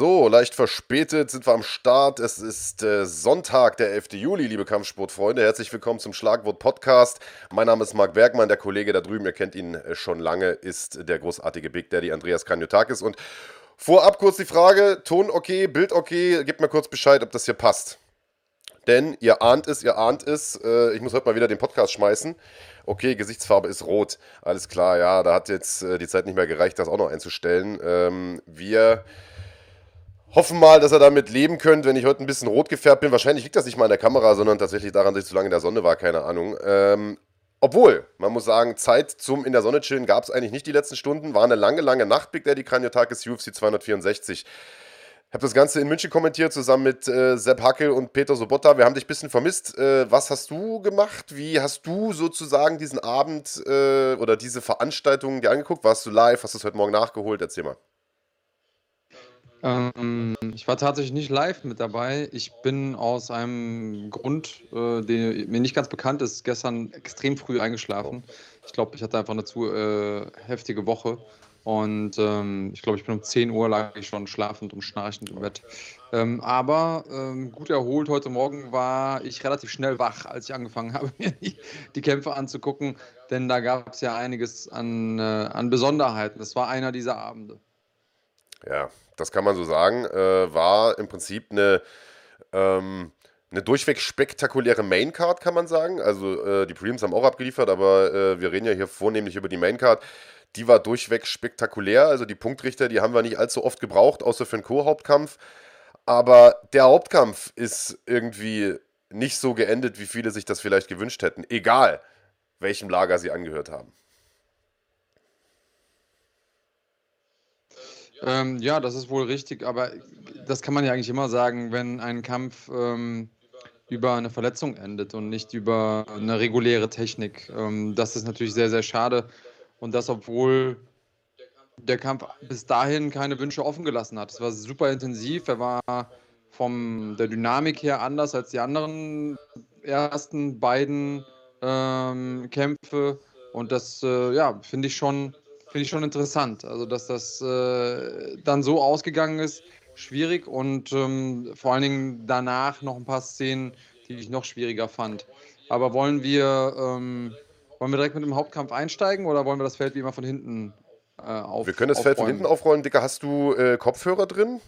So, leicht verspätet sind wir am Start. Es ist äh, Sonntag, der 11. Juli, liebe Kampfsportfreunde. Herzlich willkommen zum Schlagwort Podcast. Mein Name ist Marc Bergmann, der Kollege da drüben, ihr kennt ihn äh, schon lange, ist der großartige Big Daddy Andreas Kanyotakis. Und vorab kurz die Frage: Ton okay, Bild okay, gebt mir kurz Bescheid, ob das hier passt. Denn ihr ahnt es, ihr ahnt es, äh, ich muss heute mal wieder den Podcast schmeißen. Okay, Gesichtsfarbe ist rot. Alles klar, ja, da hat jetzt äh, die Zeit nicht mehr gereicht, das auch noch einzustellen. Ähm, wir hoffen mal, dass ihr damit leben könnt, wenn ich heute ein bisschen rot gefärbt bin. Wahrscheinlich liegt das nicht mal an der Kamera, sondern tatsächlich daran, dass ich zu lange in der Sonne war, keine Ahnung. Ähm, obwohl, man muss sagen, Zeit zum in der Sonne chillen gab es eigentlich nicht die letzten Stunden. War eine lange, lange Nacht, Big Daddy Kraniotakis UFC 264. Ich habe das Ganze in München kommentiert, zusammen mit äh, Sepp Hackel und Peter Sobotta. Wir haben dich ein bisschen vermisst. Äh, was hast du gemacht? Wie hast du sozusagen diesen Abend äh, oder diese Veranstaltung dir angeguckt? Warst du live? Hast du es heute Morgen nachgeholt? Erzähl mal. Ähm, ich war tatsächlich nicht live mit dabei. Ich bin aus einem Grund, äh, der mir nicht ganz bekannt ist, gestern extrem früh eingeschlafen. Ich glaube, ich hatte einfach eine zu äh, heftige Woche und ähm, ich glaube, ich bin um 10 Uhr lag ich schon schlafend und schnarchend im Bett. Ähm, aber ähm, gut erholt heute Morgen war ich relativ schnell wach, als ich angefangen habe, mir die, die Kämpfe anzugucken. Denn da gab es ja einiges an, äh, an Besonderheiten. Das war einer dieser Abende. Ja, das kann man so sagen. Äh, war im Prinzip eine. Ähm eine durchweg spektakuläre Maincard, kann man sagen. Also äh, die Prelims haben auch abgeliefert, aber äh, wir reden ja hier vornehmlich über die Maincard die war durchweg spektakulär. Also die Punktrichter, die haben wir nicht allzu oft gebraucht, außer für den Co-Hauptkampf. Aber der Hauptkampf ist irgendwie nicht so geendet, wie viele sich das vielleicht gewünscht hätten. Egal, welchem Lager sie angehört haben. Ähm, ja, das ist wohl richtig, aber das kann man ja eigentlich immer sagen, wenn ein Kampf ähm, über eine Verletzung endet und nicht über eine reguläre Technik. Ähm, das ist natürlich sehr, sehr schade. Und das, obwohl der Kampf bis dahin keine Wünsche offen gelassen hat. Es war super intensiv. Er war von der Dynamik her anders als die anderen ersten beiden ähm, Kämpfe. Und das, äh, ja, finde ich schon, finde ich schon interessant. Also, dass das äh, dann so ausgegangen ist, schwierig und ähm, vor allen Dingen danach noch ein paar Szenen, die ich noch schwieriger fand. Aber wollen wir ähm, wollen wir direkt mit dem Hauptkampf einsteigen oder wollen wir das Feld wie immer von hinten äh, auf, Wir können das Feld von hinten aufrollen. Dicker, hast du äh, Kopfhörer drin?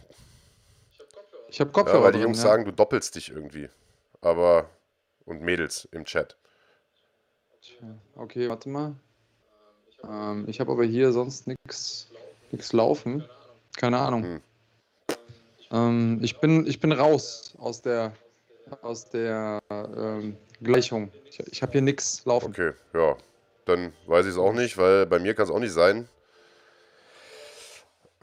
Ich habe Kopfhörer ja, weil die Jungs ja. sagen, du doppelst dich irgendwie. Aber. Und Mädels im Chat. Okay, warte mal. Ähm, ich habe aber hier sonst nichts laufen. Keine Ahnung. Hm. Ähm, ich, bin, ich bin raus aus der, aus der ähm, Gleichung. Ich, ich habe hier nichts laufen. Okay, ja. Dann weiß ich es auch nicht, weil bei mir kann es auch nicht sein.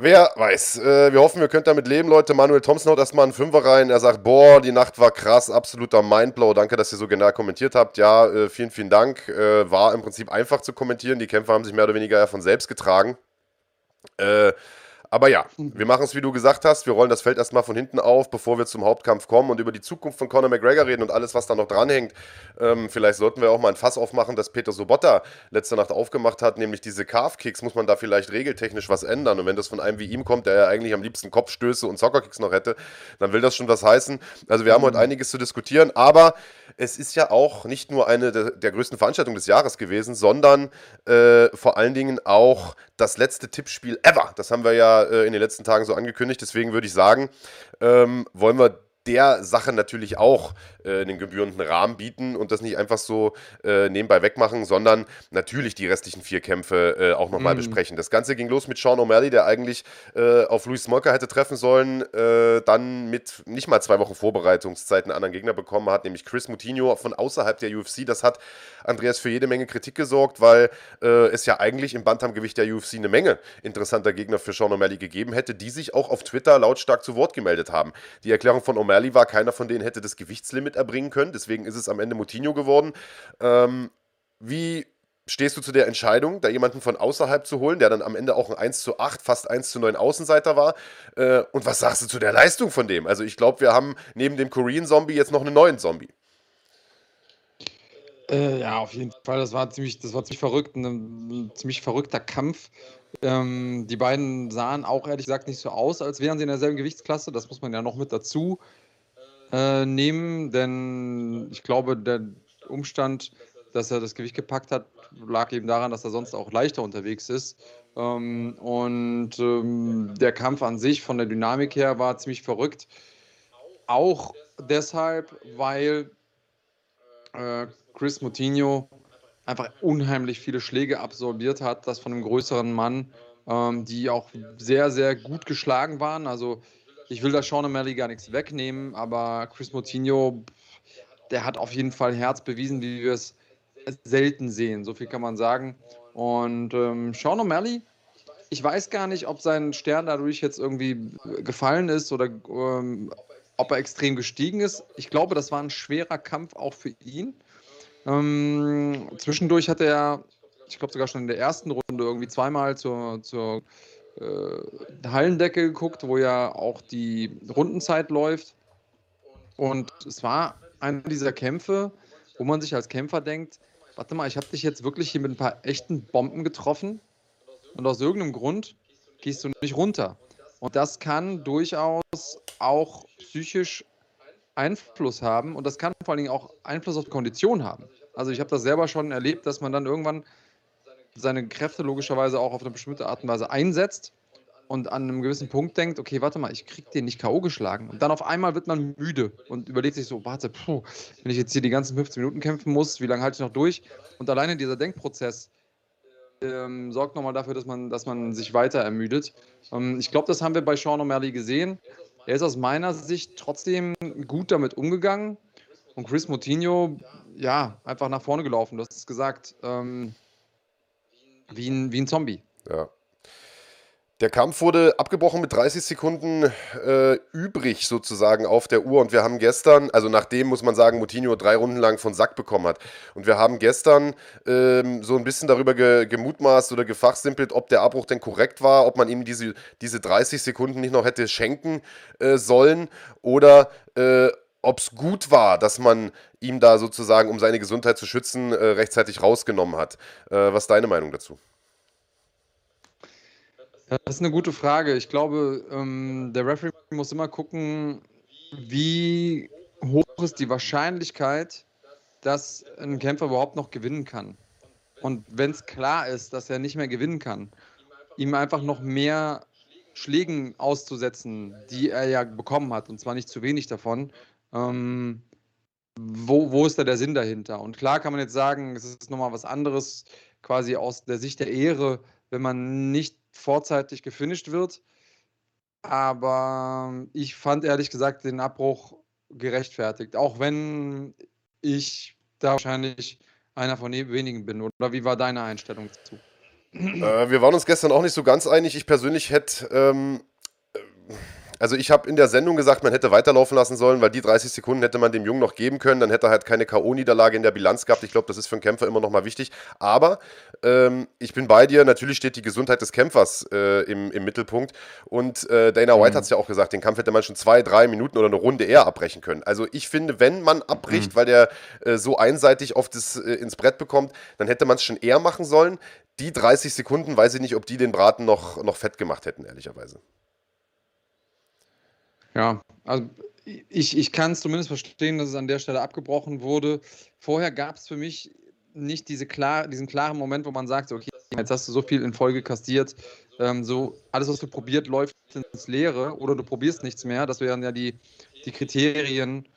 Wer weiß. Äh, wir hoffen, wir könnt damit leben, Leute. Manuel Thompson haut erstmal einen Fünfer rein. Er sagt, boah, die Nacht war krass, absoluter Mindblow. Danke, dass ihr so genau kommentiert habt. Ja, äh, vielen, vielen Dank. Äh, war im Prinzip einfach zu kommentieren. Die Kämpfer haben sich mehr oder weniger ja von selbst getragen. Äh, aber ja, wir machen es, wie du gesagt hast. Wir rollen das Feld erstmal von hinten auf, bevor wir zum Hauptkampf kommen und über die Zukunft von Conor McGregor reden und alles, was da noch dranhängt. Ähm, vielleicht sollten wir auch mal ein Fass aufmachen, das Peter Sobotta letzte Nacht aufgemacht hat, nämlich diese Calf-Kicks. Muss man da vielleicht regeltechnisch was ändern? Und wenn das von einem wie ihm kommt, der ja eigentlich am liebsten Kopfstöße und Soccer-Kicks noch hätte, dann will das schon was heißen. Also wir haben heute mhm. einiges zu diskutieren, aber es ist ja auch nicht nur eine der, der größten Veranstaltungen des Jahres gewesen, sondern äh, vor allen Dingen auch das letzte Tippspiel ever. Das haben wir ja äh, in den letzten Tagen so angekündigt. Deswegen würde ich sagen, ähm, wollen wir der Sache natürlich auch äh, den gebührenden Rahmen bieten und das nicht einfach so äh, nebenbei wegmachen, sondern natürlich die restlichen vier Kämpfe äh, auch nochmal mm. besprechen. Das Ganze ging los mit Sean O'Malley, der eigentlich äh, auf Louis Smolka hätte treffen sollen, äh, dann mit nicht mal zwei Wochen Vorbereitungszeit einen anderen Gegner bekommen hat, nämlich Chris Moutinho von außerhalb der UFC. Das hat Andreas für jede Menge Kritik gesorgt, weil äh, es ja eigentlich im Bantamgewicht der UFC eine Menge interessanter Gegner für Sean O'Malley gegeben hätte, die sich auch auf Twitter lautstark zu Wort gemeldet haben. Die Erklärung von O'Malley war, keiner von denen hätte das Gewichtslimit erbringen können, deswegen ist es am Ende Moutinho geworden. Ähm, wie stehst du zu der Entscheidung, da jemanden von außerhalb zu holen, der dann am Ende auch ein 1 zu 8, fast 1 zu 9 Außenseiter war? Äh, und was sagst du zu der Leistung von dem? Also ich glaube, wir haben neben dem Korean Zombie jetzt noch einen neuen Zombie. Äh, ja, auf jeden Fall. Das war ziemlich, das war ziemlich verrückt. Ein, ein ziemlich verrückter Kampf. Ähm, die beiden sahen auch ehrlich gesagt nicht so aus, als wären sie in derselben Gewichtsklasse. Das muss man ja noch mit dazu äh, nehmen, denn ich glaube, der Umstand, dass er das Gewicht gepackt hat, lag eben daran, dass er sonst auch leichter unterwegs ist. Ähm, und ähm, der Kampf an sich von der Dynamik her war ziemlich verrückt. Auch deshalb, weil äh, Chris Moutinho einfach unheimlich viele Schläge absorbiert hat, das von einem größeren Mann, ähm, die auch sehr, sehr gut geschlagen waren. Also ich will da Sean O'Malley gar nichts wegnehmen, aber Chris Moutinho, der hat auf jeden Fall Herz bewiesen, wie wir es selten sehen. So viel kann man sagen. Und ähm, Sean O'Malley, ich weiß gar nicht, ob sein Stern dadurch jetzt irgendwie gefallen ist oder ähm, ob er extrem gestiegen ist. Ich glaube, das war ein schwerer Kampf auch für ihn. Ähm, zwischendurch hat er, ich glaube sogar schon in der ersten Runde, irgendwie zweimal zur, zur Hallendecke geguckt, wo ja auch die Rundenzeit läuft. Und es war einer dieser Kämpfe, wo man sich als Kämpfer denkt, warte mal, ich habe dich jetzt wirklich hier mit ein paar echten Bomben getroffen und aus irgendeinem Grund gehst du nicht runter. Und das kann durchaus auch psychisch Einfluss haben und das kann vor allen Dingen auch Einfluss auf die Kondition haben. Also ich habe das selber schon erlebt, dass man dann irgendwann seine Kräfte logischerweise auch auf eine bestimmte Art und Weise einsetzt und an einem gewissen Punkt denkt, okay, warte mal, ich krieg den nicht K.O. geschlagen. Und dann auf einmal wird man müde und überlegt sich so, warte, puh, wenn ich jetzt hier die ganzen 15 Minuten kämpfen muss, wie lange halte ich noch durch? Und alleine dieser Denkprozess ähm, sorgt nochmal dafür, dass man, dass man sich weiter ermüdet. Ähm, ich glaube, das haben wir bei Sean O'Malley gesehen. Er ist aus meiner Sicht trotzdem gut damit umgegangen. Und Chris Moutinho, ja, einfach nach vorne gelaufen. Du hast es gesagt, ähm, wie, ein, wie ein Zombie. Ja. Der Kampf wurde abgebrochen mit 30 Sekunden äh, übrig sozusagen auf der Uhr und wir haben gestern, also nachdem muss man sagen, Moutinho drei Runden lang von Sack bekommen hat und wir haben gestern ähm, so ein bisschen darüber ge gemutmaßt oder gefachsimpelt, ob der Abbruch denn korrekt war, ob man ihm diese, diese 30 Sekunden nicht noch hätte schenken äh, sollen oder äh, ob es gut war, dass man ihm da sozusagen, um seine Gesundheit zu schützen, äh, rechtzeitig rausgenommen hat. Äh, was ist deine Meinung dazu? Das ist eine gute Frage. Ich glaube, ähm, der Referee muss immer gucken, wie hoch ist die Wahrscheinlichkeit, dass ein Kämpfer überhaupt noch gewinnen kann. Und wenn es klar ist, dass er nicht mehr gewinnen kann, ihm einfach noch mehr Schlägen auszusetzen, die er ja bekommen hat, und zwar nicht zu wenig davon, ähm, wo, wo ist da der Sinn dahinter? Und klar kann man jetzt sagen, es ist nochmal was anderes, quasi aus der Sicht der Ehre, wenn man nicht vorzeitig gefinisht wird. Aber ich fand ehrlich gesagt den Abbruch gerechtfertigt, auch wenn ich da wahrscheinlich einer von wenigen bin. Oder wie war deine Einstellung dazu? Äh, wir waren uns gestern auch nicht so ganz einig. Ich persönlich hätte ähm, also ich habe in der Sendung gesagt, man hätte weiterlaufen lassen sollen, weil die 30 Sekunden hätte man dem Jungen noch geben können. Dann hätte er halt keine K.O.-Niederlage in der Bilanz gehabt. Ich glaube, das ist für einen Kämpfer immer noch mal wichtig. Aber ähm, ich bin bei dir. Natürlich steht die Gesundheit des Kämpfers äh, im, im, Mittelpunkt. Und äh, Dana White mhm. hat es ja auch gesagt, den Kampf hätte man schon zwei, drei Minuten oder eine Runde eher abbrechen können. Also ich finde, wenn man abbricht, mhm. weil der äh, so einseitig auf das, äh, ins Brett bekommt, dann hätte man es schon eher machen sollen. Die 30 Sekunden, weiß ich nicht, ob die den Braten noch, noch fett gemacht hätten, ehrlicherweise. Ja, also ich, ich kann es zumindest verstehen, dass es an der Stelle abgebrochen wurde. Vorher gab es für mich nicht diese klar, diesen klaren Moment, wo man sagt, okay, jetzt hast du so viel in Folge kastiert, ähm, so alles, was du probiert, läuft ins Leere oder du probierst nichts mehr. Das wären ja die, die Kriterien,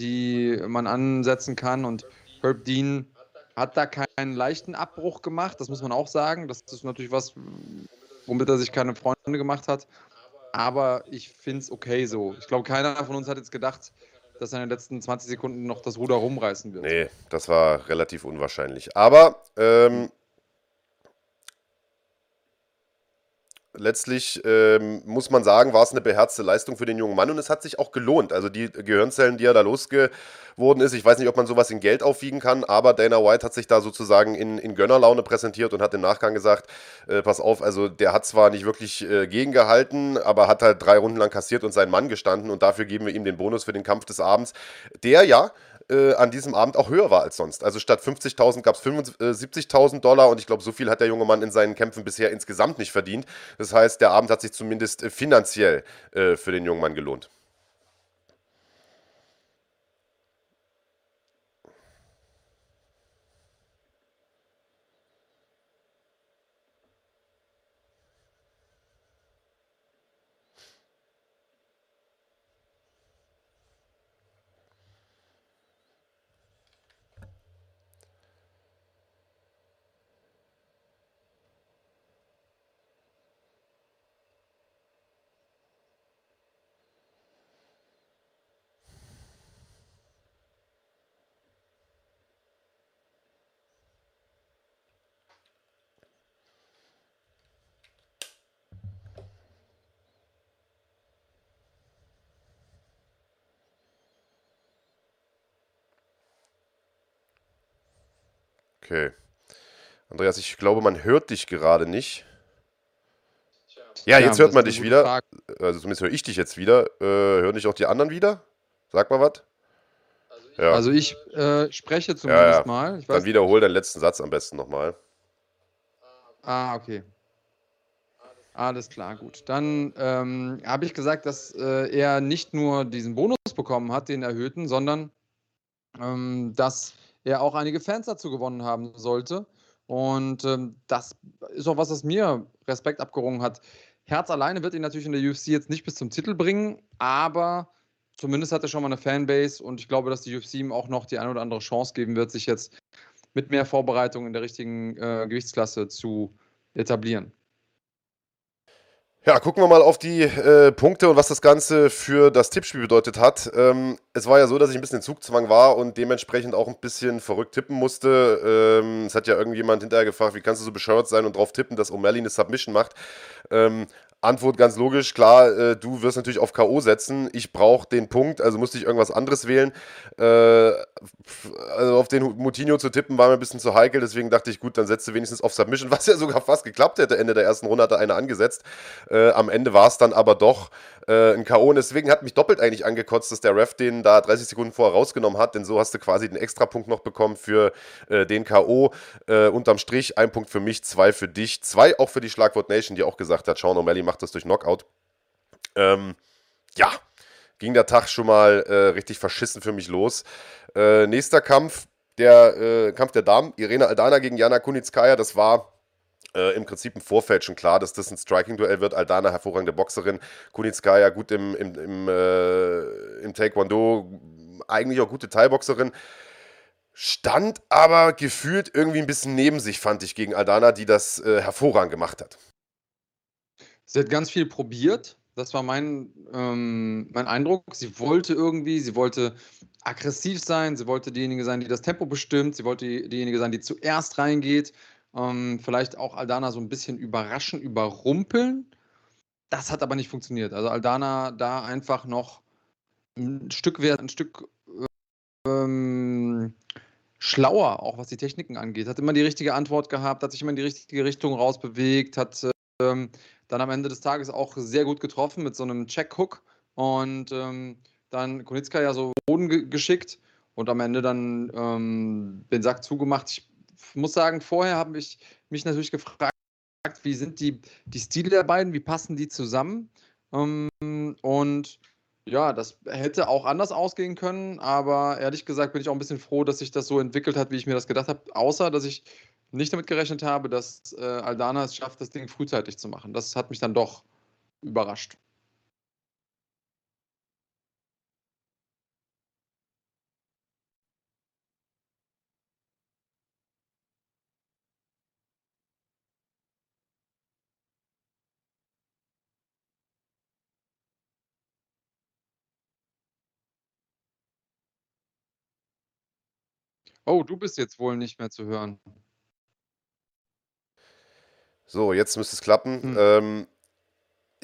die man ansetzen kann. Und Herb Dean hat da keinen leichten Abbruch gemacht, das muss man auch sagen. Das ist natürlich was, womit er sich keine Freunde gemacht hat aber ich finde es okay so. Ich glaube, keiner von uns hat jetzt gedacht, dass er in den letzten 20 Sekunden noch das Ruder rumreißen wird. Nee, das war relativ unwahrscheinlich. Aber ähm, letztlich ähm, muss man sagen, war es eine beherzte Leistung für den jungen Mann und es hat sich auch gelohnt. Also die Gehirnzellen, die er da losgeworden ist, ich weiß nicht, ob man sowas in Geld aufwiegen kann, aber Dana White hat sich da sozusagen in, in Gönnerlaune präsentiert und hat im Nachgang gesagt, äh, pass auf, also der hat zwar nicht wirklich äh, gegengehalten, aber hat halt drei Runden lang kassiert und seinen Mann gestanden und dafür geben wir ihm den Bonus für den Kampf des Abends, der ja äh, an diesem Abend auch höher war als sonst. Also statt 50.000 gab es 75.000 Dollar und ich glaube, so viel hat der junge Mann in seinen Kämpfen bisher insgesamt nicht verdient. Das heißt, der Abend hat sich zumindest äh, finanziell äh, für den jungen Mann gelohnt. Okay. Andreas, ich glaube, man hört dich gerade nicht. Ja, jetzt ja, hört man dich wieder. Frage. Also zumindest höre ich dich jetzt wieder. Äh, hören dich auch die anderen wieder? Sag mal was. Also ich, ja. also ich äh, spreche zumindest ja, ja. mal. Dann wiederhol deinen letzten Satz am besten nochmal. Ah, okay. Alles klar, gut. Dann ähm, habe ich gesagt, dass äh, er nicht nur diesen Bonus bekommen hat, den erhöhten, sondern ähm, dass er auch einige Fans dazu gewonnen haben sollte. Und ähm, das ist auch was, was mir Respekt abgerungen hat. Herz alleine wird ihn natürlich in der UFC jetzt nicht bis zum Titel bringen, aber zumindest hat er schon mal eine Fanbase und ich glaube, dass die UFC ihm auch noch die eine oder andere Chance geben wird, sich jetzt mit mehr Vorbereitung in der richtigen äh, Gewichtsklasse zu etablieren. Ja, gucken wir mal auf die äh, Punkte und was das Ganze für das Tippspiel bedeutet hat. Ähm, es war ja so, dass ich ein bisschen in Zugzwang war und dementsprechend auch ein bisschen verrückt tippen musste. Ähm, es hat ja irgendjemand hinterher gefragt, wie kannst du so bescheuert sein und drauf tippen, dass O'Malley eine Submission macht. Ähm, Antwort ganz logisch, klar, äh, du wirst natürlich auf K.O. setzen. Ich brauche den Punkt, also musste ich irgendwas anderes wählen. Äh, also auf den Moutinho zu tippen war mir ein bisschen zu heikel, deswegen dachte ich, gut, dann setze wenigstens auf Submission, was ja sogar fast geklappt hätte. Ende der ersten Runde hatte einer angesetzt. Äh, am Ende war es dann aber doch äh, ein K.O. Und deswegen hat mich doppelt eigentlich angekotzt, dass der Ref den da 30 Sekunden vorher rausgenommen hat, denn so hast du quasi den Extrapunkt noch bekommen für äh, den K.O. Äh, unterm Strich ein Punkt für mich, zwei für dich, zwei auch für die Schlagwort Nation, die auch gesagt hat, Sean O'Malley macht das durch Knockout. Ähm, ja, ging der Tag schon mal äh, richtig verschissen für mich los. Äh, nächster Kampf, der äh, Kampf der Damen, Irene Aldana gegen Jana Kunitskaya, das war äh, im Prinzip im Vorfeld schon klar, dass das ein Striking-Duell wird. Aldana, hervorragende Boxerin, Kunitskaya gut im, im, im, äh, im Taekwondo, eigentlich auch gute Thai-Boxerin. Stand aber gefühlt irgendwie ein bisschen neben sich, fand ich, gegen Aldana, die das äh, hervorragend gemacht hat. Sie hat ganz viel probiert. Das war mein, ähm, mein Eindruck. Sie wollte irgendwie, sie wollte aggressiv sein, sie wollte diejenige sein, die das Tempo bestimmt, sie wollte diejenige sein, die zuerst reingeht. Ähm, vielleicht auch Aldana so ein bisschen überraschen, überrumpeln. Das hat aber nicht funktioniert. Also Aldana da einfach noch ein Stück wert, ein Stück ähm, schlauer, auch was die Techniken angeht. Hat immer die richtige Antwort gehabt, hat sich immer in die richtige Richtung rausbewegt, hat ähm, dann am Ende des Tages auch sehr gut getroffen mit so einem Check-Hook und ähm, dann Konitzka ja so Boden ge geschickt und am Ende dann ähm, den Sack zugemacht. Ich muss sagen, vorher habe ich mich natürlich gefragt, wie sind die, die Stile der beiden, wie passen die zusammen? Ähm, und ja, das hätte auch anders ausgehen können, aber ehrlich gesagt bin ich auch ein bisschen froh, dass sich das so entwickelt hat, wie ich mir das gedacht habe, außer dass ich nicht damit gerechnet habe, dass äh, Aldana es schafft, das Ding frühzeitig zu machen. Das hat mich dann doch überrascht. Oh, du bist jetzt wohl nicht mehr zu hören. So, jetzt müsste es klappen. Hm. Ähm,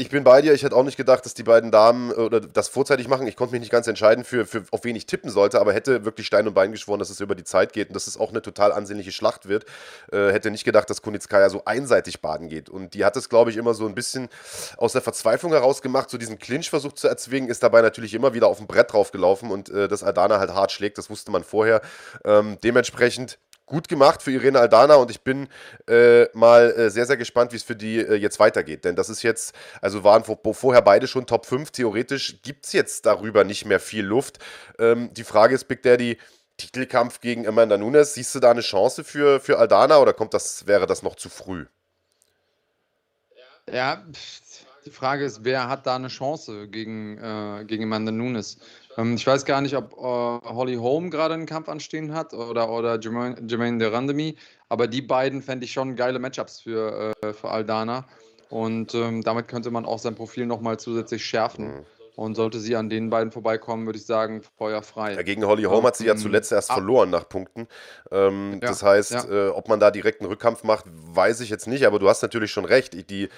Ich bin bei dir. Ich hätte auch nicht gedacht, dass die beiden Damen äh, oder das vorzeitig machen. Ich konnte mich nicht ganz entscheiden, für, für, auf wen ich tippen sollte, aber hätte wirklich Stein und Bein geschworen, dass es über die Zeit geht und dass es auch eine total ansehnliche Schlacht wird. Äh, hätte nicht gedacht, dass Kunitskaya so einseitig baden geht. Und die hat es, glaube ich, immer so ein bisschen aus der Verzweiflung heraus gemacht, so diesen Clinch versucht zu erzwingen, ist dabei natürlich immer wieder auf dem Brett draufgelaufen und äh, dass Aldana halt hart schlägt, das wusste man vorher. Ähm, dementsprechend gut gemacht für Irene Aldana und ich bin äh, mal äh, sehr, sehr gespannt, wie es für die äh, jetzt weitergeht. Denn das ist jetzt, also waren vorher beide schon Top 5. Theoretisch gibt es jetzt darüber nicht mehr viel Luft. Ähm, die Frage ist, Big Daddy, Titelkampf gegen Amanda Nunes, siehst du da eine Chance für, für Aldana oder kommt das, wäre das noch zu früh? Ja, die Frage ist, wer hat da eine Chance gegen, äh, gegen Amanda Nunes? Ähm, ich weiß gar nicht, ob äh, Holly Holm gerade einen Kampf anstehen hat oder, oder Jermaine, Jermaine de Randemi, aber die beiden fände ich schon geile Matchups für, äh, für Aldana. Und ähm, damit könnte man auch sein Profil nochmal zusätzlich schärfen. Und sollte sie an den beiden vorbeikommen, würde ich sagen, Feuer frei. Ja, gegen Holly Holm hat sie ja ähm, zuletzt erst ah. verloren nach Punkten. Ähm, ja, das heißt, ja. äh, ob man da direkt einen Rückkampf macht, weiß ich jetzt nicht. Aber du hast natürlich schon recht. Die,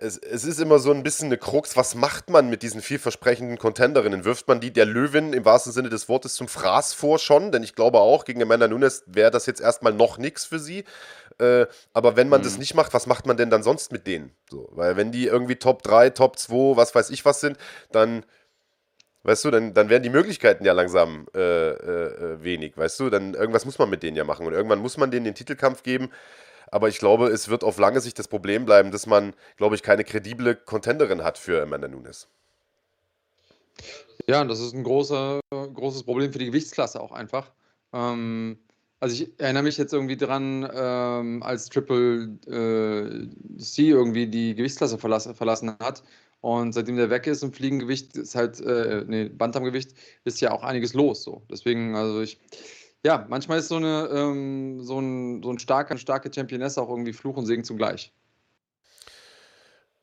es, es, ist immer so ein bisschen eine Krux, was macht man mit diesen vielversprechenden Contenderinnen? Wirft man die der Löwin im wahrsten Sinne des Wortes zum Fraß vor schon? Denn ich glaube auch, gegen Amanda Nunes wäre das jetzt erstmal noch nichts für sie. Äh, aber wenn man mhm. das nicht macht, was macht man denn dann sonst mit denen? So, weil wenn die irgendwie Top 3, Top 2, was weiß ich was sind, dann, weißt du, dann, dann werden die Möglichkeiten ja langsam äh, äh, äh wenig, weißt du? Dann irgendwas muss man mit denen ja machen. Und irgendwann muss man denen den Titelkampf geben. Aber ich glaube, es wird auf lange Sicht das Problem bleiben, dass man, glaube ich, keine kredible Contenderin hat für Amanda Nunes. Ja, das ist ein großer, großes Problem für die Gewichtsklasse auch einfach. Ähm, also ich erinnere mich jetzt irgendwie dran, ähm, als Triple äh, C irgendwie die Gewichtsklasse verlass, verlassen hat. Und seitdem der weg ist im Fliegengewicht ist halt, äh, nee, Bantamgewicht ist ja auch einiges los. So. Deswegen, also ich, ja, manchmal ist so, eine, ähm, so, ein, so ein starker, starke Championess auch irgendwie Fluch und Segen zugleich.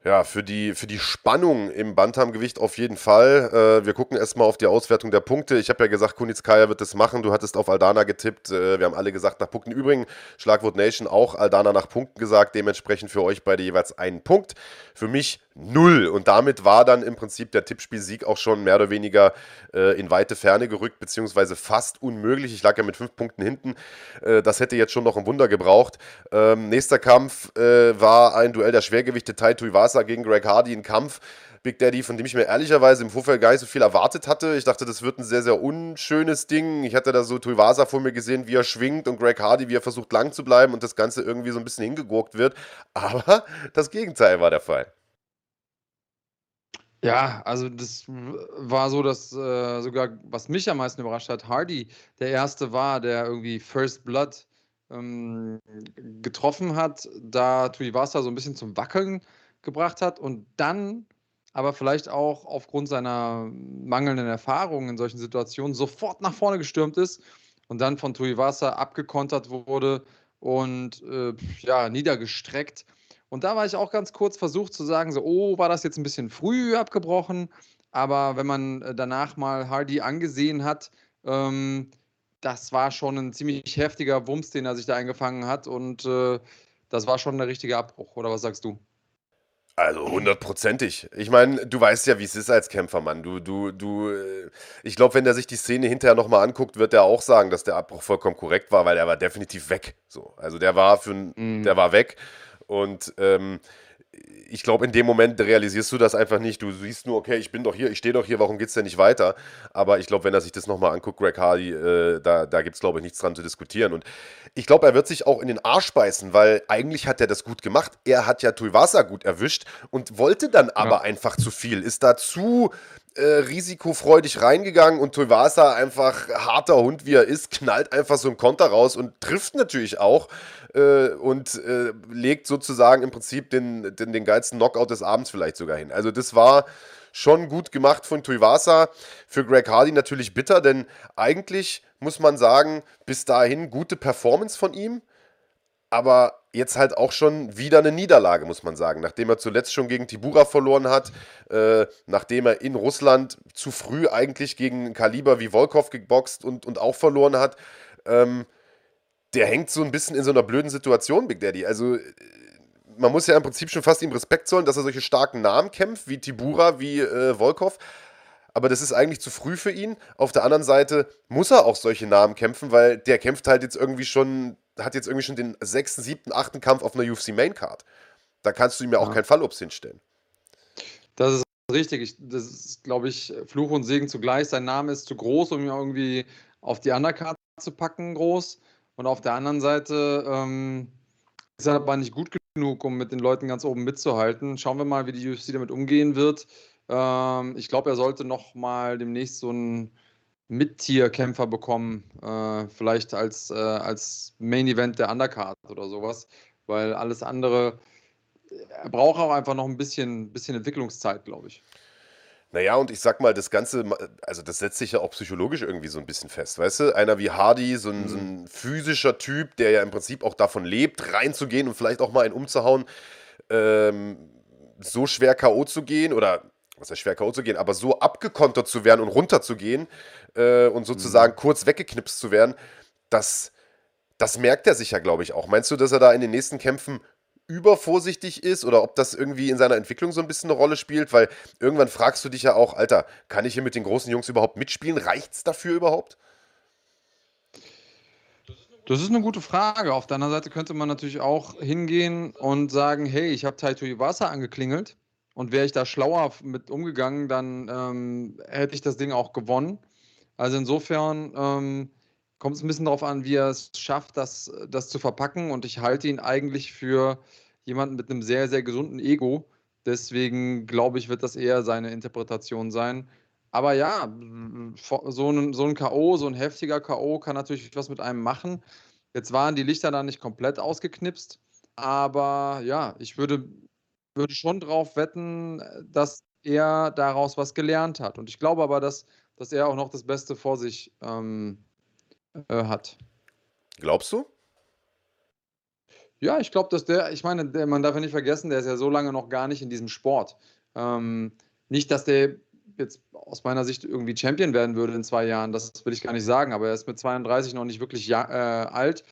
Ja, für die, für die Spannung im Bantamgewicht auf jeden Fall. Äh, wir gucken erstmal auf die Auswertung der Punkte. Ich habe ja gesagt, Kunitskaya wird das machen. Du hattest auf Aldana getippt. Äh, wir haben alle gesagt nach Punkten. Übrigens, Schlagwort Nation auch Aldana nach Punkten gesagt. Dementsprechend für euch beide jeweils einen Punkt. Für mich null. Und damit war dann im Prinzip der Tippspielsieg auch schon mehr oder weniger äh, in weite Ferne gerückt, beziehungsweise fast unmöglich. Ich lag ja mit fünf Punkten hinten. Äh, das hätte jetzt schon noch ein Wunder gebraucht. Ähm, nächster Kampf äh, war ein Duell der Schwergewichte Tai Tuivasa gegen Greg Hardy, ein Kampf. Big Daddy, von dem ich mir ehrlicherweise im Vorfeld gar nicht so viel erwartet hatte. Ich dachte, das wird ein sehr, sehr unschönes Ding. Ich hatte da so Tuivasa vor mir gesehen, wie er schwingt und Greg Hardy, wie er versucht lang zu bleiben und das Ganze irgendwie so ein bisschen hingegurkt wird. Aber das Gegenteil war der Fall. Ja, also das war so, dass äh, sogar, was mich am meisten überrascht hat, Hardy der Erste war, der irgendwie First Blood ähm, getroffen hat, da Tuivasa so ein bisschen zum Wackeln gebracht hat und dann aber vielleicht auch aufgrund seiner mangelnden Erfahrung in solchen Situationen sofort nach vorne gestürmt ist und dann von Tuivasa abgekontert wurde und äh, ja, niedergestreckt. Und da war ich auch ganz kurz versucht zu sagen, so, oh, war das jetzt ein bisschen früh abgebrochen? Aber wenn man äh, danach mal Hardy angesehen hat, ähm, das war schon ein ziemlich heftiger Wumms, den er sich da eingefangen hat. Und äh, das war schon der richtige Abbruch, oder was sagst du? Also hundertprozentig. Ich meine, du weißt ja, wie es ist als Kämpfermann. Du, du, du, äh, ich glaube, wenn er sich die Szene hinterher nochmal anguckt, wird er auch sagen, dass der Abbruch vollkommen korrekt war, weil er war definitiv weg. So, also der war für, mhm. der war weg. Und ähm, ich glaube, in dem Moment realisierst du das einfach nicht. Du siehst nur, okay, ich bin doch hier, ich stehe doch hier, warum geht es denn nicht weiter? Aber ich glaube, wenn er sich das nochmal anguckt, Greg Hardy, äh, da, da gibt es, glaube ich, nichts dran zu diskutieren. Und ich glaube, er wird sich auch in den Arsch beißen, weil eigentlich hat er das gut gemacht. Er hat ja Tuivasa gut erwischt und wollte dann aber ja. einfach zu viel. Ist da zu äh, risikofreudig reingegangen und Tuivasa einfach harter Hund wie er ist, knallt einfach so ein Konter raus und trifft natürlich auch äh, und äh, legt sozusagen im Prinzip den, den, den geilsten Knockout des Abends vielleicht sogar hin. Also das war schon gut gemacht von Tuivasa. Für Greg Hardy natürlich bitter, denn eigentlich muss man sagen, bis dahin gute Performance von ihm, aber jetzt halt auch schon wieder eine Niederlage, muss man sagen. Nachdem er zuletzt schon gegen Tibura verloren hat, äh, nachdem er in Russland zu früh eigentlich gegen Kaliber wie Volkov geboxt und, und auch verloren hat. Ähm, der hängt so ein bisschen in so einer blöden Situation, Big Daddy. Also man muss ja im Prinzip schon fast ihm Respekt zollen, dass er solche starken Namen kämpft, wie Tibura, wie äh, Volkov. Aber das ist eigentlich zu früh für ihn. Auf der anderen Seite muss er auch solche Namen kämpfen, weil der kämpft halt jetzt irgendwie schon, hat jetzt irgendwie schon den sechsten, siebten, achten Kampf auf einer UFC Main Card. Da kannst du ihm ja auch kein Fallobst hinstellen. Das ist richtig. Ich, das ist, glaube ich, Fluch und Segen zugleich. Sein Name ist zu groß, um ihn irgendwie auf die Undercard zu packen, groß. Und auf der anderen Seite ähm, ist er aber nicht gut genug, um mit den Leuten ganz oben mitzuhalten. Schauen wir mal, wie die UFC damit umgehen wird. Ähm, ich glaube, er sollte noch mal demnächst so einen Mittier-Kämpfer bekommen, äh, vielleicht als, äh, als Main-Event der Undercard oder sowas, weil alles andere, er braucht auch einfach noch ein bisschen, bisschen Entwicklungszeit, glaube ich. Naja, und ich sag mal, das Ganze, also das setzt sich ja auch psychologisch irgendwie so ein bisschen fest, weißt du? Einer wie Hardy, so ein, mhm. so ein physischer Typ, der ja im Prinzip auch davon lebt, reinzugehen und vielleicht auch mal einen umzuhauen, ähm, so schwer K.O. zu gehen oder was heißt schwer K.O. zu gehen, aber so abgekontert zu werden und runterzugehen äh, und sozusagen mhm. kurz weggeknipst zu werden, das, das merkt er sich ja, glaube ich, auch. Meinst du, dass er da in den nächsten Kämpfen übervorsichtig ist oder ob das irgendwie in seiner Entwicklung so ein bisschen eine Rolle spielt, weil irgendwann fragst du dich ja auch, Alter, kann ich hier mit den großen Jungs überhaupt mitspielen? Reicht es dafür überhaupt? Das ist eine gute Frage. Auf der anderen Seite könnte man natürlich auch hingehen und sagen, hey, ich habe Taito Iwasa angeklingelt und wäre ich da schlauer mit umgegangen, dann ähm, hätte ich das Ding auch gewonnen. Also insofern ähm, kommt es ein bisschen darauf an, wie er es schafft, das, das zu verpacken. Und ich halte ihn eigentlich für jemanden mit einem sehr, sehr gesunden Ego. Deswegen glaube ich, wird das eher seine Interpretation sein. Aber ja, so ein, so ein K.O., so ein heftiger K.O. kann natürlich was mit einem machen. Jetzt waren die Lichter da nicht komplett ausgeknipst. Aber ja, ich würde, würde schon darauf wetten, dass er daraus was gelernt hat. Und ich glaube aber, dass, dass er auch noch das Beste vor sich ähm, äh, hat. Glaubst du? Ja, ich glaube, dass der, ich meine, der, man darf ja nicht vergessen, der ist ja so lange noch gar nicht in diesem Sport. Ähm, nicht, dass der jetzt aus meiner Sicht irgendwie Champion werden würde in zwei Jahren, das will ich gar nicht sagen, aber er ist mit 32 noch nicht wirklich ja, äh, alt.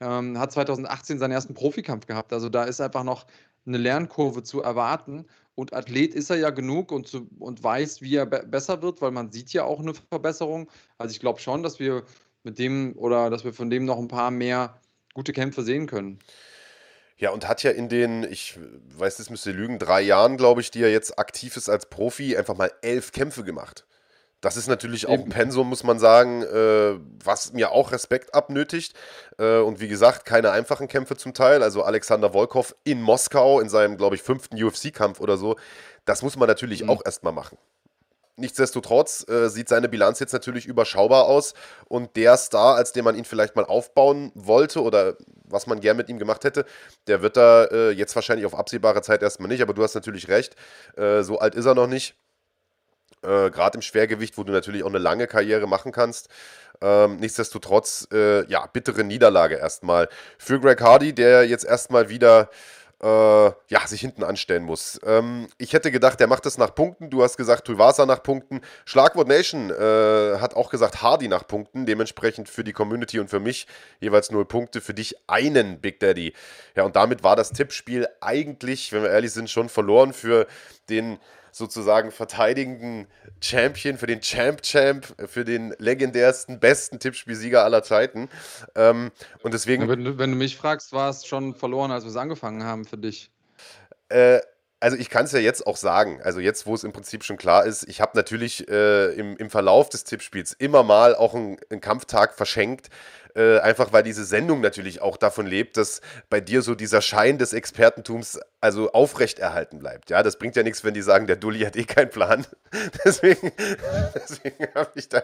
Ähm, hat 2018 seinen ersten Profikampf gehabt. Also da ist einfach noch eine Lernkurve zu erwarten. Und Athlet ist er ja genug und, zu, und weiß, wie er be besser wird, weil man sieht ja auch eine Verbesserung. Also ich glaube schon, dass wir mit dem oder dass wir von dem noch ein paar mehr gute Kämpfe sehen können. Ja, und hat ja in den, ich weiß, das müsste lügen, drei Jahren, glaube ich, die er jetzt aktiv ist als Profi, einfach mal elf Kämpfe gemacht. Das ist natürlich auch ein Pensum, muss man sagen, äh, was mir auch Respekt abnötigt. Äh, und wie gesagt, keine einfachen Kämpfe zum Teil. Also Alexander Volkov in Moskau in seinem, glaube ich, fünften UFC-Kampf oder so. Das muss man natürlich mhm. auch erstmal machen. Nichtsdestotrotz äh, sieht seine Bilanz jetzt natürlich überschaubar aus und der Star, als den man ihn vielleicht mal aufbauen wollte oder was man gern mit ihm gemacht hätte, der wird da äh, jetzt wahrscheinlich auf absehbare Zeit erstmal nicht, aber du hast natürlich recht, äh, so alt ist er noch nicht. Äh, Gerade im Schwergewicht, wo du natürlich auch eine lange Karriere machen kannst. Ähm, nichtsdestotrotz, äh, ja, bittere Niederlage erstmal für Greg Hardy, der jetzt erstmal wieder äh, ja, sich hinten anstellen muss. Ähm, ich hätte gedacht, der macht das nach Punkten. Du hast gesagt, Tuivasa nach Punkten. Schlagwort Nation äh, hat auch gesagt, Hardy nach Punkten. Dementsprechend für die Community und für mich jeweils null Punkte. Für dich einen Big Daddy. Ja, und damit war das Tippspiel eigentlich, wenn wir ehrlich sind, schon verloren für den sozusagen verteidigenden Champion, für den Champ-Champ, für den legendärsten, besten Tippspielsieger aller Zeiten. Ähm, und deswegen. Wenn, du, wenn, du, mich fragst, war es schon verloren, als wir es angefangen haben für dich? Äh, also ich kann es ja jetzt auch sagen, also jetzt, wo es im Prinzip schon klar ist, ich habe natürlich äh, im, im Verlauf des Tippspiels immer mal auch einen, einen Kampftag verschenkt, äh, einfach weil diese Sendung natürlich auch davon lebt, dass bei dir so dieser Schein des Expertentums also aufrechterhalten bleibt. Ja, das bringt ja nichts, wenn die sagen, der Dulli hat eh keinen Plan. deswegen deswegen habe ich da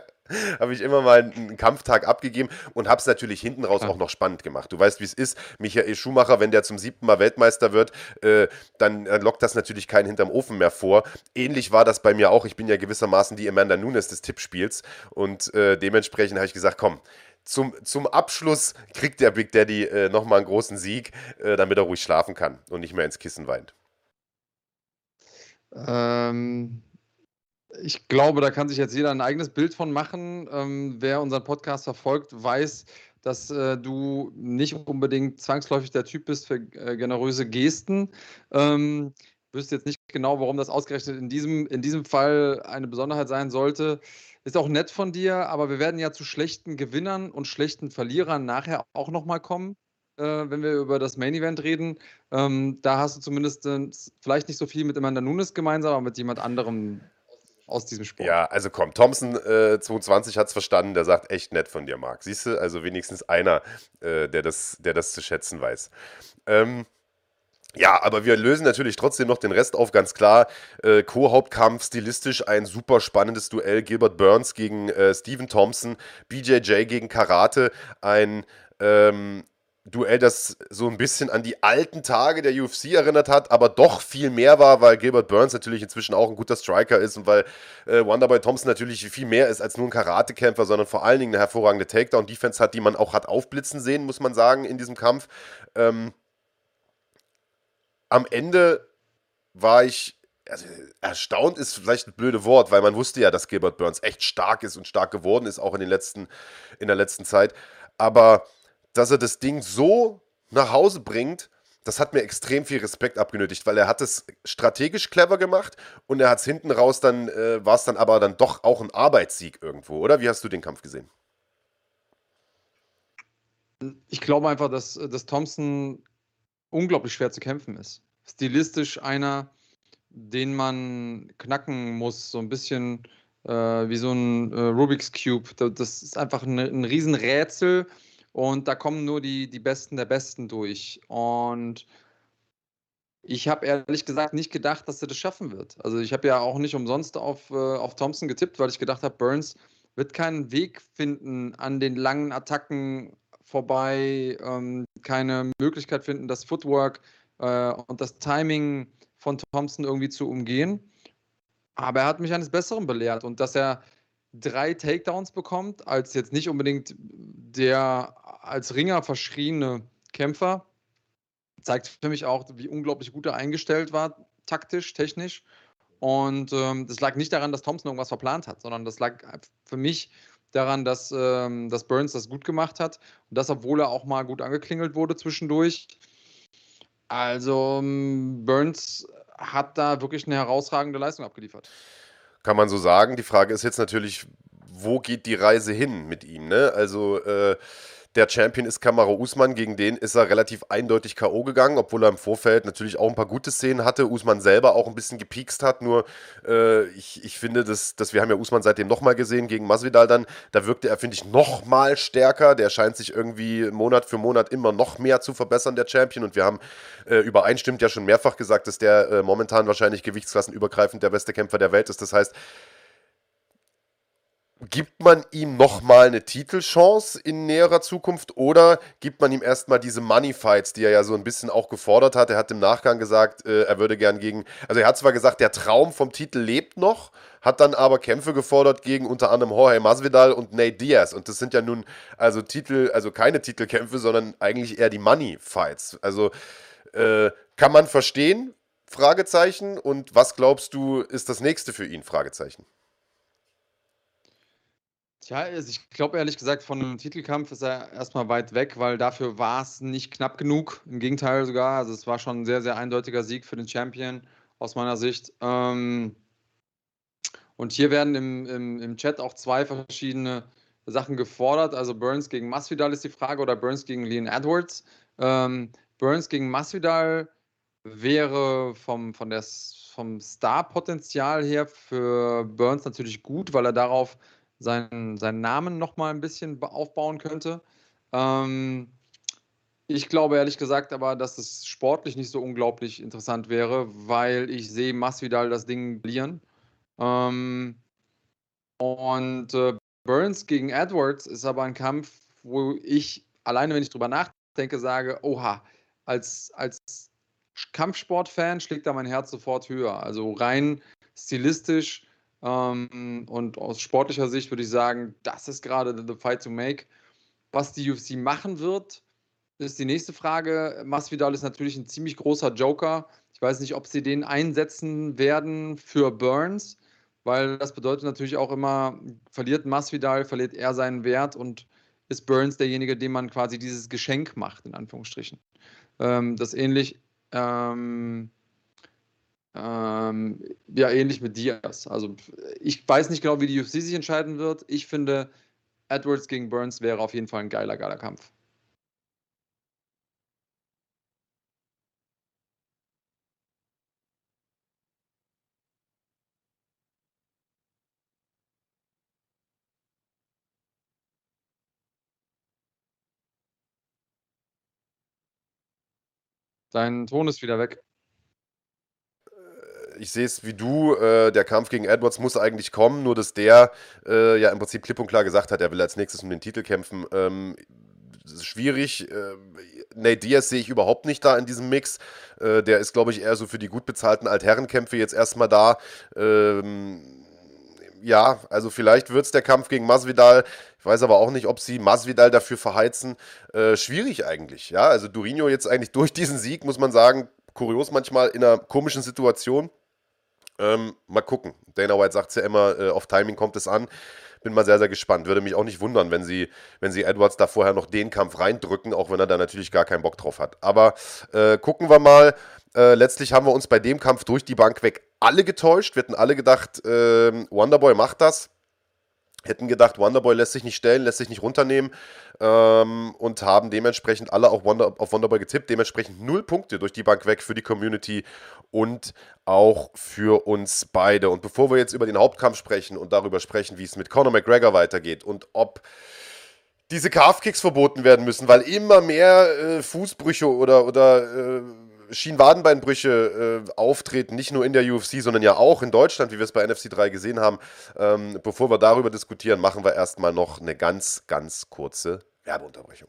habe ich immer mal einen Kampftag abgegeben und habe es natürlich hinten raus auch noch spannend gemacht. Du weißt, wie es ist. Michael Schumacher, wenn der zum siebten Mal Weltmeister wird, äh, dann lockt das natürlich keinen hinterm Ofen mehr vor. Ähnlich war das bei mir auch. Ich bin ja gewissermaßen die Amanda Nunes des Tippspiels und äh, dementsprechend habe ich gesagt, komm, zum, zum Abschluss kriegt der Big Daddy äh, nochmal einen großen Sieg, äh, damit er ruhig schlafen kann und nicht mehr ins Kissen weint. Ähm, ich glaube, da kann sich jetzt jeder ein eigenes Bild von machen. Ähm, wer unseren Podcast verfolgt, weiß, dass äh, du nicht unbedingt zwangsläufig der Typ bist für äh, generöse Gesten. Ähm, wüsste jetzt nicht genau, warum das ausgerechnet in diesem, in diesem Fall eine Besonderheit sein sollte. Ist auch nett von dir, aber wir werden ja zu schlechten Gewinnern und schlechten Verlierern nachher auch nochmal kommen, äh, wenn wir über das Main Event reden. Ähm, da hast du zumindest äh, vielleicht nicht so viel mit Amanda Nunes gemeinsam, aber mit jemand anderem aus diesem Sport. Ja, also komm, Thompson äh, 22 hat es verstanden, der sagt echt nett von dir, Marc. Siehst du, also wenigstens einer, äh, der, das, der das zu schätzen weiß. Ähm, ja, aber wir lösen natürlich trotzdem noch den Rest auf, ganz klar. Äh, Co-Hauptkampf, stilistisch ein super spannendes Duell. Gilbert Burns gegen äh, Stephen Thompson, BJJ gegen Karate, ein ähm, Duell, das so ein bisschen an die alten Tage der UFC erinnert hat, aber doch viel mehr war, weil Gilbert Burns natürlich inzwischen auch ein guter Striker ist und weil äh, Wonderboy Thompson natürlich viel mehr ist als nur ein Karatekämpfer, sondern vor allen Dingen eine hervorragende Takedown-Defense hat, die man auch hat aufblitzen sehen, muss man sagen, in diesem Kampf. Ähm, am Ende war ich also erstaunt ist vielleicht ein blödes Wort, weil man wusste ja, dass Gilbert Burns echt stark ist und stark geworden ist, auch in, den letzten, in der letzten Zeit. Aber dass er das Ding so nach Hause bringt, das hat mir extrem viel Respekt abgenötigt, weil er hat es strategisch clever gemacht und er hat es hinten raus dann, äh, war es dann aber dann doch auch ein Arbeitssieg irgendwo, oder? Wie hast du den Kampf gesehen? Ich glaube einfach, dass, dass Thompson unglaublich schwer zu kämpfen ist. Stilistisch einer, den man knacken muss, so ein bisschen äh, wie so ein äh, Rubik's Cube. Das ist einfach ein, ein Riesenrätsel und da kommen nur die, die Besten der Besten durch. Und ich habe ehrlich gesagt nicht gedacht, dass er das schaffen wird. Also ich habe ja auch nicht umsonst auf, äh, auf Thompson getippt, weil ich gedacht habe, Burns wird keinen Weg finden an den langen Attacken vorbei, ähm, keine Möglichkeit finden, das Footwork äh, und das Timing von Thompson irgendwie zu umgehen. Aber er hat mich eines Besseren belehrt und dass er drei Takedowns bekommt, als jetzt nicht unbedingt der als Ringer verschriene Kämpfer, zeigt für mich auch, wie unglaublich gut er eingestellt war, taktisch, technisch. Und ähm, das lag nicht daran, dass Thompson irgendwas verplant hat, sondern das lag für mich daran, dass, ähm, dass Burns das gut gemacht hat. Und das, obwohl er auch mal gut angeklingelt wurde zwischendurch. Also ähm, Burns hat da wirklich eine herausragende Leistung abgeliefert. Kann man so sagen. Die Frage ist jetzt natürlich, wo geht die Reise hin mit ihm? Ne? Also äh, der Champion ist Kamaro Usman, gegen den ist er relativ eindeutig K.O. gegangen, obwohl er im Vorfeld natürlich auch ein paar gute Szenen hatte. Usman selber auch ein bisschen gepiekst hat, nur äh, ich, ich finde, dass, dass wir haben ja Usman seitdem nochmal gesehen gegen Masvidal dann, da wirkte er, finde ich, nochmal stärker. Der scheint sich irgendwie Monat für Monat immer noch mehr zu verbessern, der Champion. Und wir haben äh, übereinstimmt ja schon mehrfach gesagt, dass der äh, momentan wahrscheinlich gewichtsklassenübergreifend der beste Kämpfer der Welt ist. Das heißt, gibt man ihm nochmal eine Titelchance in näherer Zukunft oder gibt man ihm erstmal diese Money Fights, die er ja so ein bisschen auch gefordert hat? Er hat im Nachgang gesagt, äh, er würde gern gegen, also er hat zwar gesagt, der Traum vom Titel lebt noch, hat dann aber Kämpfe gefordert gegen unter anderem Jorge Masvidal und Nate Diaz und das sind ja nun also Titel, also keine Titelkämpfe, sondern eigentlich eher die Money Fights. Also äh, kann man verstehen? Fragezeichen. Und was glaubst du, ist das nächste für ihn? Fragezeichen. Tja, also ich glaube ehrlich gesagt, von einem Titelkampf ist er erstmal weit weg, weil dafür war es nicht knapp genug. Im Gegenteil sogar. Also es war schon ein sehr, sehr eindeutiger Sieg für den Champion aus meiner Sicht. Ähm, und hier werden im, im, im Chat auch zwei verschiedene Sachen gefordert. Also Burns gegen Masvidal ist die Frage oder Burns gegen Leon Edwards. Ähm, Burns gegen Masvidal wäre vom, von der, vom Star-Potenzial her für Burns natürlich gut, weil er darauf seinen, seinen Namen nochmal ein bisschen aufbauen könnte. Ähm, ich glaube ehrlich gesagt aber, dass es sportlich nicht so unglaublich interessant wäre, weil ich sehe Masvidal das Ding verlieren. Ähm, und äh, Burns gegen Edwards ist aber ein Kampf, wo ich alleine, wenn ich drüber nachdenke, sage, oha, als, als Kampfsportfan schlägt da mein Herz sofort höher. Also rein stilistisch ähm, und aus sportlicher Sicht würde ich sagen, das ist gerade the fight to make. Was die UFC machen wird, ist die nächste Frage. Masvidal ist natürlich ein ziemlich großer Joker. Ich weiß nicht, ob sie den einsetzen werden für Burns, weil das bedeutet natürlich auch immer, verliert Masvidal, verliert er seinen Wert und ist Burns derjenige, dem man quasi dieses Geschenk macht, in Anführungsstrichen. Ähm, das ähnlich, ähm, ähm, ja, ähnlich mit Diaz. Also ich weiß nicht genau, wie die UFC sich entscheiden wird. Ich finde, Edwards gegen Burns wäre auf jeden Fall ein geiler, geiler Kampf. Dein Ton ist wieder weg. Ich sehe es wie du, äh, der Kampf gegen Edwards muss eigentlich kommen, nur dass der äh, ja im Prinzip klipp und klar gesagt hat, er will als nächstes um den Titel kämpfen. Ähm, schwierig. Äh, Nate Diaz sehe ich überhaupt nicht da in diesem Mix. Äh, der ist, glaube ich, eher so für die gut bezahlten Altherrenkämpfe jetzt erstmal da. Ähm, ja, also vielleicht wird es der Kampf gegen Masvidal. Ich weiß aber auch nicht, ob sie Masvidal dafür verheizen. Äh, schwierig eigentlich. Ja, also Durinho jetzt eigentlich durch diesen Sieg, muss man sagen, kurios manchmal in einer komischen Situation. Ähm, mal gucken. Dana White sagt es ja immer, äh, auf Timing kommt es an. Bin mal sehr, sehr gespannt. Würde mich auch nicht wundern, wenn sie, wenn sie Edwards da vorher noch den Kampf reindrücken, auch wenn er da natürlich gar keinen Bock drauf hat. Aber äh, gucken wir mal. Äh, letztlich haben wir uns bei dem Kampf durch die Bank weg alle getäuscht. Wir hätten alle gedacht, äh, Wonderboy macht das. Hätten gedacht, Wonderboy lässt sich nicht stellen, lässt sich nicht runternehmen ähm, und haben dementsprechend alle auch Wonder, auf Wonderboy getippt. Dementsprechend null Punkte durch die Bank weg für die Community und auch für uns beide. Und bevor wir jetzt über den Hauptkampf sprechen und darüber sprechen, wie es mit Conor McGregor weitergeht und ob diese Calf-Kicks verboten werden müssen, weil immer mehr äh, Fußbrüche oder, oder äh, Schienwadenbeinbrüche äh, auftreten, nicht nur in der UFC, sondern ja auch in Deutschland, wie wir es bei NFC 3 gesehen haben. Ähm, bevor wir darüber diskutieren, machen wir erstmal noch eine ganz, ganz kurze Werbeunterbrechung.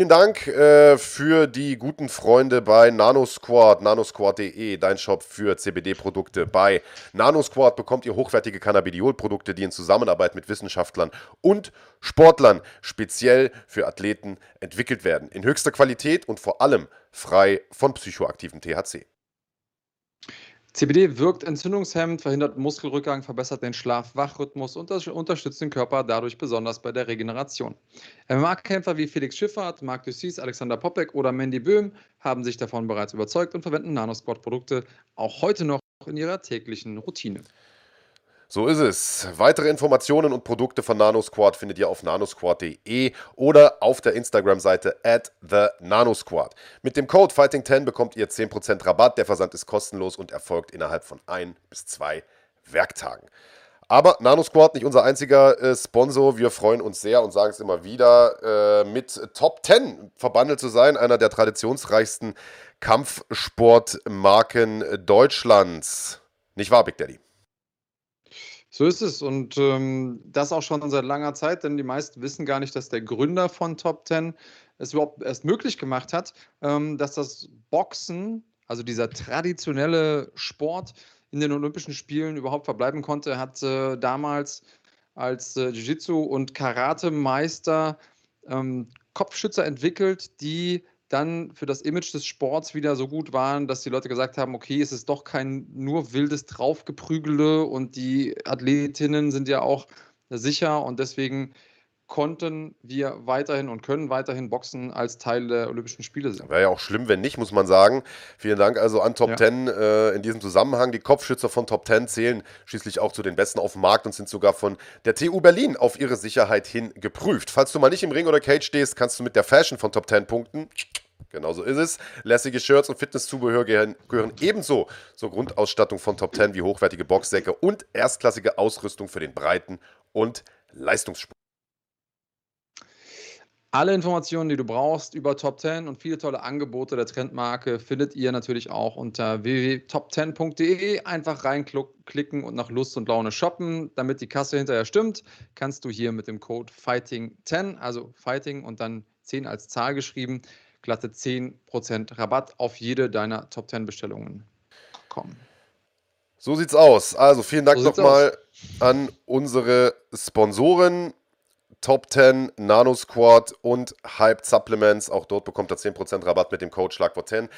Vielen Dank äh, für die guten Freunde bei NanoSquad, nanosquad.de, dein Shop für CBD-Produkte. Bei NanoSquad bekommt ihr hochwertige Cannabidiol-Produkte, die in Zusammenarbeit mit Wissenschaftlern und Sportlern speziell für Athleten entwickelt werden. In höchster Qualität und vor allem frei von psychoaktivem THC. CBD wirkt entzündungshemmend, verhindert Muskelrückgang, verbessert den Schlaf-Wach-Rhythmus und unterstützt den Körper dadurch besonders bei der Regeneration. MMA-Kämpfer wie Felix Schiffert, Marc Dussis, Alexander Popek oder Mandy Böhm haben sich davon bereits überzeugt und verwenden Nanosquad-Produkte auch heute noch in ihrer täglichen Routine. So ist es. Weitere Informationen und Produkte von NanoSquad findet ihr auf nanosquad.de oder auf der Instagram-Seite at the NanoSquad. Mit dem Code Fighting10 bekommt ihr 10% Rabatt. Der Versand ist kostenlos und erfolgt innerhalb von ein bis zwei Werktagen. Aber NanoSquad nicht unser einziger äh, Sponsor. Wir freuen uns sehr und sagen es immer wieder, äh, mit Top 10 verbandelt zu sein, einer der traditionsreichsten Kampfsportmarken Deutschlands. Nicht wahr, Big Daddy? So ist es und ähm, das auch schon seit langer Zeit, denn die meisten wissen gar nicht, dass der Gründer von Top 10 es überhaupt erst möglich gemacht hat, ähm, dass das Boxen, also dieser traditionelle Sport in den Olympischen Spielen überhaupt verbleiben konnte. Er hat äh, damals als äh, Jiu-Jitsu- und Karate-Meister ähm, Kopfschützer entwickelt, die dann für das Image des Sports wieder so gut waren, dass die Leute gesagt haben, okay, es ist doch kein nur wildes Draufgeprügele und die Athletinnen sind ja auch sicher und deswegen konnten wir weiterhin und können weiterhin Boxen als Teil der Olympischen Spiele sehen. Wäre ja auch schlimm, wenn nicht, muss man sagen. Vielen Dank also an Top ja. 10 äh, in diesem Zusammenhang. Die Kopfschützer von Top 10 zählen schließlich auch zu den Besten auf dem Markt und sind sogar von der TU Berlin auf ihre Sicherheit hin geprüft. Falls du mal nicht im Ring oder Cage stehst, kannst du mit der Fashion von Top 10 punkten. Genauso ist es. Lässige Shirts und Fitnesszubehör gehören, gehören ebenso zur Grundausstattung von Top 10 wie hochwertige Boxsäcke und erstklassige Ausrüstung für den Breiten- und Leistungssport. Alle Informationen, die du brauchst über Top 10 und viele tolle Angebote der Trendmarke findet ihr natürlich auch unter www.top10.de. Einfach reinklicken und nach Lust und Laune shoppen. Damit die Kasse hinterher stimmt, kannst du hier mit dem Code FIGHTING10, also Fighting und dann 10 als Zahl geschrieben, glatte 10% Rabatt auf jede deiner Top 10 Bestellungen kommen. So sieht's aus. Also vielen Dank so nochmal an unsere Sponsoren. Top 10, Nano Squad und Hype Supplements. Auch dort bekommt er 10% Rabatt mit dem Code Schlagwort 10.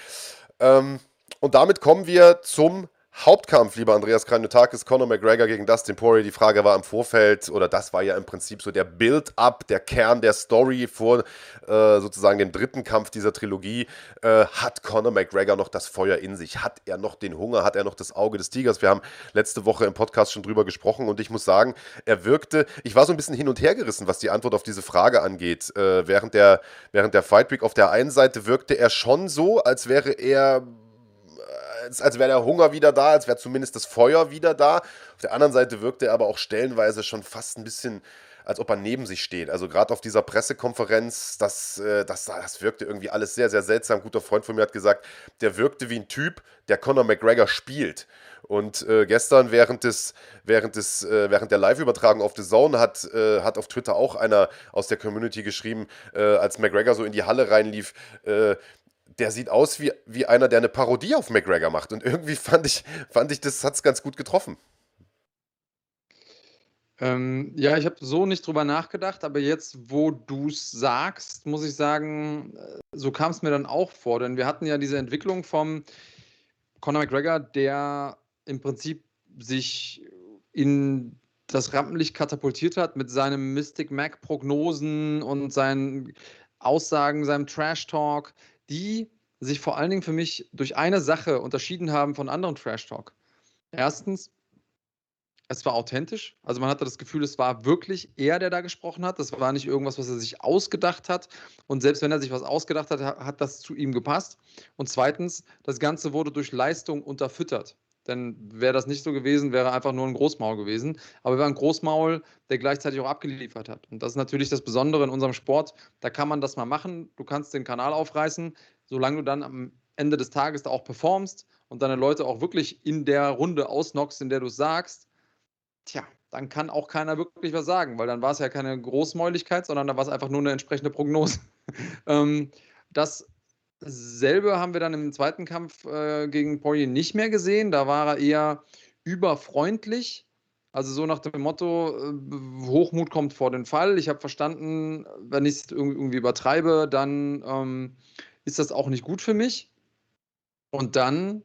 Ähm, und damit kommen wir zum Hauptkampf, lieber Andreas Kranjotakis, Conor McGregor gegen Dustin Poirier. Die Frage war im Vorfeld, oder das war ja im Prinzip so der Build-up, der Kern der Story vor äh, sozusagen dem dritten Kampf dieser Trilogie. Äh, hat Conor McGregor noch das Feuer in sich? Hat er noch den Hunger? Hat er noch das Auge des Tigers? Wir haben letzte Woche im Podcast schon drüber gesprochen und ich muss sagen, er wirkte, ich war so ein bisschen hin und her gerissen, was die Antwort auf diese Frage angeht. Äh, während, der, während der Fight Week auf der einen Seite wirkte er schon so, als wäre er als, wäre der Hunger wieder da, als wäre zumindest das Feuer wieder da. Auf der anderen Seite wirkte er aber auch stellenweise schon fast ein bisschen, als ob er neben sich steht. Also gerade auf dieser Pressekonferenz, das, äh, das, das wirkte irgendwie alles sehr, sehr seltsam. Ein guter Freund von mir hat gesagt, der wirkte wie ein Typ, der Conor McGregor spielt. Und äh, gestern während des, während des, äh, während der Live-Übertragung auf The Zone hat, äh, hat auf Twitter auch einer aus der Community geschrieben, äh, als McGregor so in die Halle reinlief, äh, der sieht aus wie, wie einer, der eine Parodie auf McGregor macht. Und irgendwie fand ich, fand ich das hat es ganz gut getroffen. Ähm, ja, ich habe so nicht drüber nachgedacht, aber jetzt, wo du es sagst, muss ich sagen, äh, so kam es mir dann auch vor. Denn wir hatten ja diese Entwicklung vom Conor McGregor, der im Prinzip sich in das Rampenlicht katapultiert hat mit seinen Mystic Mac Prognosen und seinen Aussagen, seinem Trash Talk, die sich vor allen Dingen für mich durch eine Sache unterschieden haben von anderen Trash Talk. Erstens, es war authentisch. Also man hatte das Gefühl, es war wirklich er, der da gesprochen hat. Das war nicht irgendwas, was er sich ausgedacht hat. Und selbst wenn er sich was ausgedacht hat, hat das zu ihm gepasst. Und zweitens, das Ganze wurde durch Leistung unterfüttert. Denn wäre das nicht so gewesen, wäre einfach nur ein Großmaul gewesen. Aber er war ein Großmaul, der gleichzeitig auch abgeliefert hat. Und das ist natürlich das Besondere in unserem Sport. Da kann man das mal machen. Du kannst den Kanal aufreißen, solange du dann am Ende des Tages da auch performst und deine Leute auch wirklich in der Runde ausnockst, in der du sagst. Tja, dann kann auch keiner wirklich was sagen, weil dann war es ja keine Großmäuligkeit, sondern da war es einfach nur eine entsprechende Prognose. ähm, das Selbe haben wir dann im zweiten Kampf äh, gegen Poirier nicht mehr gesehen. Da war er eher überfreundlich. Also so nach dem Motto, äh, Hochmut kommt vor den Fall. Ich habe verstanden, wenn ich es irgendwie übertreibe, dann ähm, ist das auch nicht gut für mich. Und dann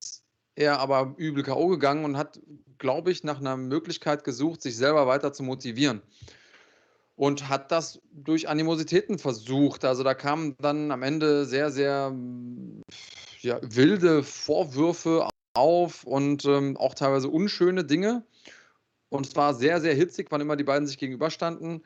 ist er aber übel K.O. gegangen und hat, glaube ich, nach einer Möglichkeit gesucht, sich selber weiter zu motivieren und hat das durch Animositäten versucht. Also da kamen dann am Ende sehr, sehr ja, wilde Vorwürfe auf und ähm, auch teilweise unschöne Dinge. Und es war sehr, sehr hitzig, wann immer die beiden sich gegenüberstanden.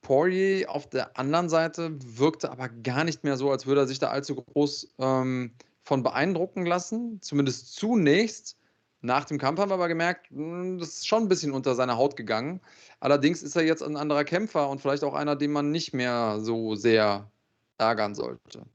Poirier auf der anderen Seite wirkte aber gar nicht mehr so, als würde er sich da allzu groß ähm, von beeindrucken lassen. Zumindest zunächst. Nach dem Kampf haben wir aber gemerkt, hm, das ist schon ein bisschen unter seine Haut gegangen. Allerdings ist er jetzt ein anderer Kämpfer und vielleicht auch einer, den man nicht mehr so sehr ärgern sollte.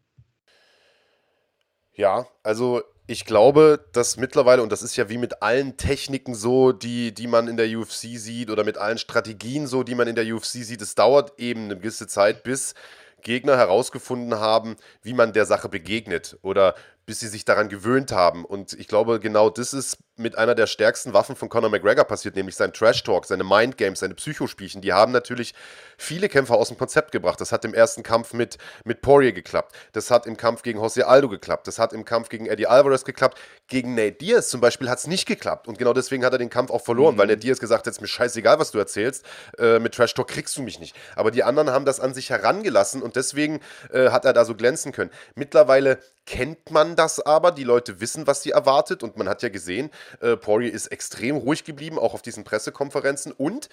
Ja, also ich glaube, dass mittlerweile, und das ist ja wie mit allen Techniken so, die, die man in der UFC sieht, oder mit allen Strategien so, die man in der UFC sieht, es dauert eben eine gewisse Zeit, bis Gegner herausgefunden haben, wie man der Sache begegnet oder bis sie sich daran gewöhnt haben. Und ich glaube, genau das ist mit einer der stärksten Waffen von Conor McGregor passiert, nämlich sein Trash-Talk, seine Mind-Games, seine Psychospielchen. Die haben natürlich viele Kämpfer aus dem Konzept gebracht. Das hat im ersten Kampf mit, mit Poirier geklappt. Das hat im Kampf gegen Jose Aldo geklappt. Das hat im Kampf gegen Eddie Alvarez geklappt. Gegen Nate Diaz zum Beispiel hat es nicht geklappt. Und genau deswegen hat er den Kampf auch verloren, mhm. weil Nate Diaz gesagt hat, es ist mir scheißegal, was du erzählst. Äh, mit Trash-Talk kriegst du mich nicht. Aber die anderen haben das an sich herangelassen und deswegen äh, hat er da so glänzen können. Mittlerweile kennt man das aber. Die Leute wissen, was sie erwartet. Und man hat ja gesehen, äh, Poirier ist extrem ruhig geblieben, auch auf diesen Pressekonferenzen. Und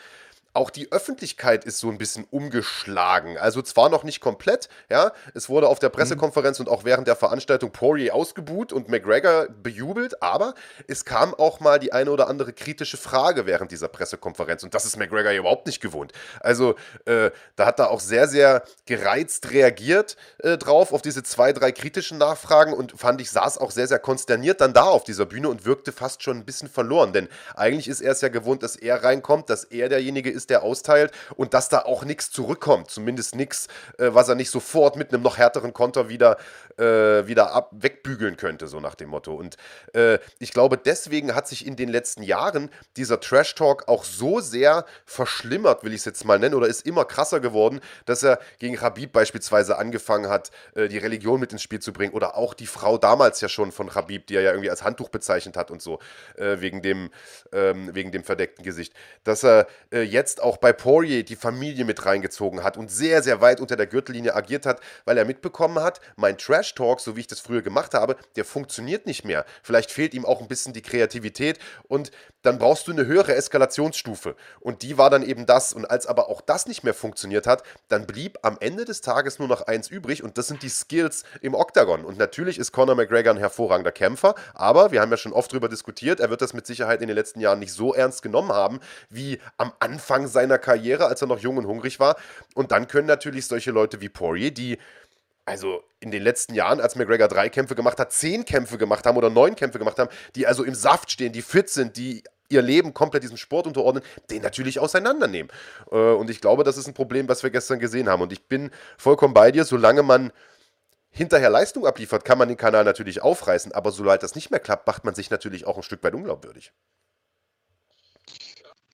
auch die Öffentlichkeit ist so ein bisschen umgeschlagen. Also zwar noch nicht komplett, ja, es wurde auf der mhm. Pressekonferenz und auch während der Veranstaltung Poirier ausgebuht und McGregor bejubelt, aber es kam auch mal die eine oder andere kritische Frage während dieser Pressekonferenz und das ist McGregor überhaupt nicht gewohnt. Also äh, da hat er auch sehr, sehr gereizt reagiert äh, drauf, auf diese zwei, drei kritischen Nachfragen und fand ich, saß auch sehr, sehr konsterniert dann da auf dieser Bühne und wirkte fast schon ein bisschen verloren, denn eigentlich ist er es ja gewohnt, dass er reinkommt, dass er derjenige ist, ist, der austeilt und dass da auch nichts zurückkommt. Zumindest nichts, äh, was er nicht sofort mit einem noch härteren Konter wieder, äh, wieder ab, wegbügeln könnte, so nach dem Motto. Und äh, ich glaube, deswegen hat sich in den letzten Jahren dieser Trash-Talk auch so sehr verschlimmert, will ich es jetzt mal nennen, oder ist immer krasser geworden, dass er gegen Habib beispielsweise angefangen hat, äh, die Religion mit ins Spiel zu bringen. Oder auch die Frau damals ja schon von Habib, die er ja irgendwie als Handtuch bezeichnet hat und so, äh, wegen, dem, ähm, wegen dem verdeckten Gesicht. Dass er äh, jetzt jetzt auch bei Poirier die Familie mit reingezogen hat und sehr, sehr weit unter der Gürtellinie agiert hat, weil er mitbekommen hat, mein Trash-Talk, so wie ich das früher gemacht habe, der funktioniert nicht mehr. Vielleicht fehlt ihm auch ein bisschen die Kreativität und dann brauchst du eine höhere Eskalationsstufe. Und die war dann eben das. Und als aber auch das nicht mehr funktioniert hat, dann blieb am Ende des Tages nur noch eins übrig und das sind die Skills im Oktagon. Und natürlich ist Conor McGregor ein hervorragender Kämpfer, aber wir haben ja schon oft darüber diskutiert, er wird das mit Sicherheit in den letzten Jahren nicht so ernst genommen haben, wie am Anfang seiner Karriere, als er noch jung und hungrig war. Und dann können natürlich solche Leute wie Poirier, die also in den letzten Jahren, als McGregor drei Kämpfe gemacht hat, zehn Kämpfe gemacht haben oder neun Kämpfe gemacht haben, die also im Saft stehen, die fit sind, die ihr Leben komplett diesem Sport unterordnen, den natürlich auseinandernehmen. Äh, und ich glaube, das ist ein Problem, was wir gestern gesehen haben. Und ich bin vollkommen bei dir, solange man hinterher Leistung abliefert, kann man den Kanal natürlich aufreißen, aber sobald das nicht mehr klappt, macht man sich natürlich auch ein Stück weit unglaubwürdig.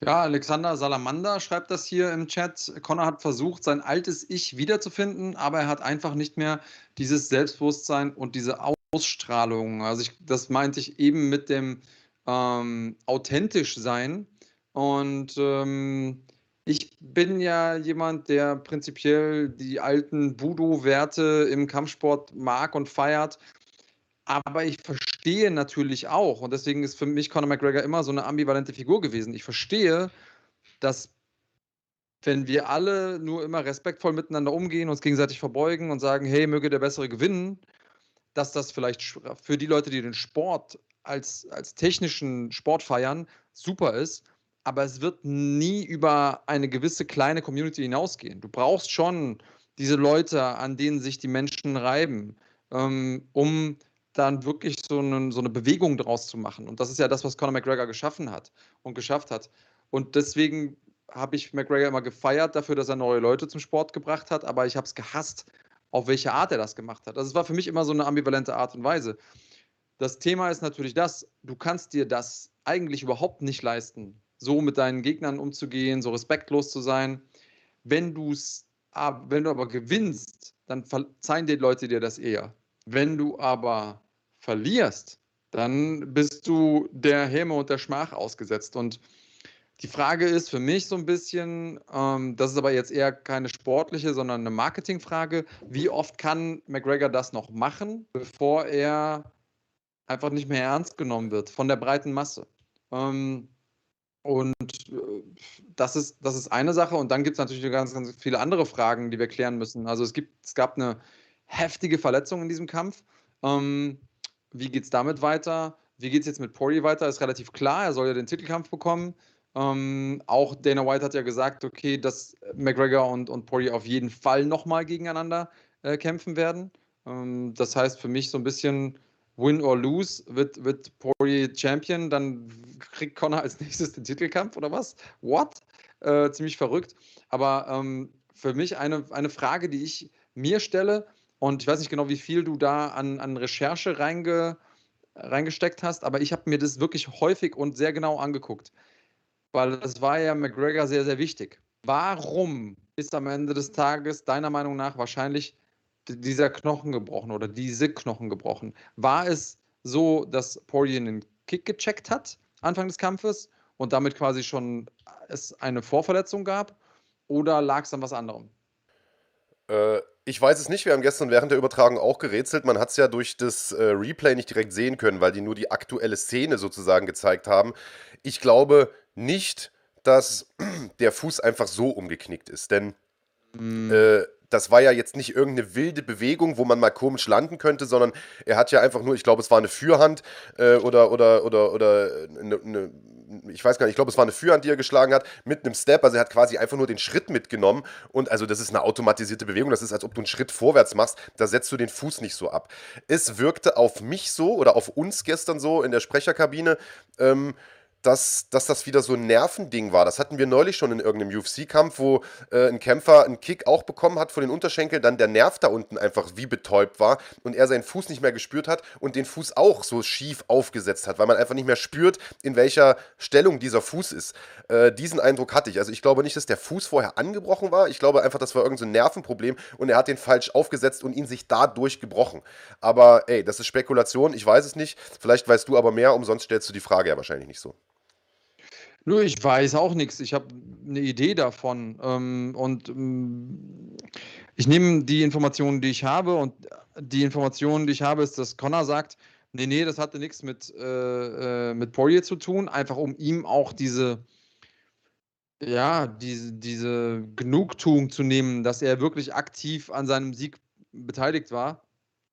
Ja, Alexander Salamander schreibt das hier im Chat. Connor hat versucht, sein altes Ich wiederzufinden, aber er hat einfach nicht mehr dieses Selbstbewusstsein und diese Ausstrahlung. Also ich, das meinte ich eben mit dem ähm, authentisch sein. Und ähm, ich bin ja jemand, der prinzipiell die alten Voodoo-Werte im Kampfsport mag und feiert. Aber ich verstehe natürlich auch, und deswegen ist für mich Conor McGregor immer so eine ambivalente Figur gewesen. Ich verstehe, dass wenn wir alle nur immer respektvoll miteinander umgehen, uns gegenseitig verbeugen und sagen, hey, möge der Bessere gewinnen, dass das vielleicht für die Leute, die den Sport als, als technischen Sport feiern, super ist. Aber es wird nie über eine gewisse kleine Community hinausgehen. Du brauchst schon diese Leute, an denen sich die Menschen reiben, ähm, um dann wirklich so, einen, so eine Bewegung draus zu machen. Und das ist ja das, was Conor McGregor geschaffen hat und geschafft hat. Und deswegen habe ich McGregor immer gefeiert dafür, dass er neue Leute zum Sport gebracht hat, aber ich habe es gehasst, auf welche Art er das gemacht hat. Also es war für mich immer so eine ambivalente Art und Weise. Das Thema ist natürlich das, du kannst dir das eigentlich überhaupt nicht leisten, so mit deinen Gegnern umzugehen, so respektlos zu sein. Wenn du es, wenn du aber gewinnst, dann verzeihen die Leute dir das eher. Wenn du aber verlierst, dann bist du der Häme und der Schmach ausgesetzt. Und die Frage ist für mich so ein bisschen, ähm, das ist aber jetzt eher keine sportliche, sondern eine Marketingfrage. Wie oft kann McGregor das noch machen, bevor er einfach nicht mehr ernst genommen wird von der breiten Masse? Ähm, und äh, das ist, das ist eine Sache. Und dann gibt es natürlich ganz, ganz viele andere Fragen, die wir klären müssen. Also es, gibt, es gab eine heftige Verletzung in diesem Kampf. Ähm, wie geht es damit weiter? Wie geht es jetzt mit Poirier weiter? Ist relativ klar, er soll ja den Titelkampf bekommen. Ähm, auch Dana White hat ja gesagt, okay, dass McGregor und, und Poirier auf jeden Fall nochmal gegeneinander äh, kämpfen werden. Ähm, das heißt für mich so ein bisschen Win or Lose, wird, wird Poirier Champion, dann kriegt Connor als nächstes den Titelkampf oder was? What? Äh, ziemlich verrückt. Aber ähm, für mich eine, eine Frage, die ich mir stelle, und ich weiß nicht genau, wie viel du da an, an Recherche reinge, reingesteckt hast, aber ich habe mir das wirklich häufig und sehr genau angeguckt. Weil das war ja McGregor sehr, sehr wichtig. Warum ist am Ende des Tages deiner Meinung nach wahrscheinlich dieser Knochen gebrochen oder diese Knochen gebrochen? War es so, dass Poirier einen Kick gecheckt hat Anfang des Kampfes und damit quasi schon es eine Vorverletzung gab? Oder lag es an was anderem? Äh, ich weiß es nicht. Wir haben gestern während der Übertragung auch gerätselt. Man hat es ja durch das äh, Replay nicht direkt sehen können, weil die nur die aktuelle Szene sozusagen gezeigt haben. Ich glaube nicht, dass der Fuß einfach so umgeknickt ist. Denn mm. äh, das war ja jetzt nicht irgendeine wilde Bewegung, wo man mal komisch landen könnte, sondern er hat ja einfach nur, ich glaube, es war eine Fürhand äh, oder, oder, oder, oder eine, eine, ich weiß gar nicht, ich glaube, es war eine Fürhand, die er geschlagen hat, mit einem Step. Also er hat quasi einfach nur den Schritt mitgenommen. Und also das ist eine automatisierte Bewegung. Das ist, als ob du einen Schritt vorwärts machst. Da setzt du den Fuß nicht so ab. Es wirkte auf mich so oder auf uns gestern so in der Sprecherkabine. Ähm, dass, dass das wieder so ein Nervending war. Das hatten wir neulich schon in irgendeinem UFC-Kampf, wo äh, ein Kämpfer einen Kick auch bekommen hat von den Unterschenkeln, dann der Nerv da unten einfach wie betäubt war und er seinen Fuß nicht mehr gespürt hat und den Fuß auch so schief aufgesetzt hat, weil man einfach nicht mehr spürt, in welcher Stellung dieser Fuß ist. Äh, diesen Eindruck hatte ich. Also ich glaube nicht, dass der Fuß vorher angebrochen war. Ich glaube einfach, das war irgendein so Nervenproblem und er hat den falsch aufgesetzt und ihn sich dadurch gebrochen. Aber ey, das ist Spekulation, ich weiß es nicht. Vielleicht weißt du aber mehr, umsonst stellst du die Frage ja wahrscheinlich nicht so. Nö, ich weiß auch nichts. Ich habe eine Idee davon. Ähm, und ähm, ich nehme die Informationen, die ich habe, und die Informationen, die ich habe, ist, dass Connor sagt, nee, nee, das hatte nichts mit, äh, äh, mit Poirier zu tun, einfach um ihm auch diese, ja, diese, diese Genugtuung zu nehmen, dass er wirklich aktiv an seinem Sieg beteiligt war.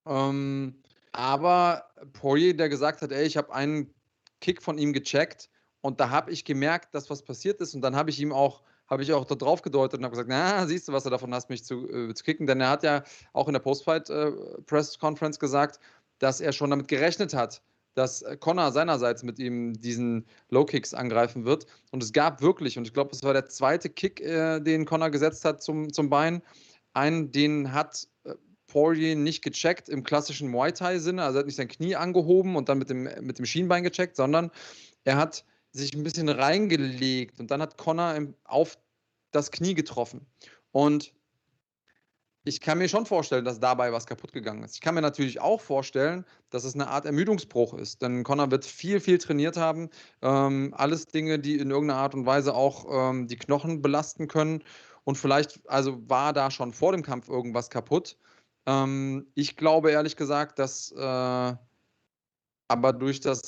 Ähm, aber Poirier, der gesagt hat, ey, ich habe einen Kick von ihm gecheckt, und da habe ich gemerkt, dass was passiert ist. Und dann habe ich ihm auch, habe ich auch da drauf gedeutet und habe gesagt, na, siehst du, was du davon hast, mich zu, äh, zu kicken. Denn er hat ja auch in der Postfight-Press-Conference äh, gesagt, dass er schon damit gerechnet hat, dass äh, Connor seinerseits mit ihm diesen Low-Kicks angreifen wird. Und es gab wirklich, und ich glaube, es war der zweite Kick, äh, den Connor gesetzt hat zum, zum Bein. Einen, den hat äh, Poirier nicht gecheckt im klassischen Muay Thai-Sinne. Also er hat nicht sein Knie angehoben und dann mit dem, mit dem Schienbein gecheckt, sondern er hat sich ein bisschen reingelegt und dann hat Connor auf das Knie getroffen. Und ich kann mir schon vorstellen, dass dabei was kaputt gegangen ist. Ich kann mir natürlich auch vorstellen, dass es eine Art Ermüdungsbruch ist. Denn Connor wird viel, viel trainiert haben. Ähm, alles Dinge, die in irgendeiner Art und Weise auch ähm, die Knochen belasten können. Und vielleicht, also war da schon vor dem Kampf irgendwas kaputt. Ähm, ich glaube ehrlich gesagt, dass äh, aber durch das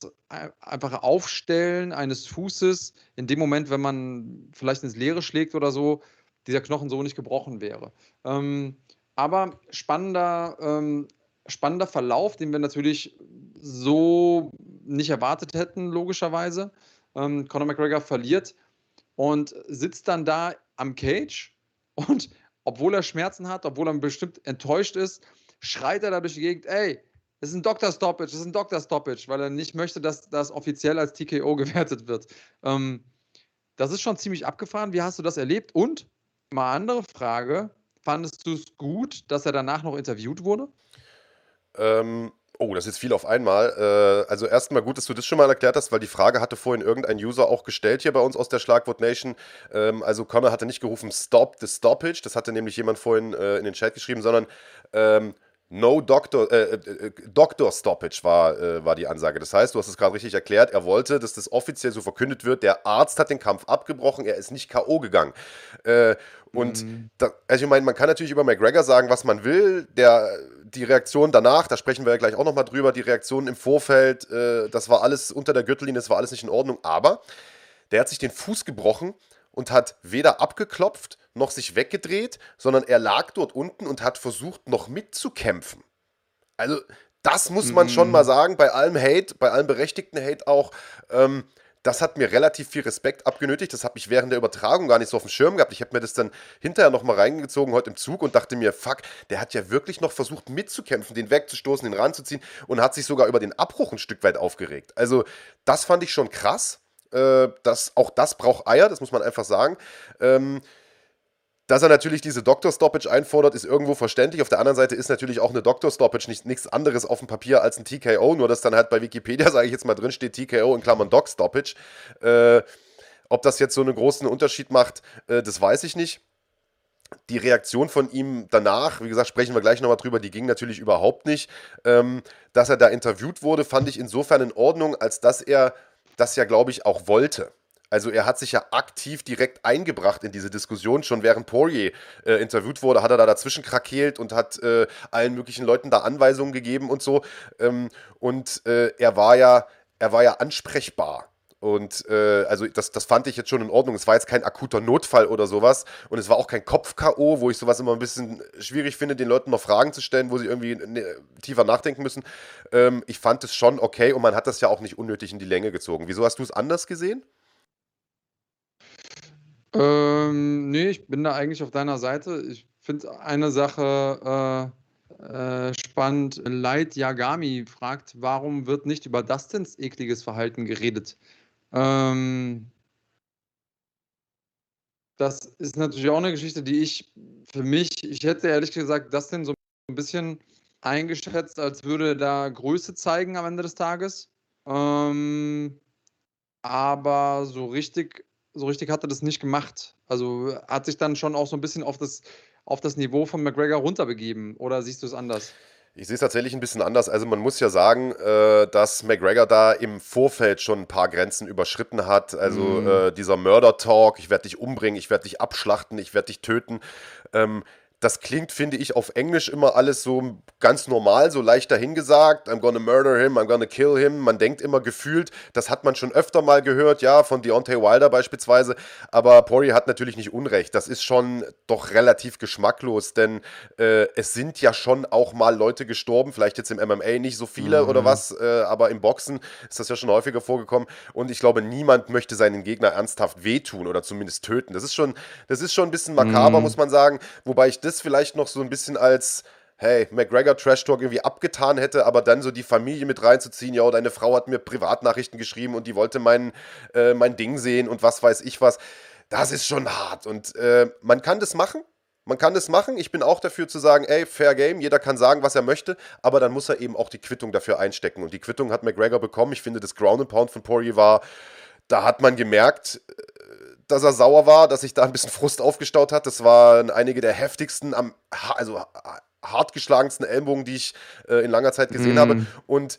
einfache Aufstellen eines Fußes, in dem Moment, wenn man vielleicht ins Leere schlägt oder so, dieser Knochen so nicht gebrochen wäre. Ähm, aber spannender, ähm, spannender Verlauf, den wir natürlich so nicht erwartet hätten, logischerweise. Ähm, Conor McGregor verliert und sitzt dann da am Cage und obwohl er Schmerzen hat, obwohl er bestimmt enttäuscht ist, schreit er da durch die Gegend, ey, ist ein Dr. Stoppage, ist ein Dr. Stoppage, weil er nicht möchte, dass das offiziell als TKO gewertet wird. Ähm, das ist schon ziemlich abgefahren. Wie hast du das erlebt? Und mal andere Frage: Fandest du es gut, dass er danach noch interviewt wurde? Ähm, oh, das ist viel auf einmal. Äh, also erstmal gut, dass du das schon mal erklärt hast, weil die Frage hatte vorhin irgendein User auch gestellt hier bei uns aus der Schlagwort Nation. Ähm, also Connor hatte nicht gerufen Stop the Stoppage, das hatte nämlich jemand vorhin äh, in den Chat geschrieben, sondern ähm, No Doctor, äh, äh, Doctor Stoppage war, äh, war die Ansage. Das heißt, du hast es gerade richtig erklärt, er wollte, dass das offiziell so verkündet wird, der Arzt hat den Kampf abgebrochen, er ist nicht K.O. gegangen. Äh, und mhm. da, also ich meine, man kann natürlich über McGregor sagen, was man will. Der, die Reaktion danach, da sprechen wir ja gleich auch nochmal drüber, die Reaktion im Vorfeld, äh, das war alles unter der Gürtellinie, das war alles nicht in Ordnung, aber der hat sich den Fuß gebrochen und hat weder abgeklopft noch sich weggedreht, sondern er lag dort unten und hat versucht, noch mitzukämpfen. Also, das muss man mm. schon mal sagen, bei allem Hate, bei allem berechtigten Hate auch. Ähm, das hat mir relativ viel Respekt abgenötigt. Das habe ich während der Übertragung gar nicht so auf dem Schirm gehabt. Ich habe mir das dann hinterher nochmal reingezogen heute im Zug und dachte mir, fuck, der hat ja wirklich noch versucht mitzukämpfen, den wegzustoßen, den ranzuziehen und hat sich sogar über den Abbruch ein Stück weit aufgeregt. Also das fand ich schon krass. Äh, das, auch das braucht Eier, das muss man einfach sagen. Ähm, dass er natürlich diese Doktor-Stoppage einfordert, ist irgendwo verständlich. Auf der anderen Seite ist natürlich auch eine Doktor-Stoppage nicht, nichts anderes auf dem Papier als ein TKO, nur dass dann halt bei Wikipedia, sage ich jetzt mal, drin steht TKO in Klammern Doc-Stoppage. Äh, ob das jetzt so einen großen Unterschied macht, äh, das weiß ich nicht. Die Reaktion von ihm danach, wie gesagt, sprechen wir gleich nochmal drüber, die ging natürlich überhaupt nicht. Ähm, dass er da interviewt wurde, fand ich insofern in Ordnung, als dass er das ja, glaube ich, auch wollte. Also er hat sich ja aktiv direkt eingebracht in diese Diskussion. Schon während Poirier äh, interviewt wurde, hat er da dazwischen krakeelt und hat äh, allen möglichen Leuten da Anweisungen gegeben und so. Ähm, und äh, er war ja, er war ja ansprechbar. Und äh, also das, das fand ich jetzt schon in Ordnung. Es war jetzt kein akuter Notfall oder sowas. Und es war auch kein Kopf-K.O., wo ich sowas immer ein bisschen schwierig finde, den Leuten noch Fragen zu stellen, wo sie irgendwie ne, tiefer nachdenken müssen. Ähm, ich fand es schon okay und man hat das ja auch nicht unnötig in die Länge gezogen. Wieso hast du es anders gesehen? Ähm, nee, ich bin da eigentlich auf deiner Seite. Ich finde eine Sache äh, äh, spannend. Light Yagami fragt, warum wird nicht über Dustins ekliges Verhalten geredet? Ähm, das ist natürlich auch eine Geschichte, die ich für mich, ich hätte ehrlich gesagt Dustin so ein bisschen eingeschätzt, als würde da Größe zeigen am Ende des Tages. Ähm, aber so richtig, so richtig hat er das nicht gemacht. Also hat sich dann schon auch so ein bisschen auf das, auf das Niveau von McGregor runterbegeben. Oder siehst du es anders? Ich sehe es tatsächlich ein bisschen anders. Also man muss ja sagen, äh, dass McGregor da im Vorfeld schon ein paar Grenzen überschritten hat. Also mm. äh, dieser Murder-Talk, ich werde dich umbringen, ich werde dich abschlachten, ich werde dich töten. Ähm, das klingt, finde ich, auf Englisch immer alles so ganz normal, so leicht dahingesagt. I'm gonna murder him, I'm gonna kill him. Man denkt immer gefühlt, das hat man schon öfter mal gehört, ja, von Deontay Wilder beispielsweise. Aber Poirier hat natürlich nicht Unrecht. Das ist schon doch relativ geschmacklos, denn äh, es sind ja schon auch mal Leute gestorben. Vielleicht jetzt im MMA nicht so viele mhm. oder was, äh, aber im Boxen ist das ja schon häufiger vorgekommen. Und ich glaube, niemand möchte seinen Gegner ernsthaft wehtun oder zumindest töten. Das ist schon, das ist schon ein bisschen makaber, mhm. muss man sagen. Wobei ich das vielleicht noch so ein bisschen als hey, McGregor Trash Talk irgendwie abgetan hätte, aber dann so die Familie mit reinzuziehen, ja, deine Frau hat mir Privatnachrichten geschrieben und die wollte mein, äh, mein Ding sehen und was weiß ich was. Das ist schon hart und äh, man kann das machen. Man kann das machen. Ich bin auch dafür zu sagen, ey, fair game, jeder kann sagen, was er möchte, aber dann muss er eben auch die Quittung dafür einstecken. Und die Quittung hat McGregor bekommen. Ich finde, das Ground and Pound von Poirier war, da hat man gemerkt, dass er sauer war, dass sich da ein bisschen Frust aufgestaut hat. Das waren einige der heftigsten, am, also hartgeschlagensten Ellbogen, die ich äh, in langer Zeit gesehen mm. habe. Und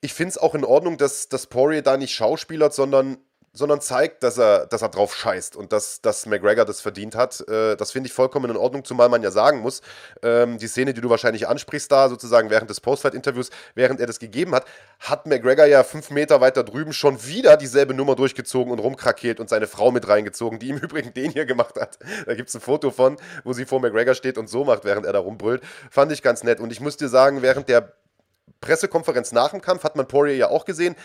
ich finde es auch in Ordnung, dass, dass Poirier da nicht schauspielert, sondern sondern zeigt, dass er, dass er drauf scheißt und dass, dass McGregor das verdient hat. Äh, das finde ich vollkommen in Ordnung, zumal man ja sagen muss, ähm, die Szene, die du wahrscheinlich ansprichst, da sozusagen während des Postfight-Interviews, während er das gegeben hat, hat McGregor ja fünf Meter weiter drüben schon wieder dieselbe Nummer durchgezogen und rumkrakeelt und seine Frau mit reingezogen, die im Übrigen den hier gemacht hat. Da gibt es ein Foto von, wo sie vor McGregor steht und so macht, während er da rumbrüllt. Fand ich ganz nett. Und ich muss dir sagen, während der Pressekonferenz nach dem Kampf hat man Poirier ja auch gesehen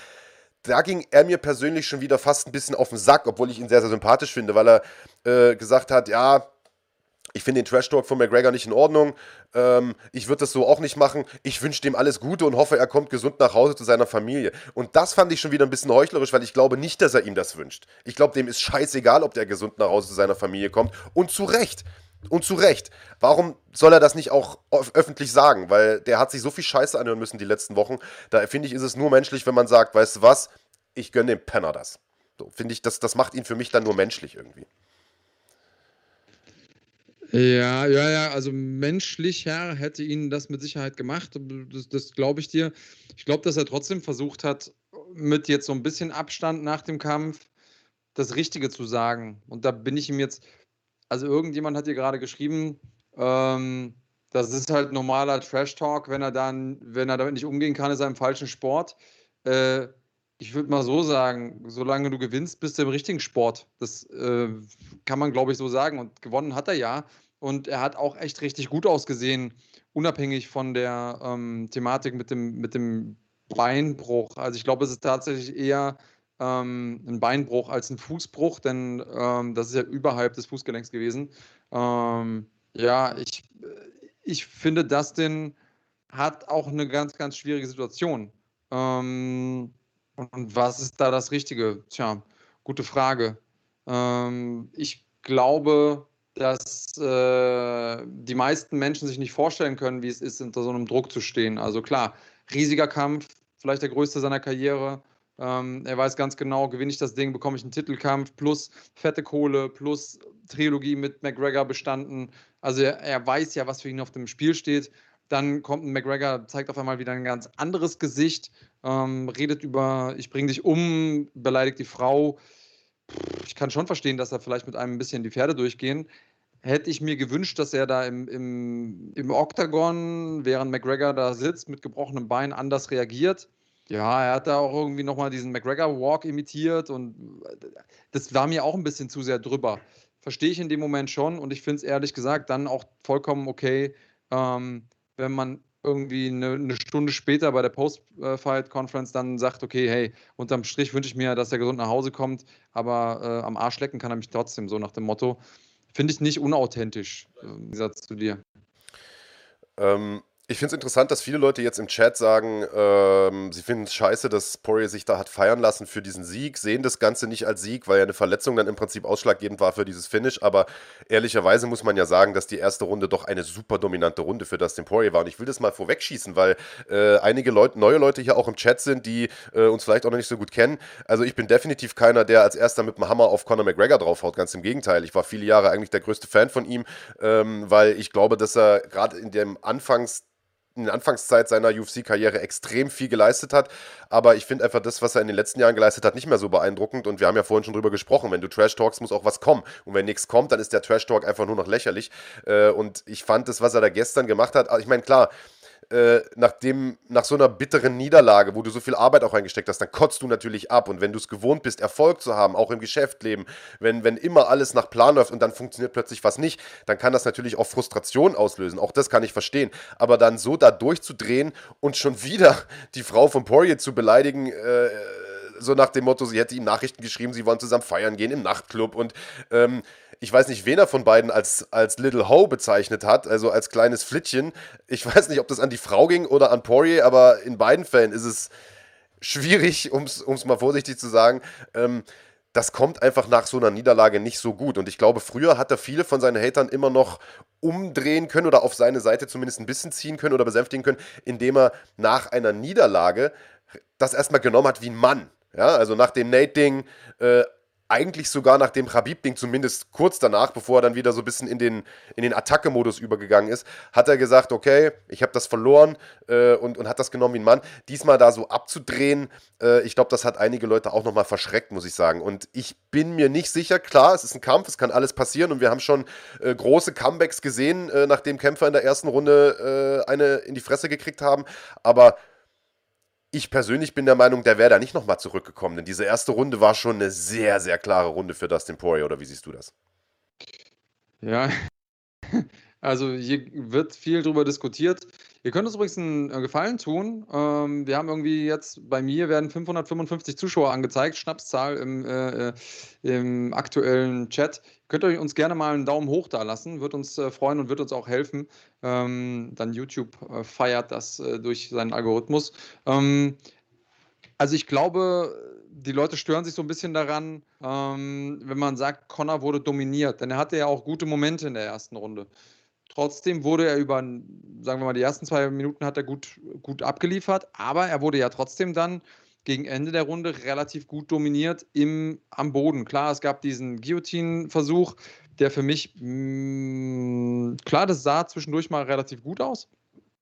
da ging er mir persönlich schon wieder fast ein bisschen auf den Sack, obwohl ich ihn sehr, sehr sympathisch finde, weil er äh, gesagt hat, ja, ich finde den Trash-Talk von McGregor nicht in Ordnung. Ähm, ich würde das so auch nicht machen. Ich wünsche dem alles Gute und hoffe, er kommt gesund nach Hause zu seiner Familie. Und das fand ich schon wieder ein bisschen heuchlerisch, weil ich glaube nicht, dass er ihm das wünscht. Ich glaube, dem ist scheißegal, ob der gesund nach Hause zu seiner Familie kommt. Und zu Recht. Und zu Recht. Warum soll er das nicht auch öffentlich sagen? Weil der hat sich so viel Scheiße anhören müssen die letzten Wochen. Da finde ich, ist es nur menschlich, wenn man sagt, weißt du was, ich gönne dem Penner das. So, finde ich, das, das macht ihn für mich dann nur menschlich irgendwie. Ja, ja, ja, also menschlicher hätte ihn das mit Sicherheit gemacht. Das, das glaube ich dir. Ich glaube, dass er trotzdem versucht hat, mit jetzt so ein bisschen Abstand nach dem Kampf das Richtige zu sagen. Und da bin ich ihm jetzt, also irgendjemand hat hier gerade geschrieben, ähm, das ist halt normaler Trash-Talk, wenn er dann, wenn er damit nicht umgehen kann, ist er im falschen Sport. Äh, ich würde mal so sagen, solange du gewinnst, bist du im richtigen Sport. Das äh, kann man, glaube ich, so sagen. Und gewonnen hat er ja. Und er hat auch echt richtig gut ausgesehen, unabhängig von der ähm, Thematik mit dem, mit dem Beinbruch. Also ich glaube, es ist tatsächlich eher ähm, ein Beinbruch als ein Fußbruch, denn ähm, das ist ja überhalb des Fußgelenks gewesen. Ähm, ja, ich, ich finde, Dustin hat auch eine ganz, ganz schwierige Situation. Ähm, und was ist da das Richtige? Tja, gute Frage. Ähm, ich glaube, dass äh, die meisten Menschen sich nicht vorstellen können, wie es ist, unter so einem Druck zu stehen. Also klar, riesiger Kampf, vielleicht der größte seiner Karriere. Ähm, er weiß ganz genau, gewinne ich das Ding, bekomme ich einen Titelkampf, plus fette Kohle, plus Trilogie mit McGregor bestanden. Also er, er weiß ja, was für ihn auf dem Spiel steht. Dann kommt ein McGregor, zeigt auf einmal wieder ein ganz anderes Gesicht, ähm, redet über, ich bringe dich um, beleidigt die Frau. Ich kann schon verstehen, dass da vielleicht mit einem ein bisschen die Pferde durchgehen. Hätte ich mir gewünscht, dass er da im, im, im Oktagon, während McGregor da sitzt, mit gebrochenem Bein anders reagiert. Ja, er hat da auch irgendwie nochmal diesen McGregor-Walk imitiert und das war mir auch ein bisschen zu sehr drüber. Verstehe ich in dem Moment schon und ich finde es ehrlich gesagt dann auch vollkommen okay, ähm, wenn man irgendwie eine, eine, Stunde später bei der Post-Fight-Conference dann sagt, okay, hey, unterm Strich wünsche ich mir, dass er gesund nach Hause kommt, aber äh, am Arsch lecken kann er mich trotzdem, so nach dem Motto. Finde ich nicht unauthentisch, äh, im Gegensatz zu dir. Ähm, ich finde es interessant, dass viele Leute jetzt im Chat sagen, ähm, sie finden es scheiße, dass Poirier sich da hat feiern lassen für diesen Sieg, sehen das Ganze nicht als Sieg, weil ja eine Verletzung dann im Prinzip ausschlaggebend war für dieses Finish. Aber ehrlicherweise muss man ja sagen, dass die erste Runde doch eine super dominante Runde für Dustin Poirier war. Und ich will das mal vorwegschießen, weil äh, einige Leute, neue Leute hier auch im Chat sind, die äh, uns vielleicht auch noch nicht so gut kennen. Also ich bin definitiv keiner, der als erster mit dem Hammer auf Conor McGregor draufhaut. Ganz im Gegenteil. Ich war viele Jahre eigentlich der größte Fan von ihm, ähm, weil ich glaube, dass er gerade in dem Anfangs in der Anfangszeit seiner UFC-Karriere extrem viel geleistet hat. Aber ich finde einfach das, was er in den letzten Jahren geleistet hat, nicht mehr so beeindruckend. Und wir haben ja vorhin schon drüber gesprochen. Wenn du Trash talks, muss auch was kommen. Und wenn nichts kommt, dann ist der Trash Talk einfach nur noch lächerlich. Äh, und ich fand das, was er da gestern gemacht hat, ich meine, klar, äh, nach, so einer bitteren Niederlage, wo du so viel Arbeit auch reingesteckt hast, dann kotzt du natürlich ab. Und wenn du es gewohnt bist, Erfolg zu haben, auch im Geschäftsleben, wenn, wenn immer alles nach Plan läuft und dann funktioniert plötzlich was nicht, dann kann das natürlich auch Frustration auslösen. Auch das kann ich verstehen. Aber dann so da durchzudrehen und schon wieder die Frau von Poirier zu beleidigen, äh, so nach dem Motto, sie hätte ihm Nachrichten geschrieben, sie wollen zusammen feiern gehen im Nachtclub und ähm, ich weiß nicht, wen er von beiden als, als Little Ho bezeichnet hat, also als kleines Flittchen. Ich weiß nicht, ob das an die Frau ging oder an Poirier, aber in beiden Fällen ist es schwierig, um es mal vorsichtig zu sagen. Ähm, das kommt einfach nach so einer Niederlage nicht so gut. Und ich glaube, früher hat er viele von seinen Hatern immer noch umdrehen können oder auf seine Seite zumindest ein bisschen ziehen können oder besänftigen können, indem er nach einer Niederlage das erstmal genommen hat wie ein Mann. Ja, also nach dem Nate-Ding äh, eigentlich sogar nach dem Habib-Ding, zumindest kurz danach, bevor er dann wieder so ein bisschen in den, in den Attacke-Modus übergegangen ist, hat er gesagt, okay, ich habe das verloren äh, und, und hat das genommen wie ein Mann. Diesmal da so abzudrehen, äh, ich glaube, das hat einige Leute auch nochmal verschreckt, muss ich sagen. Und ich bin mir nicht sicher, klar, es ist ein Kampf, es kann alles passieren und wir haben schon äh, große Comebacks gesehen, äh, nachdem Kämpfer in der ersten Runde äh, eine in die Fresse gekriegt haben, aber ich persönlich bin der Meinung, der wäre da nicht nochmal zurückgekommen, denn diese erste Runde war schon eine sehr, sehr klare Runde für Dustin Poirier, oder wie siehst du das? Ja, also hier wird viel drüber diskutiert. Ihr könnt uns übrigens einen äh, Gefallen tun. Ähm, wir haben irgendwie jetzt, bei mir werden 555 Zuschauer angezeigt, Schnapszahl im, äh, äh, im aktuellen Chat. Könnt ihr uns gerne mal einen Daumen hoch da lassen, wird uns äh, freuen und wird uns auch helfen. Ähm, dann YouTube äh, feiert das äh, durch seinen Algorithmus. Ähm, also ich glaube, die Leute stören sich so ein bisschen daran, ähm, wenn man sagt, Connor wurde dominiert, denn er hatte ja auch gute Momente in der ersten Runde. Trotzdem wurde er über, sagen wir mal, die ersten zwei Minuten hat er gut, gut abgeliefert, aber er wurde ja trotzdem dann gegen Ende der Runde relativ gut dominiert im, am Boden. Klar, es gab diesen Guillotine-Versuch, der für mich, mh, mm, klar, das sah zwischendurch mal relativ gut aus,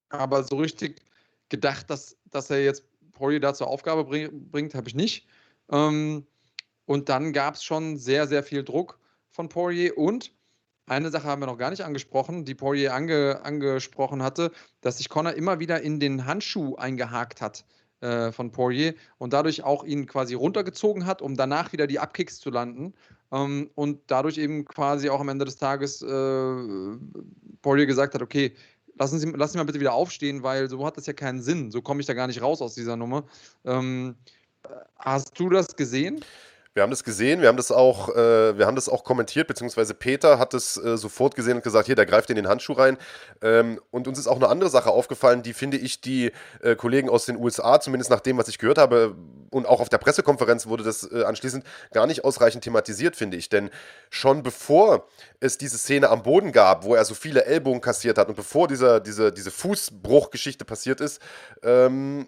aber so richtig gedacht, dass, dass er jetzt Poirier da zur Aufgabe bring, bringt, habe ich nicht. Ähm, und dann gab es schon sehr, sehr viel Druck von Poirier und eine Sache haben wir noch gar nicht angesprochen, die Poirier ange, angesprochen hatte, dass sich Connor immer wieder in den Handschuh eingehakt hat äh, von Poirier und dadurch auch ihn quasi runtergezogen hat, um danach wieder die Abkicks zu landen. Ähm, und dadurch eben quasi auch am Ende des Tages äh, Poirier gesagt hat, okay, lassen Sie, lassen Sie mal bitte wieder aufstehen, weil so hat das ja keinen Sinn. So komme ich da gar nicht raus aus dieser Nummer. Ähm, hast du das gesehen? Wir haben das gesehen, wir haben das auch, äh, wir haben das auch kommentiert, beziehungsweise Peter hat es äh, sofort gesehen und gesagt, hier, der greift in den Handschuh rein. Ähm, und uns ist auch eine andere Sache aufgefallen, die finde ich die äh, Kollegen aus den USA, zumindest nach dem, was ich gehört habe, und auch auf der Pressekonferenz wurde das äh, anschließend gar nicht ausreichend thematisiert, finde ich. Denn schon bevor es diese Szene am Boden gab, wo er so viele Ellbogen kassiert hat und bevor dieser, diese, diese Fußbruchgeschichte passiert ist, ähm,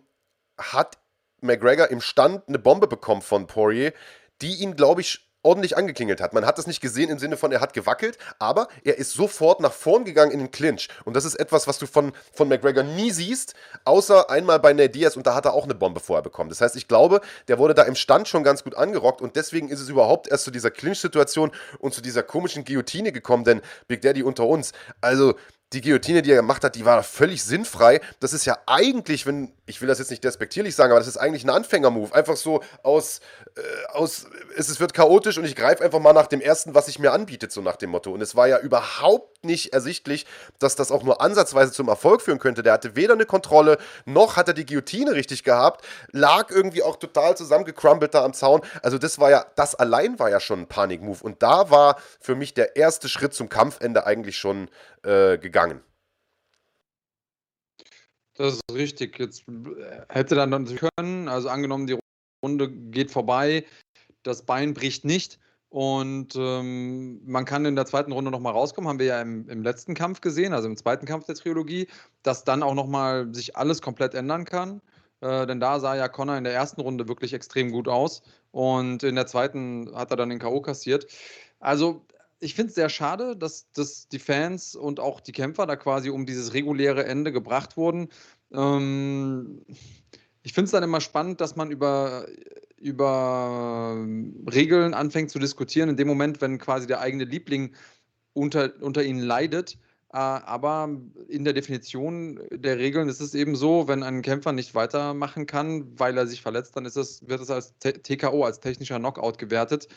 hat McGregor im Stand eine Bombe bekommen von Poirier, die ihn, glaube ich, ordentlich angeklingelt hat. Man hat das nicht gesehen im Sinne von, er hat gewackelt, aber er ist sofort nach vorn gegangen in den Clinch. Und das ist etwas, was du von, von McGregor nie siehst, außer einmal bei Nate Diaz und da hat er auch eine Bombe vorher bekommen. Das heißt, ich glaube, der wurde da im Stand schon ganz gut angerockt und deswegen ist es überhaupt erst zu dieser Clinch-Situation und zu dieser komischen Guillotine gekommen, denn Big Daddy unter uns, also die Guillotine, die er gemacht hat, die war völlig sinnfrei. Das ist ja eigentlich, wenn ich will das jetzt nicht despektierlich sagen, aber das ist eigentlich ein Anfänger-Move. Einfach so aus, äh, aus es, es wird chaotisch und ich greife einfach mal nach dem ersten, was sich mir anbietet, so nach dem Motto. Und es war ja überhaupt nicht ersichtlich, dass das auch nur ansatzweise zum Erfolg führen könnte. Der hatte weder eine Kontrolle, noch hat er die Guillotine richtig gehabt, lag irgendwie auch total zusammengecrumbled da am Zaun. Also das war ja, das allein war ja schon ein Panik-Move. Und da war für mich der erste Schritt zum Kampfende eigentlich schon äh, gegangen. Das ist richtig. Jetzt hätte dann dann können, also angenommen, die Runde geht vorbei, das Bein bricht nicht und ähm, man kann in der zweiten Runde nochmal rauskommen, haben wir ja im, im, letzten Kampf gesehen, also im zweiten Kampf der Trilogie, dass dann auch nochmal sich alles komplett ändern kann. Äh, denn da sah ja Connor in der ersten Runde wirklich extrem gut aus und in der zweiten hat er dann den K.O. kassiert. Also ich finde es sehr schade, dass, dass die Fans und auch die Kämpfer da quasi um dieses reguläre Ende gebracht wurden. Ähm, ich finde es dann immer spannend, dass man über, über Regeln anfängt zu diskutieren, in dem Moment, wenn quasi der eigene Liebling unter, unter ihnen leidet. Äh, aber in der Definition der Regeln ist es eben so, wenn ein Kämpfer nicht weitermachen kann, weil er sich verletzt, dann ist es, wird es als TKO, als technischer Knockout gewertet.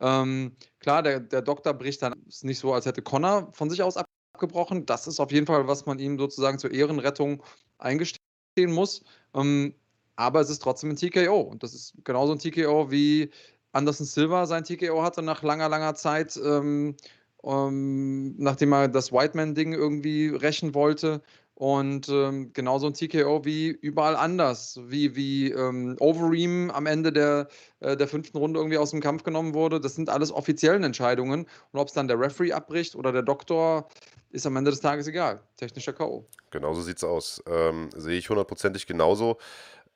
Ähm, klar, der, der Doktor bricht dann, ist nicht so, als hätte Connor von sich aus abgebrochen. Das ist auf jeden Fall, was man ihm sozusagen zur Ehrenrettung eingestehen muss. Ähm, aber es ist trotzdem ein TKO. Und das ist genauso ein TKO wie Anderson Silva sein TKO hatte nach langer, langer Zeit, ähm, ähm, nachdem er das Whiteman-Ding irgendwie rächen wollte. Und ähm, genauso ein TKO wie überall anders, wie, wie ähm, Overeem am Ende der, äh, der fünften Runde irgendwie aus dem Kampf genommen wurde. Das sind alles offiziellen Entscheidungen. Und ob es dann der Referee abbricht oder der Doktor, ist am Ende des Tages egal. Technischer K.O. Genauso sieht es aus. Ähm, sehe ich hundertprozentig genauso.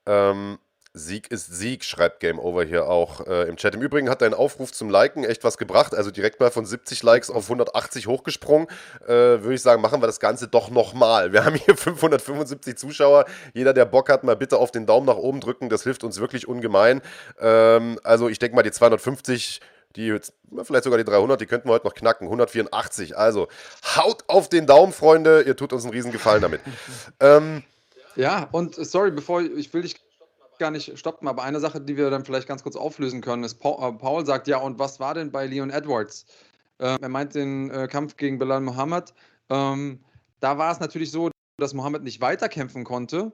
Ähm, Sieg ist Sieg, schreibt Game Over hier auch äh, im Chat. Im Übrigen hat dein Aufruf zum Liken echt was gebracht. Also direkt mal von 70 Likes auf 180 hochgesprungen. Äh, Würde ich sagen, machen wir das Ganze doch nochmal. Wir haben hier 575 Zuschauer. Jeder, der Bock hat, mal bitte auf den Daumen nach oben drücken. Das hilft uns wirklich ungemein. Ähm, also ich denke mal, die 250 die vielleicht sogar die 300, die könnten wir heute noch knacken. 184. Also haut auf den Daumen, Freunde. Ihr tut uns einen riesen Gefallen damit. ähm, ja, und sorry, bevor ich, ich will dich gar nicht stoppen, aber eine Sache, die wir dann vielleicht ganz kurz auflösen können, ist, Paul, äh, Paul sagt, ja, und was war denn bei Leon Edwards? Äh, er meint den äh, Kampf gegen Bilal Muhammad. Ähm, da war es natürlich so, dass Muhammad nicht weiterkämpfen konnte,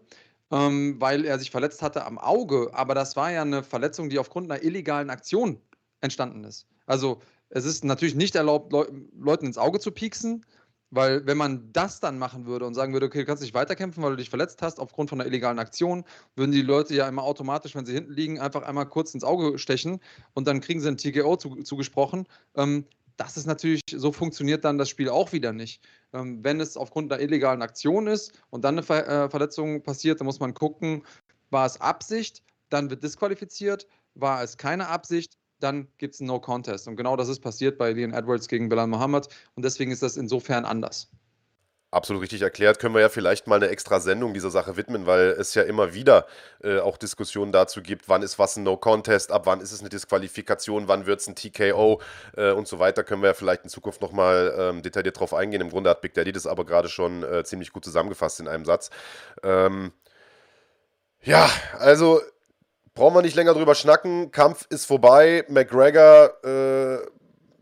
ähm, weil er sich verletzt hatte am Auge. Aber das war ja eine Verletzung, die aufgrund einer illegalen Aktion entstanden ist. Also es ist natürlich nicht erlaubt, Le Leuten ins Auge zu pieksen, weil wenn man das dann machen würde und sagen würde, okay, du kannst nicht weiterkämpfen, weil du dich verletzt hast aufgrund von einer illegalen Aktion, würden die Leute ja immer automatisch, wenn sie hinten liegen, einfach einmal kurz ins Auge stechen und dann kriegen sie ein TKO zu, zugesprochen. Ähm, das ist natürlich, so funktioniert dann das Spiel auch wieder nicht. Ähm, wenn es aufgrund einer illegalen Aktion ist und dann eine äh, Verletzung passiert, dann muss man gucken, war es Absicht, dann wird disqualifiziert, war es keine Absicht, dann gibt es ein No Contest. Und genau das ist passiert bei Leon Edwards gegen Bilal Muhammad. Und deswegen ist das insofern anders. Absolut richtig erklärt. Können wir ja vielleicht mal eine extra Sendung dieser Sache widmen, weil es ja immer wieder äh, auch Diskussionen dazu gibt, wann ist was ein No-Contest, ab wann ist es eine Disqualifikation, wann wird es ein TKO äh, und so weiter. Können wir ja vielleicht in Zukunft nochmal ähm, detailliert drauf eingehen. Im Grunde hat Big Daddy das aber gerade schon äh, ziemlich gut zusammengefasst in einem Satz. Ähm, ja, also brauchen wir nicht länger drüber schnacken. Kampf ist vorbei. McGregor äh,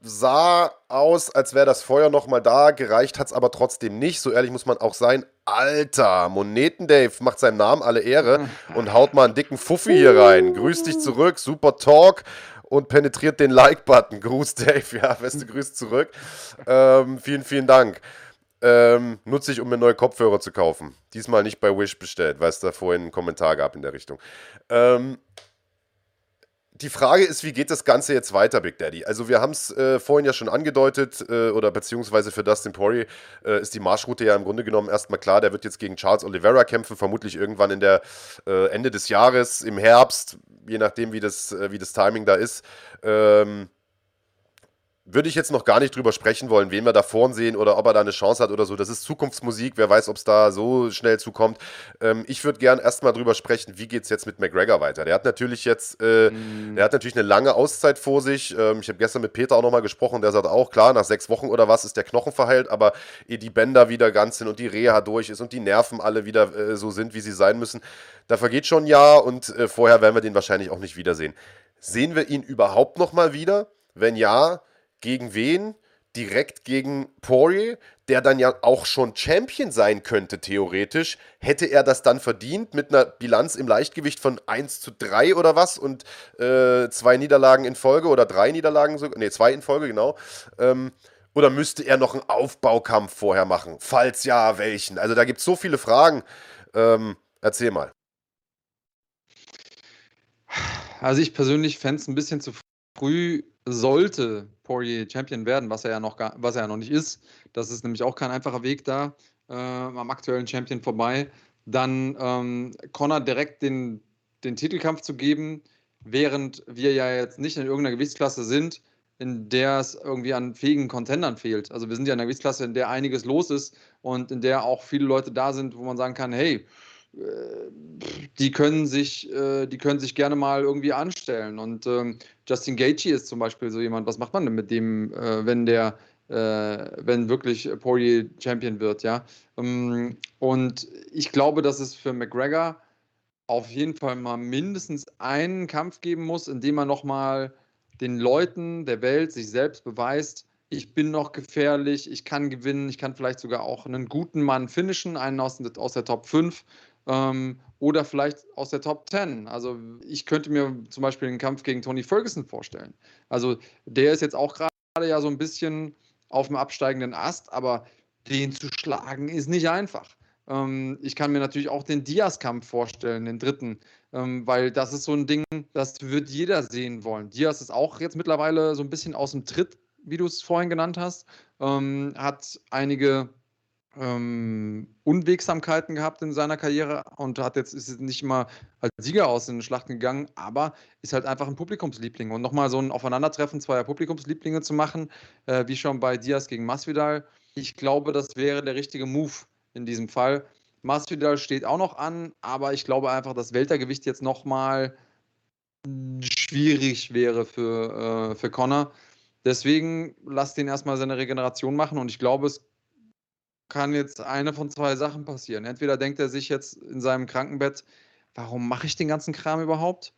sah aus, als wäre das Feuer nochmal da. Gereicht hat es aber trotzdem nicht. So ehrlich muss man auch sein. Alter, Moneten Dave macht seinem Namen alle Ehre und haut mal einen dicken Fuffi hier rein. Grüß dich zurück. Super Talk und penetriert den Like-Button. Gruß, Dave. Ja, beste Grüße zurück. Ähm, vielen, vielen Dank ähm, nutze ich, um mir neue Kopfhörer zu kaufen. Diesmal nicht bei Wish bestellt, weil es da vorhin einen Kommentar gab in der Richtung. Ähm, die Frage ist, wie geht das Ganze jetzt weiter, Big Daddy? Also wir haben es äh, vorhin ja schon angedeutet, äh, oder beziehungsweise für Dustin Poirier äh, ist die Marschroute ja im Grunde genommen erstmal klar. Der wird jetzt gegen Charles Oliveira kämpfen, vermutlich irgendwann in der äh, Ende des Jahres, im Herbst, je nachdem, wie das, äh, wie das Timing da ist. Ähm, würde ich jetzt noch gar nicht drüber sprechen wollen, wen wir da vorn sehen oder ob er da eine Chance hat oder so. Das ist Zukunftsmusik, wer weiß, ob es da so schnell zukommt. Ähm, ich würde gern erstmal drüber sprechen, wie geht es jetzt mit McGregor weiter. Der hat natürlich jetzt, äh, mm. der hat natürlich eine lange Auszeit vor sich. Ähm, ich habe gestern mit Peter auch nochmal gesprochen, der sagt auch, klar, nach sechs Wochen oder was ist der Knochen verheilt, aber ehe die Bänder wieder ganz sind und die Reha durch ist und die Nerven alle wieder äh, so sind, wie sie sein müssen, da vergeht schon ein Jahr und äh, vorher werden wir den wahrscheinlich auch nicht wiedersehen. Sehen wir ihn überhaupt nochmal wieder? Wenn ja, gegen wen? Direkt gegen Poirier, der dann ja auch schon Champion sein könnte, theoretisch. Hätte er das dann verdient mit einer Bilanz im Leichtgewicht von 1 zu 3 oder was und äh, zwei Niederlagen in Folge oder drei Niederlagen sogar, nee, zwei in Folge, genau. Ähm, oder müsste er noch einen Aufbaukampf vorher machen? Falls ja, welchen? Also da gibt es so viele Fragen. Ähm, erzähl mal. Also ich persönlich fände es ein bisschen zu früh, sollte Poirier Champion werden, was er ja noch, gar, was er ja noch nicht ist. Das ist nämlich auch kein einfacher Weg da äh, am aktuellen Champion vorbei. Dann ähm, Connor direkt den, den Titelkampf zu geben, während wir ja jetzt nicht in irgendeiner Gewichtsklasse sind, in der es irgendwie an fähigen Contendern fehlt. Also wir sind ja in einer Gewichtsklasse, in der einiges los ist und in der auch viele Leute da sind, wo man sagen kann, hey, die können sich, äh, die können sich gerne mal irgendwie anstellen. Und ähm, Justin Gaethje ist zum Beispiel so jemand. Was macht man denn mit dem, äh, wenn der, wenn wirklich Poirier Champion wird, ja? Ähm, und ich glaube, dass es für McGregor auf jeden Fall mal mindestens einen Kampf geben muss, in dem er nochmal den Leuten der Welt sich selbst beweist, ich bin noch gefährlich, ich kann gewinnen, ich kann vielleicht sogar auch einen guten Mann finishen, einen aus, aus der Top 5 ähm, oder vielleicht aus der Top 10. Also ich könnte mir zum Beispiel den Kampf gegen Tony Ferguson vorstellen. Also der ist jetzt auch gerade ja so ein bisschen auf dem absteigenden Ast, aber den zu schlagen ist nicht einfach. Ähm, ich kann mir natürlich auch den Diaz-Kampf vorstellen, den dritten, ähm, weil das ist so ein Ding, das wird jeder sehen wollen. Diaz ist auch jetzt mittlerweile so ein bisschen aus dem Tritt, wie du es vorhin genannt hast, ähm, hat einige ähm, Unwegsamkeiten gehabt in seiner Karriere und hat jetzt ist nicht immer als Sieger aus den Schlachten gegangen, aber ist halt einfach ein Publikumsliebling. Und nochmal so ein Aufeinandertreffen zweier Publikumslieblinge zu machen, äh, wie schon bei Diaz gegen Masvidal, ich glaube, das wäre der richtige Move in diesem Fall. Masvidal steht auch noch an, aber ich glaube einfach, dass Weltergewicht jetzt nochmal schwierig wäre für, äh, für Connor. Deswegen lasst ihn erstmal seine Regeneration machen und ich glaube, es kann jetzt eine von zwei Sachen passieren. Entweder denkt er sich jetzt in seinem Krankenbett, warum mache ich den ganzen Kram überhaupt?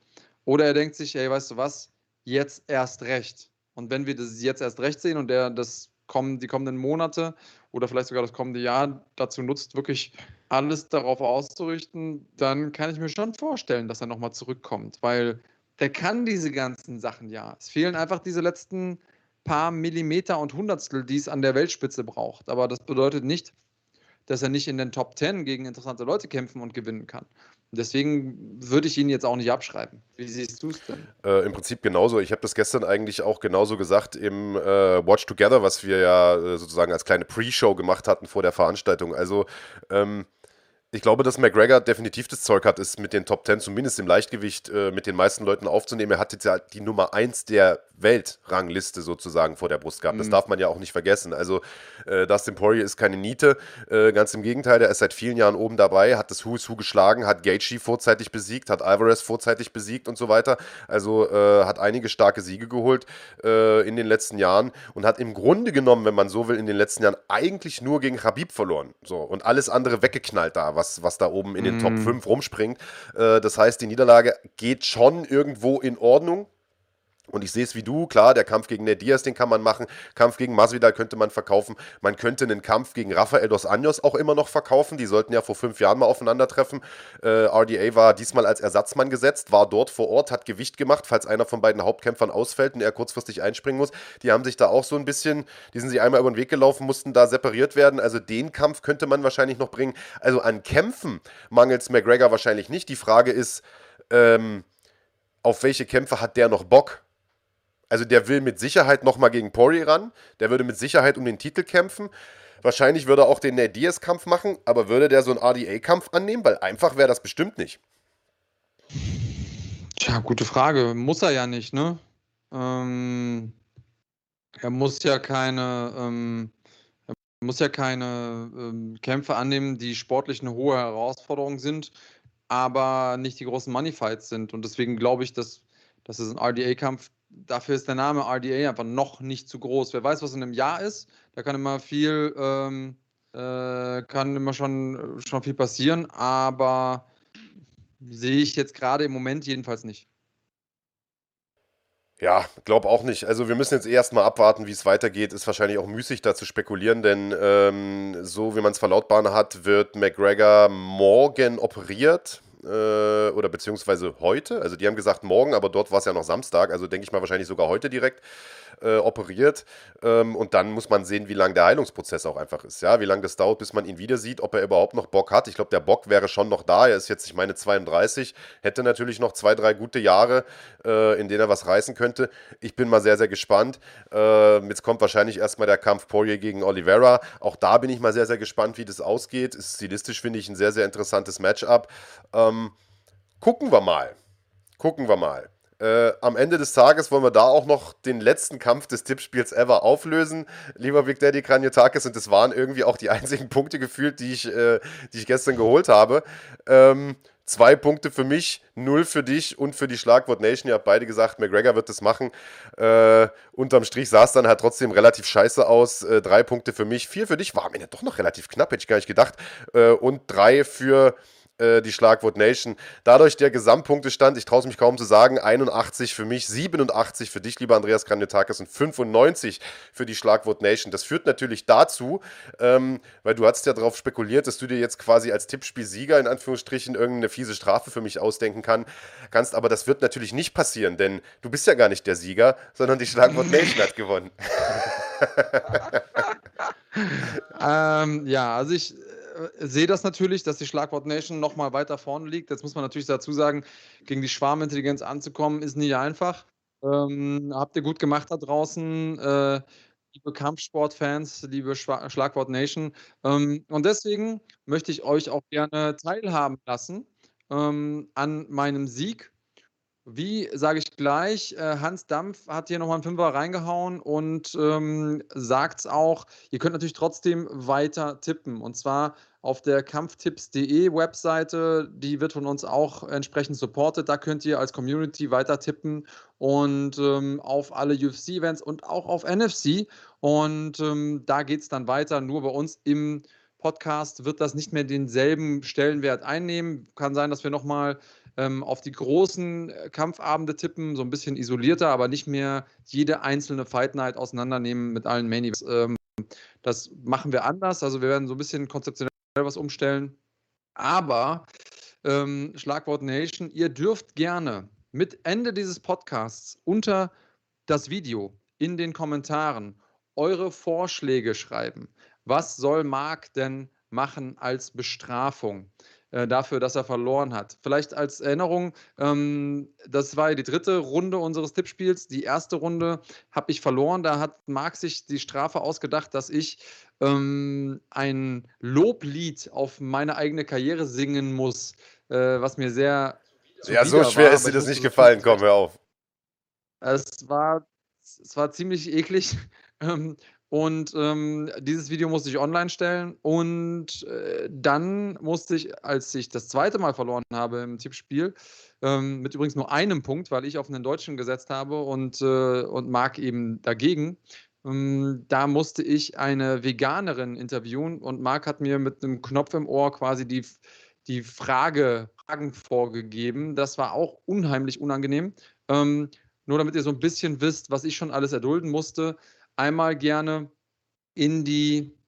Oder er denkt sich, ey, weißt du was, jetzt erst recht. Und wenn wir das jetzt erst recht sehen und der das kommen, die kommenden Monate oder vielleicht sogar das kommende Jahr dazu nutzt, wirklich alles darauf auszurichten, dann kann ich mir schon vorstellen, dass er nochmal zurückkommt, weil der kann diese ganzen Sachen ja. Es fehlen einfach diese letzten paar Millimeter und Hundertstel, die es an der Weltspitze braucht. Aber das bedeutet nicht, dass er nicht in den Top 10 gegen interessante Leute kämpfen und gewinnen kann. Deswegen würde ich ihn jetzt auch nicht abschreiben. Wie siehst du es denn? Äh, Im Prinzip genauso. Ich habe das gestern eigentlich auch genauso gesagt im äh, Watch Together, was wir ja äh, sozusagen als kleine Pre-Show gemacht hatten vor der Veranstaltung. Also ähm, ich glaube, dass McGregor definitiv das Zeug hat, es mit den Top 10 zumindest im Leichtgewicht äh, mit den meisten Leuten aufzunehmen. Er hat jetzt ja die Nummer 1 der Weltrangliste sozusagen vor der Brust gehabt. Das mhm. darf man ja auch nicht vergessen. Also äh, Dustin Poirier ist keine Niete. Äh, ganz im Gegenteil, der ist seit vielen Jahren oben dabei, hat das Who's Who geschlagen, hat Gaethje vorzeitig besiegt, hat Alvarez vorzeitig besiegt und so weiter. Also äh, hat einige starke Siege geholt äh, in den letzten Jahren und hat im Grunde genommen, wenn man so will, in den letzten Jahren eigentlich nur gegen Habib verloren. So und alles andere weggeknallt da, was was, was da oben in den mm. Top 5 mhm. rumspringt. Äh, das heißt, die Niederlage geht schon irgendwo in Ordnung. Und ich sehe es wie du, klar, der Kampf gegen Ned Diaz, den kann man machen. Kampf gegen Masvidal könnte man verkaufen. Man könnte einen Kampf gegen Rafael dos Anjos auch immer noch verkaufen. Die sollten ja vor fünf Jahren mal aufeinandertreffen. Äh, RDA war diesmal als Ersatzmann gesetzt, war dort vor Ort, hat Gewicht gemacht, falls einer von beiden Hauptkämpfern ausfällt und er kurzfristig einspringen muss. Die haben sich da auch so ein bisschen, die sind sich einmal über den Weg gelaufen, mussten da separiert werden. Also den Kampf könnte man wahrscheinlich noch bringen. Also an Kämpfen mangelt es McGregor wahrscheinlich nicht. Die Frage ist, ähm, auf welche Kämpfe hat der noch Bock? Also der will mit Sicherheit nochmal gegen Pori ran. Der würde mit Sicherheit um den Titel kämpfen. Wahrscheinlich würde er auch den Nate Diaz-Kampf machen, aber würde der so einen RDA-Kampf annehmen? Weil einfach wäre das bestimmt nicht. Tja, gute Frage. Muss er ja nicht, ne? Ähm, Er muss ja keine, ähm, er muss ja keine ähm, Kämpfe annehmen, die sportlich eine hohe Herausforderung sind, aber nicht die großen Moneyfights sind. Und deswegen glaube ich, dass, dass es ein RDA-Kampf, dafür ist der Name RDA einfach noch nicht zu groß. Wer weiß, was in einem Jahr ist, da kann immer viel, ähm, äh, kann immer schon, schon viel passieren, aber sehe ich jetzt gerade im Moment jedenfalls nicht. Ja, glaube auch nicht. Also wir müssen jetzt erstmal abwarten, wie es weitergeht. Ist wahrscheinlich auch müßig da zu spekulieren, denn ähm, so wie man es verlautbaren hat, wird McGregor morgen operiert äh, oder beziehungsweise heute. Also die haben gesagt morgen, aber dort war es ja noch Samstag, also denke ich mal wahrscheinlich sogar heute direkt äh, operiert. Ähm, und dann muss man sehen, wie lang der Heilungsprozess auch einfach ist. Ja, wie lange das dauert, bis man ihn wieder sieht, ob er überhaupt noch Bock hat. Ich glaube, der Bock wäre schon noch da. Er ist jetzt, ich meine, 32, hätte natürlich noch zwei, drei gute Jahre, äh, in denen er was reißen könnte. Ich bin mal sehr, sehr gespannt. Äh, jetzt kommt wahrscheinlich erstmal der Kampf Poirier gegen Oliveira. Auch da bin ich mal sehr, sehr gespannt, wie das ausgeht. Ist stilistisch, finde ich, ein sehr, sehr interessantes Matchup. Ähm, gucken wir mal. Gucken wir mal. Äh, am Ende des Tages wollen wir da auch noch den letzten Kampf des Tippspiels ever auflösen, lieber Big Daddy Kranjotakis. Und das waren irgendwie auch die einzigen Punkte gefühlt, die ich, äh, die ich gestern geholt habe. Ähm, zwei Punkte für mich, null für dich und für die Schlagwort Nation. Ihr habt beide gesagt, McGregor wird das machen. Äh, unterm Strich sah es dann halt trotzdem relativ scheiße aus. Äh, drei Punkte für mich, vier für dich. War am Ende doch noch relativ knapp, hätte ich gar nicht gedacht. Äh, und drei für äh, die Schlagwort Nation. Dadurch der Gesamtpunktestand, ich traue es mich kaum zu sagen, 81 für mich, 87 für dich, lieber Andreas Kranjotakis und 95 für die Schlagwort Nation. Das führt natürlich dazu, ähm, weil du hast ja darauf spekuliert, dass du dir jetzt quasi als Tippspielsieger in Anführungsstrichen irgendeine fiese Strafe für mich ausdenken kann, kannst, aber das wird natürlich nicht passieren, denn du bist ja gar nicht der Sieger, sondern die Schlagwort Nation hat gewonnen. ähm, ja, also ich sehe das natürlich, dass die Schlagwort Nation noch mal weiter vorne liegt. Jetzt muss man natürlich dazu sagen, gegen die Schwarmintelligenz anzukommen, ist nicht einfach. Ähm, habt ihr gut gemacht da draußen, äh, liebe Kampfsportfans, liebe Schwa Schlagwort Nation. Ähm, und deswegen möchte ich euch auch gerne teilhaben lassen ähm, an meinem Sieg. Wie sage ich gleich, äh, Hans Dampf hat hier nochmal einen Fünfer reingehauen und ähm, sagt es auch, ihr könnt natürlich trotzdem weiter tippen. Und zwar auf der kampftipps.de Webseite, die wird von uns auch entsprechend supportet. Da könnt ihr als Community weiter tippen und ähm, auf alle UFC-Events und auch auf NFC. Und ähm, da geht es dann weiter. Nur bei uns im Podcast wird das nicht mehr denselben Stellenwert einnehmen. Kann sein, dass wir nochmal ähm, auf die großen äh, Kampfabende tippen, so ein bisschen isolierter, aber nicht mehr jede einzelne Fight Night auseinandernehmen mit allen Main Events. Ähm, das machen wir anders. Also wir werden so ein bisschen konzeptionell was umstellen. Aber ähm, Schlagwort Nation, ihr dürft gerne mit Ende dieses Podcasts unter das Video in den Kommentaren eure Vorschläge schreiben. Was soll Marc denn machen als Bestrafung? Äh, dafür, dass er verloren hat. Vielleicht als Erinnerung, ähm, das war die dritte Runde unseres Tippspiels. Die erste Runde habe ich verloren. Da hat Marc sich die Strafe ausgedacht, dass ich ähm, ein Loblied auf meine eigene Karriere singen muss, äh, was mir sehr. Ja, so schwer war, ist dir das nicht gefallen. Komm, hör auf. Es war, es war ziemlich eklig. Ähm, und ähm, dieses Video musste ich online stellen. Und äh, dann musste ich, als ich das zweite Mal verloren habe im Tippspiel, ähm, mit übrigens nur einem Punkt, weil ich auf einen Deutschen gesetzt habe und, äh, und Marc eben dagegen, ähm, da musste ich eine Veganerin interviewen und Marc hat mir mit einem Knopf im Ohr quasi die, die Frage, Fragen vorgegeben. Das war auch unheimlich unangenehm. Ähm, nur damit ihr so ein bisschen wisst, was ich schon alles erdulden musste einmal gerne in die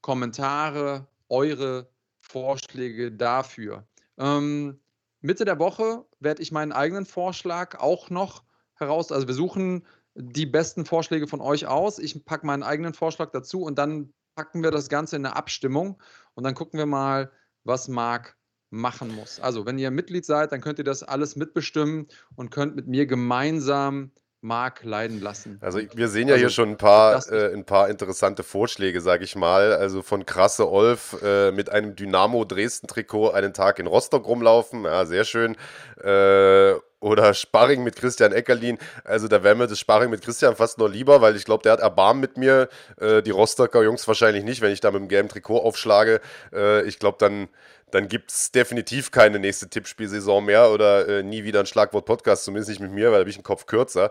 Kommentare eure Vorschläge dafür. Ähm, Mitte der Woche werde ich meinen eigenen Vorschlag auch noch heraus. Also wir suchen die besten Vorschläge von euch aus. Ich packe meinen eigenen Vorschlag dazu und dann packen wir das Ganze in eine Abstimmung und dann gucken wir mal, was Marc machen muss. Also wenn ihr Mitglied seid, dann könnt ihr das alles mitbestimmen und könnt mit mir gemeinsam Mark leiden lassen. Also wir sehen ja also, hier schon ein paar, äh, ein paar interessante Vorschläge, sage ich mal. Also von Krasse Olf äh, mit einem Dynamo Dresden-Trikot einen Tag in Rostock rumlaufen, ja, sehr schön. Äh, oder Sparring mit Christian Eckerlin. Also da wäre mir das Sparring mit Christian fast noch lieber, weil ich glaube, der hat Erbarmen mit mir. Äh, die Rostocker Jungs wahrscheinlich nicht, wenn ich da mit dem gelben Trikot aufschlage. Äh, ich glaube, dann, dann gibt es definitiv keine nächste Tippspielsaison mehr oder äh, nie wieder ein Schlagwort-Podcast, zumindest nicht mit mir, weil da bin ich einen Kopf kürzer.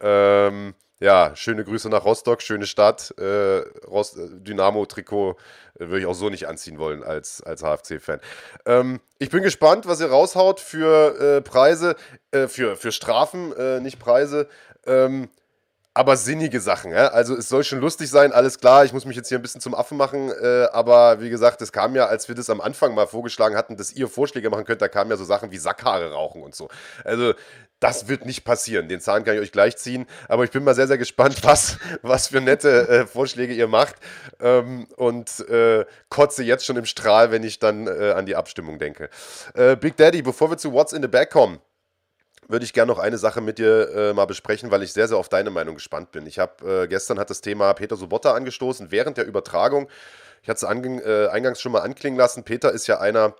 Ähm, ja, schöne Grüße nach Rostock, schöne Stadt. Äh, Dynamo-Trikot äh, würde ich auch so nicht anziehen wollen als, als HFC-Fan. Ähm, ich bin gespannt, was ihr raushaut für äh, Preise, äh, für, für Strafen, äh, nicht Preise. Ähm, aber sinnige Sachen. Ja? Also es soll schon lustig sein, alles klar. Ich muss mich jetzt hier ein bisschen zum Affen machen. Äh, aber wie gesagt, es kam ja, als wir das am Anfang mal vorgeschlagen hatten, dass ihr Vorschläge machen könnt, da kamen ja so Sachen wie Sackhaare rauchen und so. Also das wird nicht passieren. Den Zahn kann ich euch gleich ziehen. Aber ich bin mal sehr, sehr gespannt, was, was für nette äh, Vorschläge ihr macht. Ähm, und äh, kotze jetzt schon im Strahl, wenn ich dann äh, an die Abstimmung denke. Äh, Big Daddy, bevor wir zu What's in the Back kommen, würde ich gerne noch eine Sache mit dir äh, mal besprechen, weil ich sehr, sehr auf deine Meinung gespannt bin. Ich habe äh, gestern hat das Thema Peter Sobotta angestoßen während der Übertragung. Ich hatte es äh, eingangs schon mal anklingen lassen. Peter ist ja einer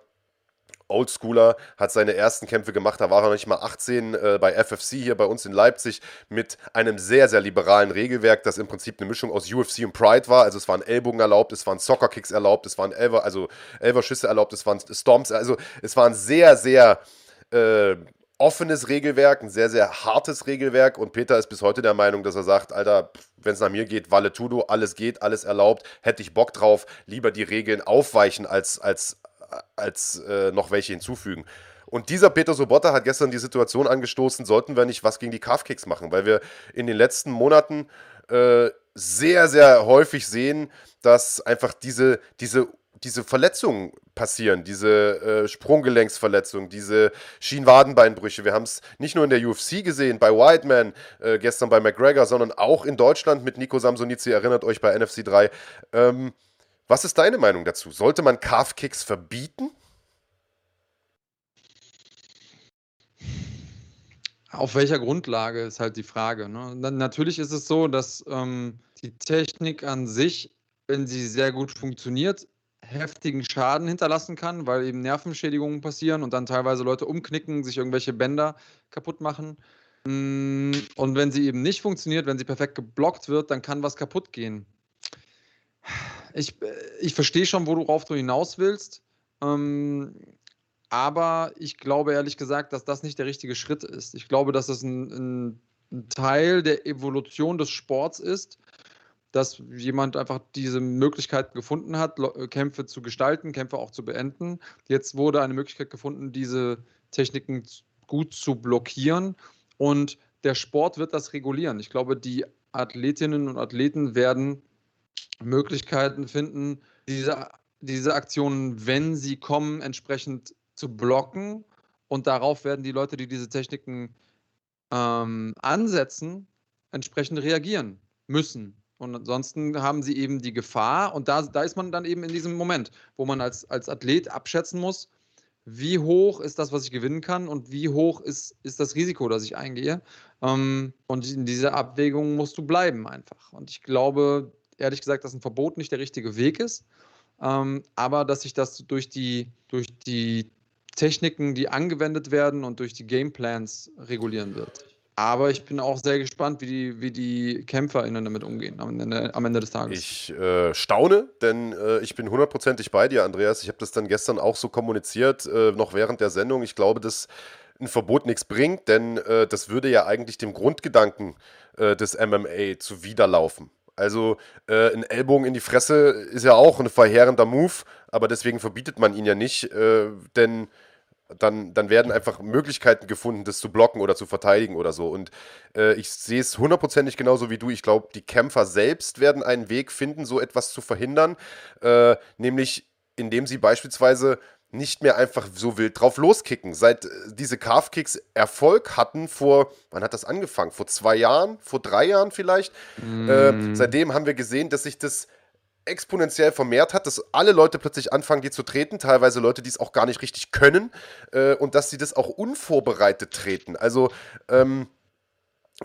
Oldschooler, hat seine ersten Kämpfe gemacht, da war er noch nicht mal 18 äh, bei FFC hier bei uns in Leipzig mit einem sehr, sehr liberalen Regelwerk, das im Prinzip eine Mischung aus UFC und Pride war. Also es waren Ellbogen erlaubt, es waren Soccer-Kicks erlaubt, es waren Elver, also Elver-Schüsse erlaubt, es waren Stomps, also es waren sehr, sehr äh, offenes Regelwerk, ein sehr, sehr hartes Regelwerk. Und Peter ist bis heute der Meinung, dass er sagt, Alter, wenn es nach mir geht, Walle Tudo, alles geht, alles erlaubt, hätte ich Bock drauf, lieber die Regeln aufweichen, als, als, als äh, noch welche hinzufügen. Und dieser Peter Sobotta hat gestern die Situation angestoßen, sollten wir nicht was gegen die Calf-Kicks machen, weil wir in den letzten Monaten äh, sehr, sehr häufig sehen, dass einfach diese, diese diese Verletzungen passieren, diese äh, Sprunggelenksverletzungen, diese Schienwadenbeinbrüche. Wir haben es nicht nur in der UFC gesehen, bei Whiteman, äh, gestern bei McGregor, sondern auch in Deutschland mit Nico Samsonici, erinnert euch bei NFC 3. Ähm, was ist deine Meinung dazu? Sollte man Calf-Kicks verbieten? Auf welcher Grundlage ist halt die Frage. Ne? Natürlich ist es so, dass ähm, die Technik an sich, wenn sie sehr gut funktioniert, heftigen Schaden hinterlassen kann, weil eben Nervenschädigungen passieren und dann teilweise Leute umknicken, sich irgendwelche Bänder kaputt machen. Mm, und wenn sie eben nicht funktioniert, wenn sie perfekt geblockt wird, dann kann was kaputt gehen. Ich, äh, ich verstehe schon, worauf du hinaus willst. Ähm, aber ich glaube ehrlich gesagt, dass das nicht der richtige Schritt ist. Ich glaube, dass das ein, ein, ein Teil der Evolution des Sports ist dass jemand einfach diese Möglichkeit gefunden hat, äh, Kämpfe zu gestalten, Kämpfe auch zu beenden. Jetzt wurde eine Möglichkeit gefunden, diese Techniken gut zu blockieren und der Sport wird das regulieren. Ich glaube, die Athletinnen und Athleten werden Möglichkeiten finden, diese, diese Aktionen, wenn sie kommen, entsprechend zu blocken. Und darauf werden die Leute, die diese Techniken ähm, ansetzen, entsprechend reagieren müssen. Und ansonsten haben sie eben die Gefahr, und da, da ist man dann eben in diesem Moment, wo man als, als Athlet abschätzen muss, wie hoch ist das, was ich gewinnen kann und wie hoch ist, ist das Risiko, das ich eingehe. Ähm, und in dieser Abwägung musst du bleiben einfach. Und ich glaube, ehrlich gesagt, dass ein Verbot nicht der richtige Weg ist, ähm, aber dass sich das durch die, durch die Techniken, die angewendet werden und durch die Gameplans regulieren wird. Aber ich bin auch sehr gespannt, wie die, wie die KämpferInnen damit umgehen am Ende, am Ende des Tages. Ich äh, staune, denn äh, ich bin hundertprozentig bei dir, Andreas. Ich habe das dann gestern auch so kommuniziert, äh, noch während der Sendung. Ich glaube, dass ein Verbot nichts bringt, denn äh, das würde ja eigentlich dem Grundgedanken äh, des MMA zuwiderlaufen. Also äh, ein Ellbogen in die Fresse ist ja auch ein verheerender Move, aber deswegen verbietet man ihn ja nicht, denn dann, dann werden einfach Möglichkeiten gefunden, das zu blocken oder zu verteidigen oder so. Und äh, ich sehe es hundertprozentig genauso wie du. Ich glaube, die Kämpfer selbst werden einen Weg finden, so etwas zu verhindern, äh, nämlich indem sie beispielsweise nicht mehr einfach so wild drauf loskicken. Seit äh, diese Calf-Kicks Erfolg hatten vor, wann hat das angefangen? Vor zwei Jahren, vor drei Jahren vielleicht. Mm. Äh, seitdem haben wir gesehen, dass sich das exponentiell vermehrt hat, dass alle Leute plötzlich anfangen, die zu treten, teilweise Leute, die es auch gar nicht richtig können, äh, und dass sie das auch unvorbereitet treten. Also, ähm,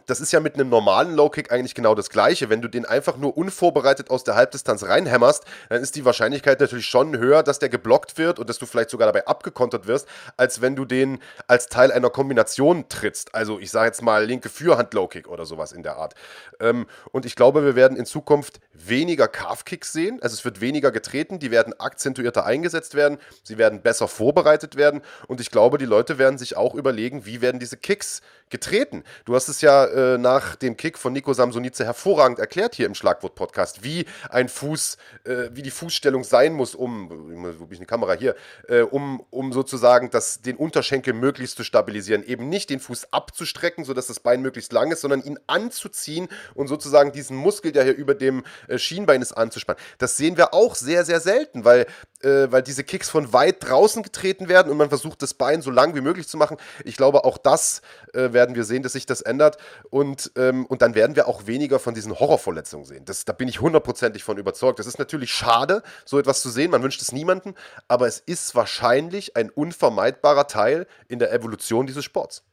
das ist ja mit einem normalen Low-Kick eigentlich genau das gleiche. Wenn du den einfach nur unvorbereitet aus der Halbdistanz reinhämmerst, dann ist die Wahrscheinlichkeit natürlich schon höher, dass der geblockt wird und dass du vielleicht sogar dabei abgekontert wirst, als wenn du den als Teil einer Kombination trittst. Also ich sage jetzt mal linke Fürhand Low-Kick oder sowas in der Art. Ähm, und ich glaube, wir werden in Zukunft weniger Calf-Kicks sehen. Also es wird weniger getreten, die werden akzentuierter eingesetzt werden, sie werden besser vorbereitet werden und ich glaube, die Leute werden sich auch überlegen, wie werden diese Kicks getreten. Du hast es ja äh, nach dem Kick von Nico Samsonice hervorragend erklärt hier im Schlagwort-Podcast, wie ein Fuß, äh, wie die Fußstellung sein muss, um, wo bin ich eine Kamera hier, äh, um, um sozusagen das, den Unterschenkel möglichst zu stabilisieren. Eben nicht den Fuß abzustrecken, sodass das Bein möglichst lang ist, sondern ihn anzuziehen und sozusagen diesen Muskel, der hier über dem äh, Schienbein ist, anzuspannen. Das sehen wir auch sehr, sehr selten, weil, äh, weil diese Kicks von weit draußen getreten werden und man versucht, das Bein so lang wie möglich zu machen. Ich glaube, auch das äh, werden wir sehen, dass sich das ändert. Und, ähm, und dann werden wir auch weniger von diesen Horrorverletzungen sehen. Das, da bin ich hundertprozentig von überzeugt. Das ist natürlich schade, so etwas zu sehen. Man wünscht es niemandem. Aber es ist wahrscheinlich ein unvermeidbarer Teil in der Evolution dieses Sports.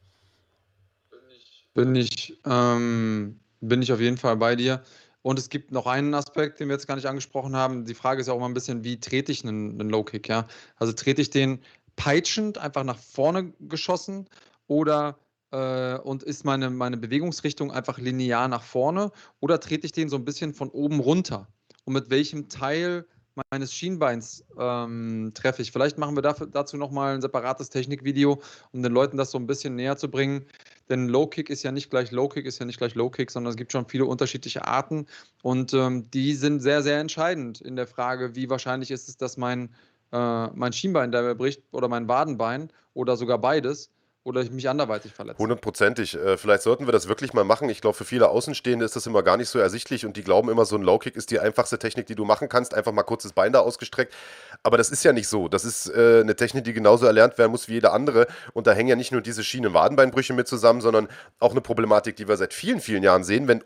Bin ich, ähm, bin ich auf jeden Fall bei dir. Und es gibt noch einen Aspekt, den wir jetzt gar nicht angesprochen haben. Die Frage ist ja auch mal ein bisschen, wie trete ich einen, einen Low Kick? Ja? Also trete ich den peitschend einfach nach vorne geschossen oder äh, und ist meine, meine Bewegungsrichtung einfach linear nach vorne oder trete ich den so ein bisschen von oben runter? Und mit welchem Teil meines Schienbeins ähm, treffe ich? Vielleicht machen wir dafür, dazu nochmal ein separates Technikvideo, um den Leuten das so ein bisschen näher zu bringen. Denn Low Kick ist ja nicht gleich Low Kick, ist ja nicht gleich Low Kick, sondern es gibt schon viele unterschiedliche Arten und ähm, die sind sehr, sehr entscheidend in der Frage, wie wahrscheinlich ist es, dass mein, äh, mein Schienbein dabei bricht oder mein Wadenbein oder sogar beides oder ich mich anderweitig verletze. Hundertprozentig. Äh, vielleicht sollten wir das wirklich mal machen. Ich glaube, für viele Außenstehende ist das immer gar nicht so ersichtlich und die glauben immer, so ein Low-Kick ist die einfachste Technik, die du machen kannst. Einfach mal kurz das Bein da ausgestreckt. Aber das ist ja nicht so. Das ist äh, eine Technik, die genauso erlernt werden muss wie jede andere. Und da hängen ja nicht nur diese Schienen-Wadenbeinbrüche mit zusammen, sondern auch eine Problematik, die wir seit vielen, vielen Jahren sehen, wenn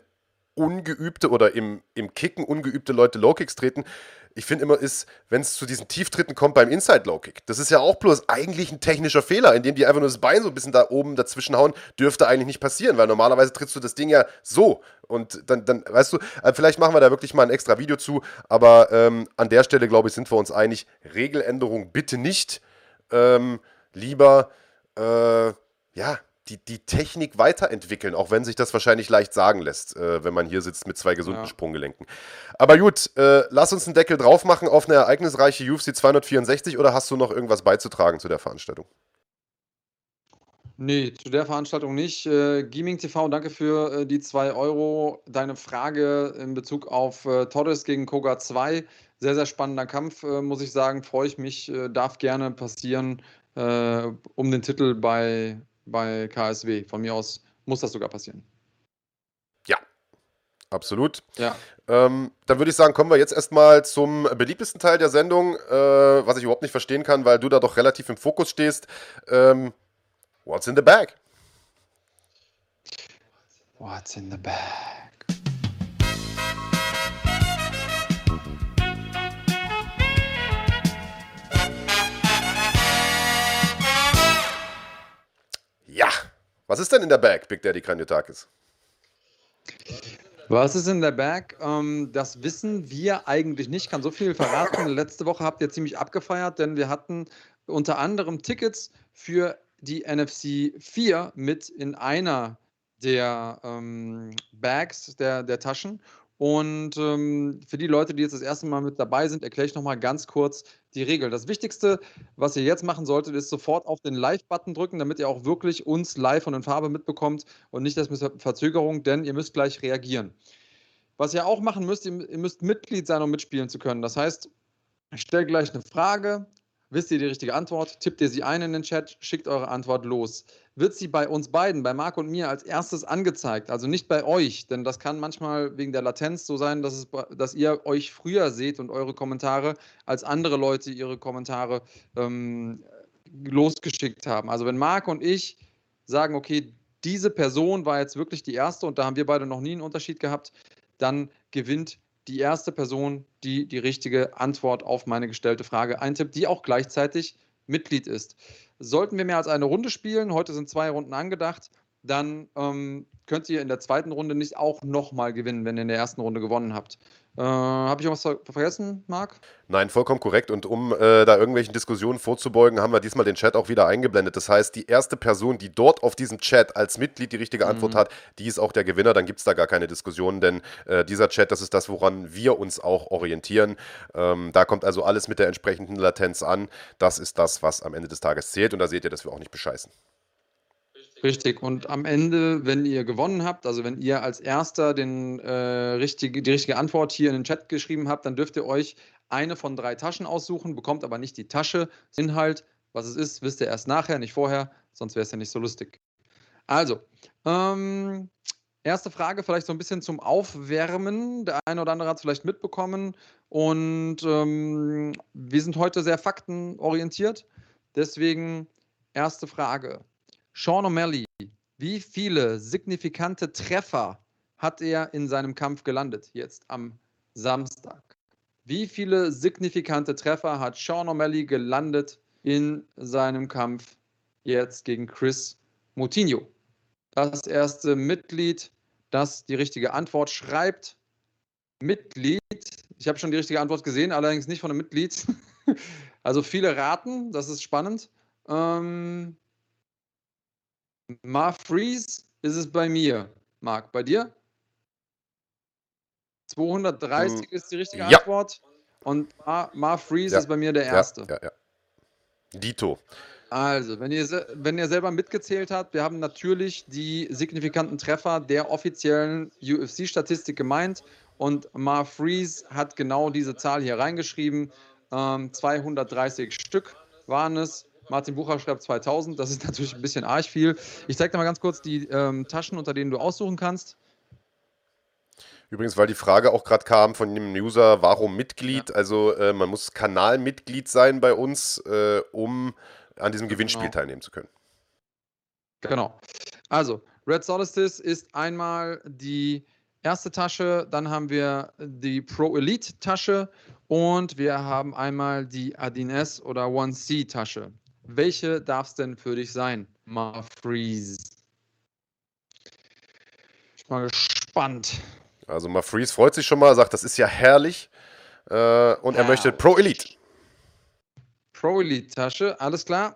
ungeübte oder im, im Kicken ungeübte Leute Low-Kicks treten, ich finde immer, ist, wenn es zu diesen Tieftritten kommt beim Inside-Low-Kick, das ist ja auch bloß eigentlich ein technischer Fehler, indem die einfach nur das Bein so ein bisschen da oben dazwischen hauen, dürfte eigentlich nicht passieren, weil normalerweise trittst du das Ding ja so. Und dann, dann weißt du, äh, vielleicht machen wir da wirklich mal ein extra Video zu, aber ähm, an der Stelle, glaube ich, sind wir uns einig, Regeländerung bitte nicht. Ähm, lieber, äh, ja, die, die Technik weiterentwickeln, auch wenn sich das wahrscheinlich leicht sagen lässt, äh, wenn man hier sitzt mit zwei gesunden ja. Sprunggelenken. Aber gut, äh, lass uns einen Deckel drauf machen auf eine ereignisreiche UFC 264 oder hast du noch irgendwas beizutragen zu der Veranstaltung? Nee, zu der Veranstaltung nicht. Äh, Gaming TV, danke für äh, die 2 Euro. Deine Frage in Bezug auf äh, Torres gegen Koga 2. Sehr, sehr spannender Kampf, äh, muss ich sagen. Freue ich mich, äh, darf gerne passieren äh, um den Titel bei bei KSW. Von mir aus muss das sogar passieren. Ja, absolut. Ja. Ähm, dann würde ich sagen, kommen wir jetzt erstmal zum beliebtesten Teil der Sendung, äh, was ich überhaupt nicht verstehen kann, weil du da doch relativ im Fokus stehst. Ähm, what's in the bag? What's in the bag? Was ist denn in der Bag, Big Daddy Kranjotakis? Was ist in der Bag? Ähm, das wissen wir eigentlich nicht. Kann so viel verraten. Letzte Woche habt ihr ziemlich abgefeiert, denn wir hatten unter anderem Tickets für die NFC 4 mit in einer der ähm, Bags, der, der Taschen. Und ähm, für die Leute, die jetzt das erste Mal mit dabei sind, erkläre ich nochmal ganz kurz die Regel. Das Wichtigste, was ihr jetzt machen solltet, ist sofort auf den Live-Button drücken, damit ihr auch wirklich uns live und in Farbe mitbekommt und nicht das mit Verzögerung, denn ihr müsst gleich reagieren. Was ihr auch machen müsst, ihr müsst Mitglied sein, um mitspielen zu können. Das heißt, ich stelle gleich eine Frage, wisst ihr die richtige Antwort, tippt ihr sie ein in den Chat, schickt eure Antwort los wird sie bei uns beiden, bei Marc und mir, als erstes angezeigt. Also nicht bei euch, denn das kann manchmal wegen der Latenz so sein, dass, es, dass ihr euch früher seht und eure Kommentare, als andere Leute ihre Kommentare ähm, losgeschickt haben. Also wenn Marc und ich sagen, okay, diese Person war jetzt wirklich die erste und da haben wir beide noch nie einen Unterschied gehabt, dann gewinnt die erste Person, die die richtige Antwort auf meine gestellte Frage eintippt, die auch gleichzeitig Mitglied ist. Sollten wir mehr als eine Runde spielen, heute sind zwei Runden angedacht, dann ähm, könnt ihr in der zweiten Runde nicht auch nochmal gewinnen, wenn ihr in der ersten Runde gewonnen habt. Äh, Habe ich noch was vergessen, Marc? Nein, vollkommen korrekt. Und um äh, da irgendwelchen Diskussionen vorzubeugen, haben wir diesmal den Chat auch wieder eingeblendet. Das heißt, die erste Person, die dort auf diesem Chat als Mitglied die richtige Antwort mhm. hat, die ist auch der Gewinner. Dann gibt es da gar keine Diskussion, denn äh, dieser Chat, das ist das, woran wir uns auch orientieren. Ähm, da kommt also alles mit der entsprechenden Latenz an. Das ist das, was am Ende des Tages zählt. Und da seht ihr, dass wir auch nicht bescheißen. Richtig. Und am Ende, wenn ihr gewonnen habt, also wenn ihr als Erster den, äh, richtige, die richtige Antwort hier in den Chat geschrieben habt, dann dürft ihr euch eine von drei Taschen aussuchen, bekommt aber nicht die Tasche. Inhalt, was es ist, wisst ihr erst nachher, nicht vorher, sonst wäre es ja nicht so lustig. Also, ähm, erste Frage vielleicht so ein bisschen zum Aufwärmen. Der eine oder andere hat es vielleicht mitbekommen. Und ähm, wir sind heute sehr faktenorientiert. Deswegen erste Frage. Sean O'Malley, wie viele signifikante Treffer hat er in seinem Kampf gelandet, jetzt am Samstag? Wie viele signifikante Treffer hat Sean O'Malley gelandet in seinem Kampf jetzt gegen Chris Moutinho? Das erste Mitglied, das die richtige Antwort schreibt. Mitglied, ich habe schon die richtige Antwort gesehen, allerdings nicht von einem Mitglied. Also viele raten, das ist spannend. Ähm, Mar Freeze ist es bei mir. Marc, bei dir? 230 hm. ist die richtige ja. Antwort. Und Mar, Mar Freeze ja. ist bei mir der erste. Ja, ja, ja. Dito. Also, wenn ihr, wenn ihr selber mitgezählt habt, wir haben natürlich die signifikanten Treffer der offiziellen UFC-Statistik gemeint und Mar Freeze hat genau diese Zahl hier reingeschrieben. Ähm, 230 Stück waren es. Martin Bucher schreibt 2000. Das ist natürlich ein bisschen arg viel. Ich zeige dir mal ganz kurz die ähm, Taschen, unter denen du aussuchen kannst. Übrigens, weil die Frage auch gerade kam von dem User, warum Mitglied? Ja. Also äh, man muss Kanalmitglied sein bei uns, äh, um an diesem Gewinnspiel genau. teilnehmen zu können. Genau. Also, Red Solstice ist einmal die erste Tasche, dann haben wir die Pro Elite Tasche und wir haben einmal die Adin S oder 1C Tasche. Welche darf es denn für dich sein, Mafreeze? Ich bin mal gespannt. Also Mafreeze freut sich schon mal, sagt, das ist ja herrlich. Äh, und ja. er möchte Pro Elite. Pro Elite Tasche, alles klar.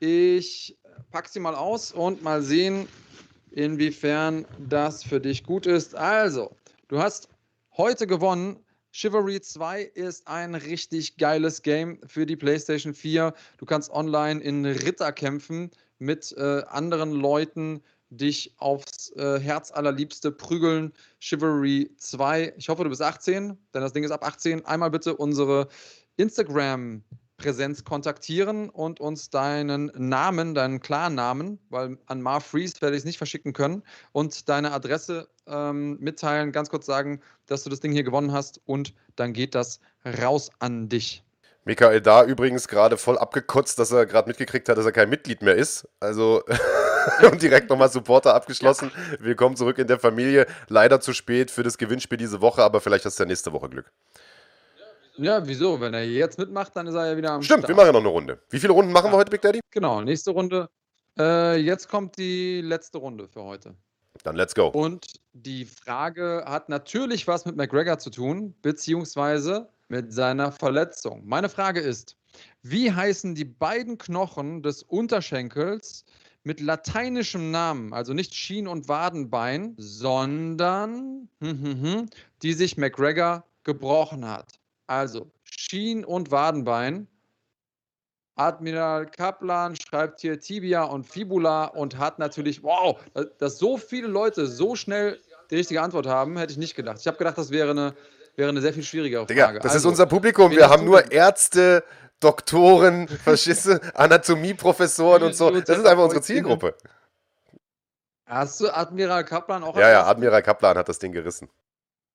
Ich packe sie mal aus und mal sehen, inwiefern das für dich gut ist. Also, du hast heute gewonnen Chivalry 2 ist ein richtig geiles Game für die PlayStation 4. Du kannst online in Ritter kämpfen mit äh, anderen Leuten, dich aufs äh, Herz allerliebste prügeln. Chivalry 2. Ich hoffe, du bist 18, denn das Ding ist ab 18. Einmal bitte unsere Instagram Präsenz kontaktieren und uns deinen Namen, deinen Klarnamen, weil an Mar Freeze werde ich es nicht verschicken können, und deine Adresse ähm, mitteilen, ganz kurz sagen, dass du das Ding hier gewonnen hast und dann geht das raus an dich. Michael da übrigens gerade voll abgekotzt, dass er gerade mitgekriegt hat, dass er kein Mitglied mehr ist. Also und direkt nochmal Supporter abgeschlossen. Willkommen zurück in der Familie. Leider zu spät für das Gewinnspiel diese Woche, aber vielleicht hast du ja nächste Woche Glück. Ja, wieso? Wenn er jetzt mitmacht, dann ist er ja wieder am Stimmt, Start. wir machen ja noch eine Runde. Wie viele Runden machen ja. wir heute, Big Daddy? Genau, nächste Runde. Äh, jetzt kommt die letzte Runde für heute. Dann let's go. Und die Frage hat natürlich was mit McGregor zu tun, beziehungsweise mit seiner Verletzung. Meine Frage ist, wie heißen die beiden Knochen des Unterschenkels mit lateinischem Namen, also nicht Schien- und Wadenbein, sondern hm, hm, hm, die sich McGregor gebrochen hat? Also Schien- und Wadenbein. Admiral Kaplan schreibt hier Tibia und Fibula und hat natürlich, wow, dass so viele Leute so schnell die richtige Antwort haben, hätte ich nicht gedacht. Ich habe gedacht, das wäre eine, wäre eine sehr viel schwierigere Frage. Digga, das also, ist unser Publikum. Wir haben nur Ärzte, Doktoren, Verschisse, Anatomieprofessoren und so. Das ist einfach unsere Zielgruppe. Hast du Admiral Kaplan auch? Ja, ja, Admiral Kaplan hat das Ding gerissen.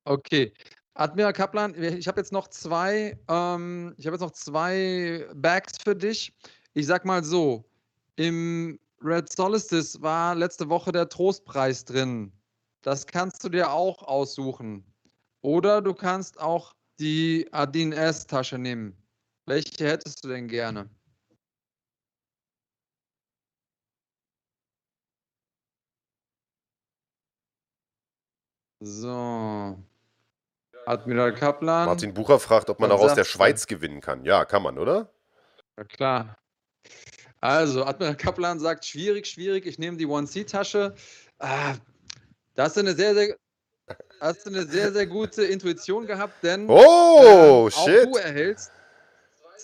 Okay. Admiral Kaplan, ich habe jetzt noch zwei, ähm, ich habe jetzt noch zwei Bags für dich. Ich sag mal so: Im Red Solstice war letzte Woche der Trostpreis drin. Das kannst du dir auch aussuchen. Oder du kannst auch die Adin S-Tasche nehmen. Welche hättest du denn gerne? So. Admiral Kaplan. Martin Bucher fragt, ob man auch aus der? Schweiz gewinnen kann. Ja, kann man, oder? Ja, klar. Also, Admiral Kaplan sagt, schwierig, schwierig, ich nehme die 1C-Tasche. Ah, da hast du eine sehr, sehr, hast du eine sehr, sehr gute Intuition gehabt, denn Oh, shit. auch du erhältst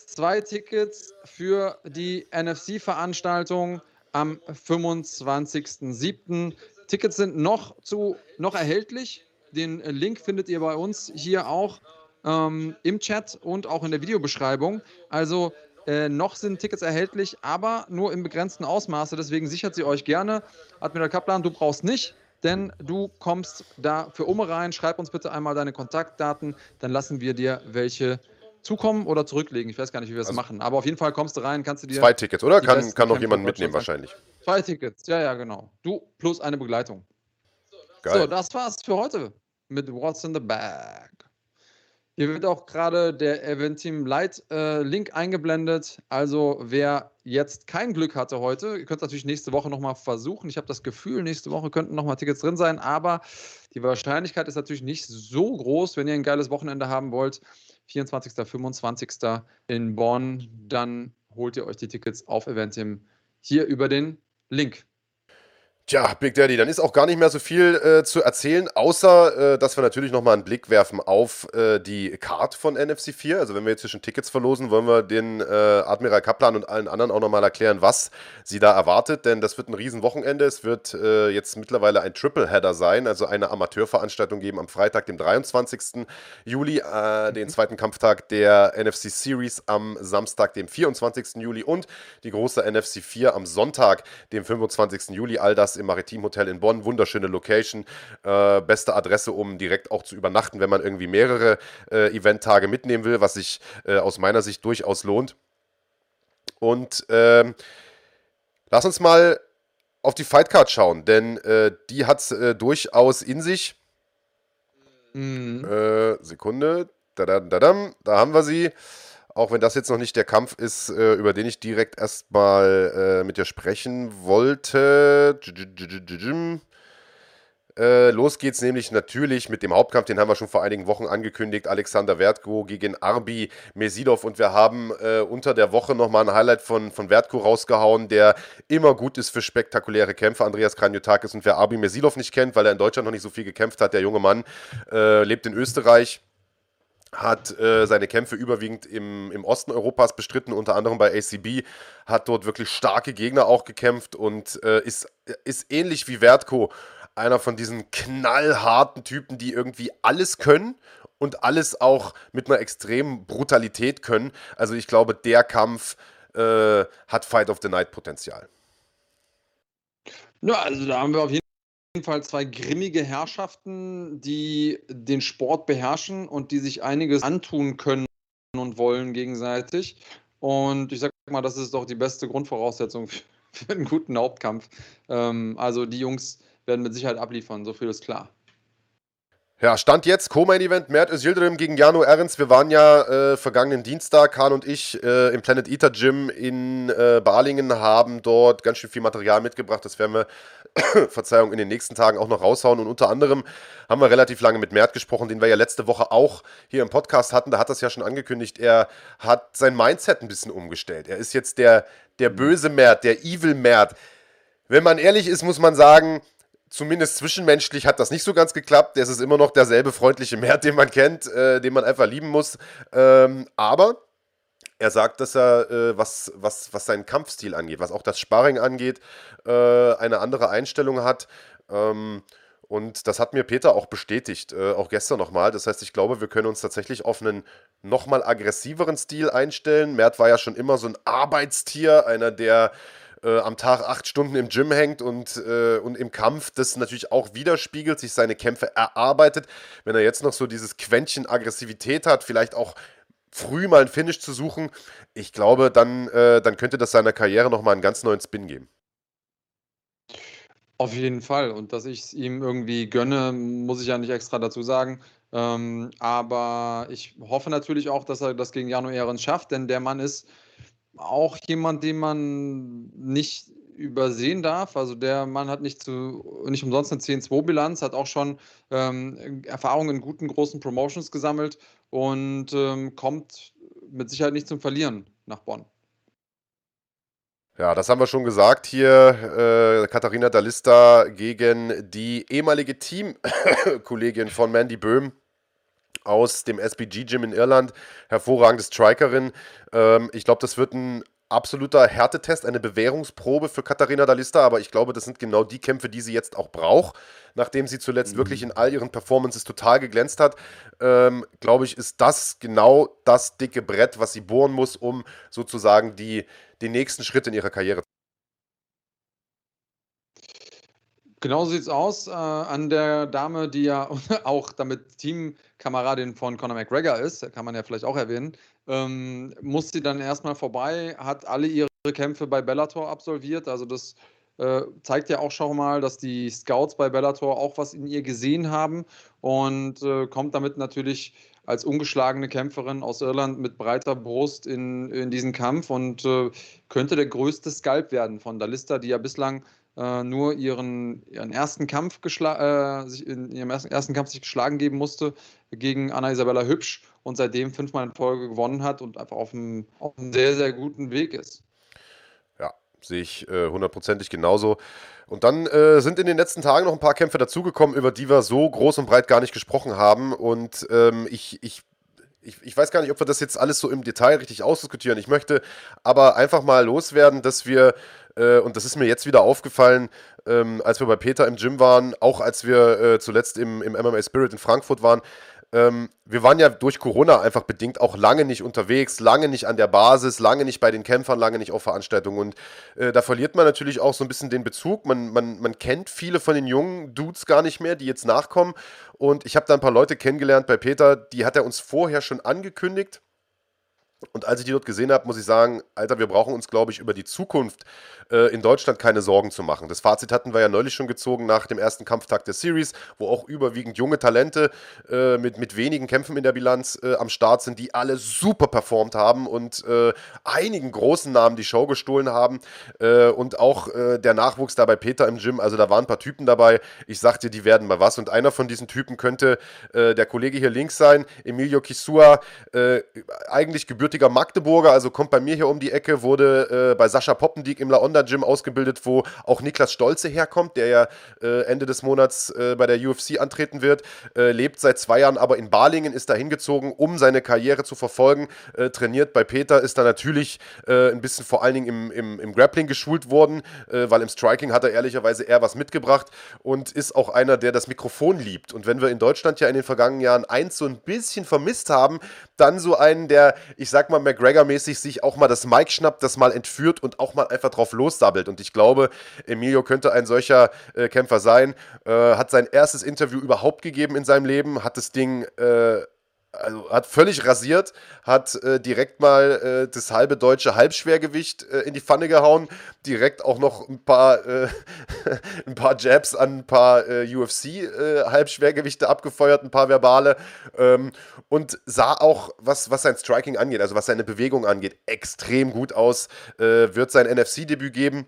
zwei Tickets für die NFC-Veranstaltung am 25.07. Tickets sind noch, zu, noch erhältlich. Den Link findet ihr bei uns hier auch ähm, im Chat und auch in der Videobeschreibung. Also äh, noch sind Tickets erhältlich, aber nur im begrenzten Ausmaße. Deswegen sichert sie euch gerne. Admiral Kaplan, du brauchst nicht, denn du kommst da für Umme rein. Schreib uns bitte einmal deine Kontaktdaten, dann lassen wir dir welche zukommen oder zurücklegen. Ich weiß gar nicht, wie wir das Also- machen. Aber auf jeden Fall kommst du rein, kannst du dir Zwei Tickets, oder? Kann, kann noch jemand mitnehmen wahrscheinlich. zwei Tickets. Ja, ja, genau. Du plus eine Begleitung. Geil. So, das war's für heute mit What's in the Bag. Hier wird auch gerade der Event Team Light äh, Link eingeblendet. Also wer jetzt kein Glück hatte heute, ihr könnt natürlich nächste Woche nochmal versuchen. Ich habe das Gefühl, nächste Woche könnten nochmal Tickets drin sein, aber die Wahrscheinlichkeit ist natürlich nicht so groß, wenn ihr ein geiles Wochenende haben wollt. 24., 25. in Bonn, dann holt ihr euch die Tickets auf Eventim hier über den Link. Tja, Big Daddy, dann ist auch gar nicht mehr so viel äh, zu erzählen, außer äh, dass wir natürlich nochmal einen Blick werfen auf äh, die Card von NFC 4. Also wenn wir jetzt schon Tickets verlosen, wollen wir den äh, Admiral Kaplan und allen anderen auch nochmal erklären, was sie da erwartet. Denn das wird ein Riesenwochenende. Es wird äh, jetzt mittlerweile ein Triple-Header sein, also eine Amateurveranstaltung geben am Freitag, dem 23. Juli, äh, den zweiten Kampftag der NFC Series am Samstag, dem 24. Juli und die große NFC 4 am Sonntag, dem 25. Juli. All das im Maritim Hotel in Bonn. Wunderschöne Location. Äh, beste Adresse, um direkt auch zu übernachten, wenn man irgendwie mehrere äh, Eventtage mitnehmen will, was sich äh, aus meiner Sicht durchaus lohnt. Und ähm, lass uns mal auf die Fightcard schauen, denn äh, die hat es äh, durchaus in sich. Mhm. Äh, Sekunde. Dadam, da haben wir sie. Auch wenn das jetzt noch nicht der Kampf ist, äh, über den ich direkt erstmal äh, mit dir sprechen wollte. Äh, los geht's nämlich natürlich mit dem Hauptkampf, den haben wir schon vor einigen Wochen angekündigt. Alexander Wertko gegen Arbi Mesidov. Und wir haben äh, unter der Woche nochmal ein Highlight von, von Wertko rausgehauen, der immer gut ist für spektakuläre Kämpfe. Andreas Kranjotakis. Und wer Arbi Mesidov nicht kennt, weil er in Deutschland noch nicht so viel gekämpft hat, der junge Mann äh, lebt in Österreich hat äh, seine Kämpfe überwiegend im, im Osten Europas bestritten, unter anderem bei ACB, hat dort wirklich starke Gegner auch gekämpft und äh, ist, ist ähnlich wie Wertko einer von diesen knallharten Typen, die irgendwie alles können und alles auch mit einer extremen Brutalität können. Also ich glaube, der Kampf äh, hat Fight of the Night Potenzial. Ja, also da haben wir auf jeden Fall zwei grimmige Herrschaften, die den Sport beherrschen und die sich einiges antun können und wollen gegenseitig. Und ich sag mal, das ist doch die beste Grundvoraussetzung für, einen guten Hauptkampf. Ähm, also die Jungs werden mit Sicherheit abliefern, so viel ist klar. Ja, Stand jetzt, Co-Main-Event, Mert Özildirim gegen Jano Ehrens. Wir waren ja äh, vergangenen Dienstag, Kahn und ich, äh, im Planet Eater Gym in äh, Balingen, haben dort ganz schön viel Material mitgebracht. Das werden wir, Verzeihung, in den nächsten Tagen auch noch raushauen. Und unter anderem haben wir relativ lange mit Mert gesprochen, den wir ja letzte Woche auch hier im Podcast hatten. Da hat das ja schon angekündigt. Er hat sein Mindset ein bisschen umgestellt. Er ist jetzt der, der böse Mert, der Evil Mert. Wenn man ehrlich ist, muss man sagen, zumindest zwischenmenschlich hat das nicht so ganz geklappt. Es ist immer noch derselbe freundliche Mert, den man kennt, äh, den man einfach lieben muss. Ähm, aber er sagt, dass er, äh, was, was, was seinen Kampfstil angeht, was auch das Sparring angeht, äh, eine andere Einstellung hat. Ähm, und das hat mir Peter auch bestätigt, äh, auch gestern nochmal. Das heißt, ich glaube, wir können uns tatsächlich auf einen nochmal aggressiveren Stil einstellen. Mert war ja schon immer so ein Arbeitstier, einer, der äh, am Tag acht Stunden im Gym hängt und, äh, und im Kampf das natürlich auch widerspiegelt, sich seine Kämpfe erarbeitet. Wenn er jetzt noch so dieses Quäntchen Aggressivität hat, vielleicht auch früh mal ein Finish zu suchen, ich glaube, dann, äh, dann könnte das seiner Karriere nochmal einen ganz neuen Spin geben. Auf jeden Fall. Und dass ich es ihm irgendwie gönne, muss ich ja nicht extra dazu sagen. Ähm, aber ich hoffe natürlich auch, dass er das gegen Jano Ehrens schafft, denn der Mann ist auch jemand, den man nicht übersehen darf. Also der Mann hat nicht, zu, nicht umsonst eine 10-2-Bilanz, hat auch schon ähm, Erfahrungen in guten großen Promotions gesammelt und ähm, kommt mit Sicherheit nicht zum Verlieren nach Bonn. Ja, das haben wir schon gesagt hier. Äh, Katharina Dalista gegen die ehemalige Teamkollegin von Mandy Böhm aus dem SBG Gym in Irland. Hervorragende Strikerin. Ähm, ich glaube, das wird ein absoluter Härtetest, eine Bewährungsprobe für Katharina Dalista, aber ich glaube, das sind genau die Kämpfe, die sie jetzt auch braucht. Nachdem sie zuletzt mhm. wirklich in all ihren Performances total geglänzt hat, ähm, glaube ich, ist das genau das dicke Brett, was sie bohren muss, um sozusagen die, den nächsten Schritt in ihrer Karriere zu Genau so sieht es aus. Äh, an der Dame, die ja auch damit Teamkameradin von Conor McGregor ist, kann man ja vielleicht auch erwähnen, ähm, muss sie dann erstmal vorbei, hat alle ihre Kämpfe bei Bellator absolviert. Also das äh, zeigt ja auch schon mal, dass die Scouts bei Bellator auch was in ihr gesehen haben und äh, kommt damit natürlich als ungeschlagene Kämpferin aus Irland mit breiter Brust in, in diesen Kampf und äh, könnte der größte Skalp werden von Dalista, die ja bislang äh, nur ihren, ihren ersten Kampf äh, sich in ihrem ersten, ersten Kampf sich geschlagen geben musste gegen Anna Isabella Hübsch und seitdem fünfmal in Folge gewonnen hat und einfach auf einem, auf einem sehr, sehr guten Weg ist. Ja, sehe ich äh, hundertprozentig genauso. Und dann äh, sind in den letzten Tagen noch ein paar Kämpfe dazugekommen, über die wir so groß und breit gar nicht gesprochen haben. Und ähm, ich, ich ich, ich, weiß gar nicht, ob wir das jetzt alles so im Detail richtig ausdiskutieren. Ich möchte aber einfach mal loswerden, dass wir, äh, und das ist mir jetzt wieder aufgefallen, ähm, als wir bei Peter im Gym waren, auch als wir äh, zuletzt im, im MMA Spirit in Frankfurt waren, ähm, wir waren ja durch Corona einfach bedingt auch lange nicht unterwegs, lange nicht an der Basis, lange nicht bei den Kämpfern, lange nicht auf Veranstaltungen. Und äh, da verliert man natürlich auch so ein bisschen den Bezug. Man, man, man kennt viele von den jungen Dudes gar nicht mehr, die jetzt nachkommen. Und ich habe da ein paar Leute kennengelernt bei Peter, die hat er uns vorher schon angekündigt. Und als ich die dort gesehen habe, muss ich sagen, Alter, wir brauchen uns, glaube ich, über die Zukunft äh, in Deutschland keine Sorgen zu machen. Das Fazit hatten wir ja neulich schon gezogen nach dem ersten Kampftag der Series, wo auch überwiegend junge Talente äh, mit, mit wenigen Kämpfen in der Bilanz äh, am Start sind, die alle super performt haben und äh, einigen großen Namen die Show gestohlen haben. Äh, und auch äh, der Nachwuchs da bei Peter im Gym, also da waren ein paar Typen dabei. Ich sagte, die werden mal was. Und einer von diesen Typen könnte der Kollege hier links sein, Emilio Kisua, eigentlich gebürtig gebürtiger Magdeburger, also kommt bei mir hier um die Ecke, wurde äh, bei Sascha Poppendiek im Laonda Gym ausgebildet, wo auch Niklas Stolze herkommt, der ja äh, Ende des Monats äh, bei der UFC antreten wird, äh, lebt seit zwei Jahren aber in Balingen, ist da hingezogen, um seine Karriere zu verfolgen, äh, trainiert bei Peter, ist da natürlich äh, ein bisschen vor allen Dingen im, im, im Grappling geschult worden, weil im Striking hat er ehrlicherweise eher was mitgebracht und ist auch einer, der das Mikrofon liebt. Und wenn wir in Deutschland ja in den vergangenen Jahren eins so ein bisschen vermisst haben, dann so einen, der, ich sag mal, McGregor-mäßig sich auch mal das Mike schnappt, das mal entführt und auch mal einfach drauf lossabbelt. Und ich glaube, Emilio könnte ein solcher äh, Kämpfer sein. Äh, hat sein erstes Interview überhaupt gegeben in seinem Leben, hat das Ding äh, also hat völlig rasiert, hat äh, direkt mal äh, das halbe deutsche Halbschwergewicht äh, in die Pfanne gehauen, direkt auch noch ein paar, äh, ein paar Jabs an ein paar äh, UFC-Halbschwergewichte äh, abgefeuert, ein paar verbale ähm, und sah auch, was, was sein Striking angeht, also was seine Bewegung angeht, extrem gut aus, wird sein NFC-Debüt geben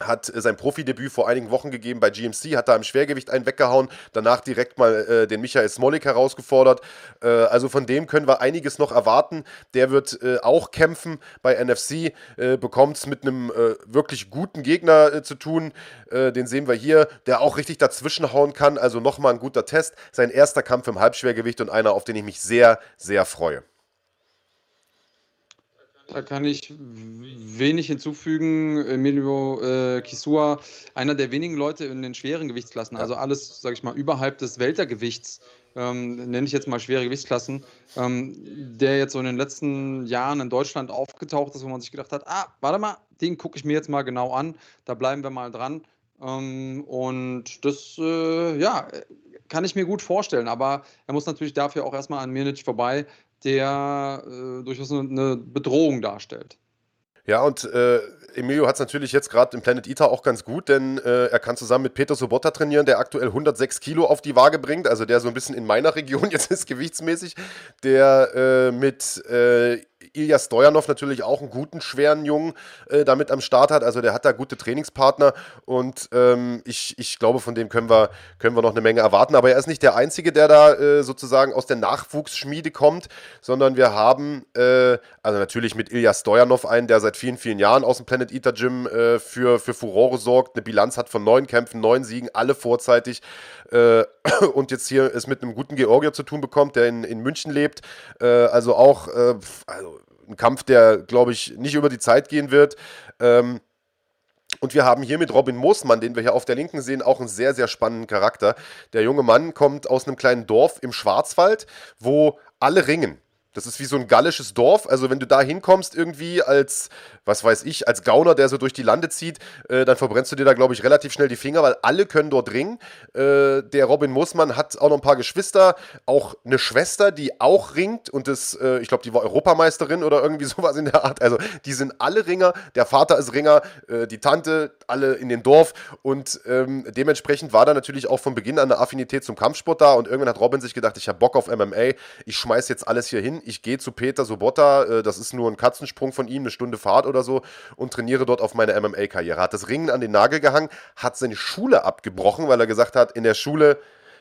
hat äh, sein Profidebüt vor einigen Wochen gegeben bei GMC, hat da im Schwergewicht einen weggehauen, danach direkt mal äh, den Michael Smolik herausgefordert. Äh, also von dem können wir einiges noch erwarten. Der wird äh, auch kämpfen bei NFC, äh, bekommt es mit einem äh, wirklich guten Gegner zu tun. den sehen wir hier, der auch richtig dazwischenhauen kann. Also nochmal ein guter Test. Sein erster Kampf im Halbschwergewicht und einer, auf den ich mich sehr, sehr freue. Da kann ich wenig hinzufügen. Emilio äh, Kisua, einer der wenigen Leute in den schweren Gewichtsklassen, also alles, sage ich mal, überhalb des Weltergewichts, ähm, nenne ich jetzt mal schwere Gewichtsklassen, ähm, der jetzt so in den letzten Jahren in Deutschland aufgetaucht ist, wo man sich gedacht hat, ah, warte mal, den gucke ich mir jetzt mal genau an, da bleiben wir mal dran. Ähm, und das, äh, ja, kann ich mir gut vorstellen, aber er muss natürlich dafür auch erstmal an Mirnic vorbei, der äh, durchaus eine Bedrohung darstellt. Ja, und äh, Emilio hat es natürlich jetzt gerade im Planet Eater auch ganz gut, denn äh, er kann zusammen mit Peter Sobotta trainieren, der aktuell 106 Kilo auf die Waage bringt, also der so ein bisschen in meiner Region jetzt ist gewichtsmäßig, der äh, mit äh, Ilya Stojanov natürlich auch einen guten, schweren Jungen äh, damit am Start hat. Also der hat da gute Trainingspartner und ähm, ich, ich glaube, von dem können wir, können wir noch eine Menge erwarten. Aber er ist nicht der Einzige, der da äh, sozusagen aus der Nachwuchsschmiede kommt, sondern wir haben äh, also natürlich mit Ilya Stojanov einen, der seit vielen, vielen Jahren aus dem Planet Eater Gym äh, für, für Furore sorgt, eine Bilanz hat von neun Kämpfen, neun Siegen, alle vorzeitig äh, und jetzt hier es mit einem guten Georgier zu tun bekommt, der in, in München lebt. Äh, also auch also ein Kampf, der, glaube ich, nicht über die Zeit gehen wird. Ähm, und wir haben hier mit Robin Moosmann, den wir hier auf der Linken sehen, auch einen sehr, sehr spannenden Charakter. Der junge Mann kommt aus einem kleinen Dorf im Schwarzwald, wo alle ringen. Das ist wie so ein gallisches Dorf. Also, wenn du da hinkommst, irgendwie als, was weiß ich, als Gauner, der so durch die Lande zieht, äh, dann verbrennst du dir da, glaube ich, relativ schnell die Finger, weil alle können dort ringen. Äh, der Robin Mussmann hat auch noch ein paar Geschwister, auch eine Schwester, die auch ringt und das, äh, ich glaube, die war Europameisterin oder irgendwie sowas in der Art. Also, die sind alle Ringer. Der Vater ist Ringer, äh, die Tante, alle in den Dorf und ähm, dementsprechend war da natürlich auch von Beginn an eine Affinität zum Kampfsport da und irgendwann hat Robin sich gedacht, ich habe Bock auf MMA, ich schmeiß jetzt alles hier hin ich gehe zu Peter Sobotta, äh, das ist nur ein Katzensprung von ihm, eine Stunde Fahrt oder so, und trainiere dort auf meine MMA-Karriere. Hat das Ringen an den Nagel gehangen, hat seine Schule abgebrochen, weil er gesagt hat, in der Schule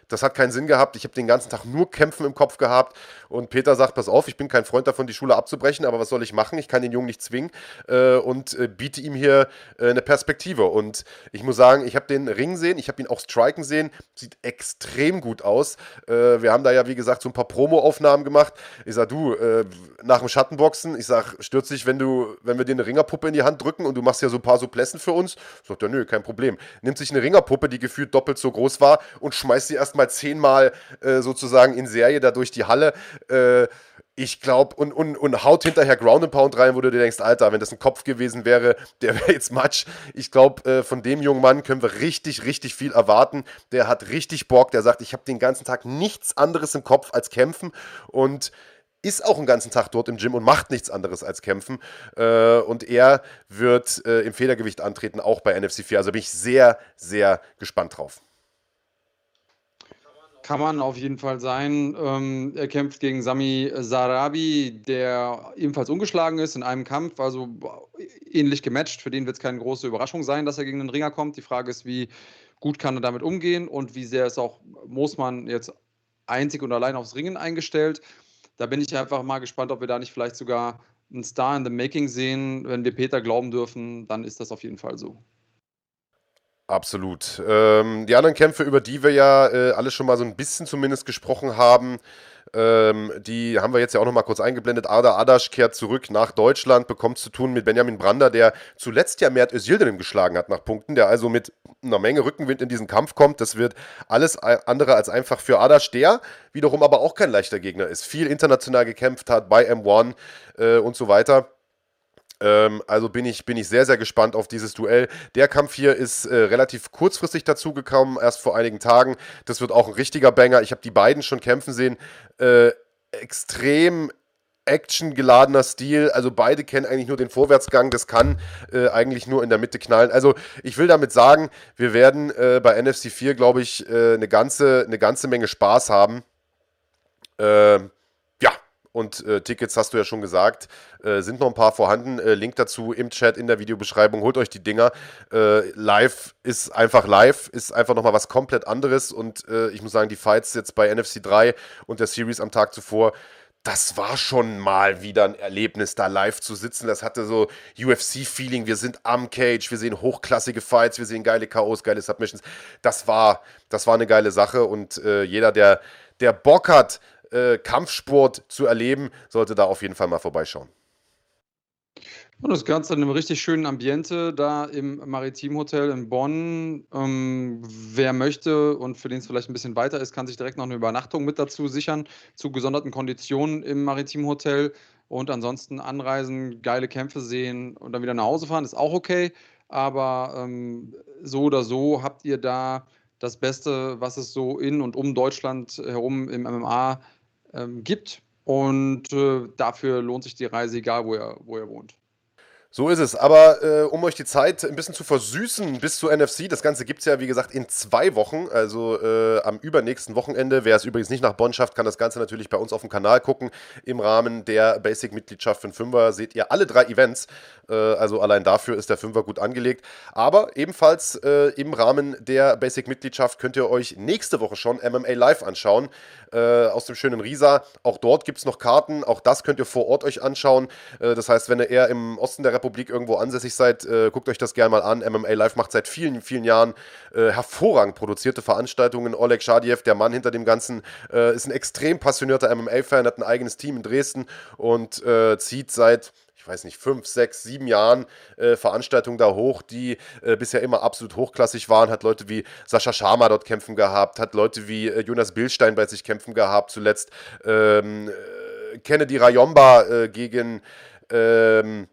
das hat keinen Sinn gehabt. Ich habe den ganzen Tag nur Kämpfen im Kopf gehabt. Und Peter sagt: Pass auf, ich bin kein Freund davon, die Schule abzubrechen, aber was soll ich machen? Ich kann den Jungen nicht zwingen äh, und äh, biete ihm hier äh, eine Perspektive. Und ich muss sagen, ich habe den Ring sehen, ich habe ihn auch striken sehen. Sieht extrem gut aus. Äh, wir haben da ja, wie gesagt, so ein paar Promo-Aufnahmen gemacht. Ich sage: Du, äh, nach dem Schattenboxen, ich sage: Stürz dich, wenn, du, wenn wir dir eine Ringerpuppe in die Hand drücken und du machst ja so ein paar Suplessen für uns. Sagt er: Nö, kein Problem. Nimmt sich eine Ringerpuppe, die gefühlt doppelt so groß war und schmeißt sie erstmal zehnmal äh, sozusagen in Serie da durch die Halle. Äh, ich glaube, und, und, und haut hinterher Ground and Pound rein, wo du dir denkst, Alter, wenn das ein Kopf gewesen wäre, der wäre jetzt Matsch. Ich glaube, äh, von dem jungen Mann können wir richtig, richtig viel erwarten. Der hat richtig Bock, der sagt, ich habe den ganzen Tag nichts anderes im Kopf als kämpfen und ist auch den ganzen Tag dort im Gym und macht nichts anderes als kämpfen. Äh, und er wird äh, im Federgewicht antreten, auch bei NFC 4. Also bin ich sehr, sehr gespannt drauf. Kann man auf jeden Fall sein. Ähm, er kämpft gegen Sami Sarabi, der ebenfalls ungeschlagen ist in einem Kampf, also ähnlich gematcht. Für den wird es keine große Überraschung sein, dass er gegen den Ringer kommt. Die Frage ist, wie gut kann er damit umgehen und wie sehr ist auch Moosmann jetzt einzig und allein aufs Ringen eingestellt. Da bin ich einfach mal gespannt, ob wir da nicht vielleicht sogar einen Star in the Making sehen. Wenn wir Peter glauben dürfen, dann ist das auf jeden Fall so. Absolut. Ähm, die anderen Kämpfe, über die wir ja äh, alle schon mal so ein bisschen zumindest gesprochen haben, ähm, die haben wir jetzt ja auch noch mal kurz eingeblendet. Arda Adasch kehrt zurück nach Deutschland, bekommt zu tun mit Benjamin Brander, der zuletzt ja Mert Özildirim geschlagen hat nach Punkten, der also mit einer Menge Rückenwind in diesen Kampf kommt. Das wird alles andere als einfach für Adasch, der wiederum aber auch kein leichter Gegner ist. Viel international gekämpft hat bei M1 äh, und so weiter. Ähm, also bin ich, bin ich sehr, sehr gespannt auf dieses Duell. Der Kampf hier ist äh, relativ kurzfristig dazugekommen, erst vor einigen Tagen. Das wird auch ein richtiger Banger. Ich habe die beiden schon kämpfen sehen. Äh, extrem actiongeladener Stil. Also beide kennen eigentlich nur den Vorwärtsgang. Das kann äh, eigentlich nur in der Mitte knallen. Also ich will damit sagen, wir werden äh, bei NFC 4, glaube ich, äh, eine, ganze, eine ganze Menge Spaß haben. Ähm, und äh, Tickets hast du ja schon gesagt, äh, sind noch ein paar vorhanden. Äh, Link dazu im Chat, in der Videobeschreibung. Holt euch die Dinger. Äh, live ist einfach live, ist einfach nochmal was komplett anderes. Und äh, ich muss sagen, die Fights jetzt bei NFC 3 und der Series am Tag zuvor, das war schon mal wieder ein Erlebnis, da live zu sitzen. Das hatte so UFC-Feeling. Wir sind am Cage, wir sehen hochklassige Fights, wir sehen geile K.O.s, geile Submissions. Das war, das war eine geile Sache und äh, jeder, der, der Bock hat, äh, Kampfsport zu erleben, sollte da auf jeden Fall mal vorbeischauen. Und das Ganze in einem richtig schönen Ambiente da im Maritimhotel in Bonn. Ähm, wer möchte und für den es vielleicht ein bisschen weiter ist, kann sich direkt noch eine Übernachtung mit dazu sichern, zu gesonderten Konditionen im Maritimhotel. Und ansonsten anreisen, geile Kämpfe sehen und dann wieder nach Hause fahren, ist auch okay. Aber ähm, so oder so habt ihr da das Beste, was es so in und um Deutschland herum im MMA ähm, gibt. Und äh, dafür lohnt sich die Reise, egal wo er, wo er wohnt. So ist es. Aber äh, um euch die Zeit ein bisschen zu versüßen bis zur NFC, das Ganze gibt es ja, wie gesagt, in zwei Wochen, also äh, am übernächsten Wochenende. Wer es übrigens nicht nach Bonn schafft, kann das Ganze natürlich bei uns auf dem Kanal gucken. Im Rahmen der Basic-Mitgliedschaft für den Fünfer seht ihr alle drei Events. Äh, also allein dafür ist der Fünfer gut angelegt. Aber ebenfalls äh, im Rahmen der Basic-Mitgliedschaft könnt ihr euch nächste Woche schon MMA Live anschauen äh, aus dem schönen Riesa. Auch dort gibt es noch Karten. Auch das könnt ihr vor Ort euch anschauen. Äh, das heißt, wenn ihr eher im Osten der Republik irgendwo ansässig seid, äh, guckt euch das gerne mal an. MMA Live macht seit vielen, vielen Jahren äh, hervorragend produzierte Veranstaltungen. Oleg Schadiev, der Mann hinter dem Ganzen, äh, ist ein extrem passionierter MMA-Fan, hat ein eigenes Team in Dresden und äh, zieht seit ich weiß nicht, fünf, sechs, sieben Jahren äh, Veranstaltungen da hoch, die äh, bisher immer absolut hochklassig waren, hat Leute wie Sascha Sharma dort kämpfen gehabt, hat Leute wie äh, Jonas Billstein bei sich kämpfen gehabt, zuletzt ähm, äh, Kennedy Rayomba äh, gegen ähm,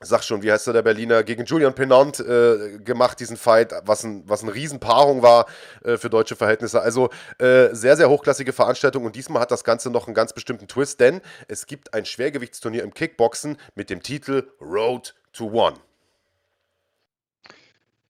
sag schon, wie heißt der, der Berliner, gegen Julian Penant äh, gemacht, diesen Fight, was, ein, was eine Riesenpaarung war äh, für deutsche Verhältnisse. Also äh, sehr, sehr hochklassige Veranstaltung und diesmal hat das Ganze noch einen ganz bestimmten Twist, denn es gibt ein Schwergewichtsturnier im Kickboxen mit dem Titel Road to One.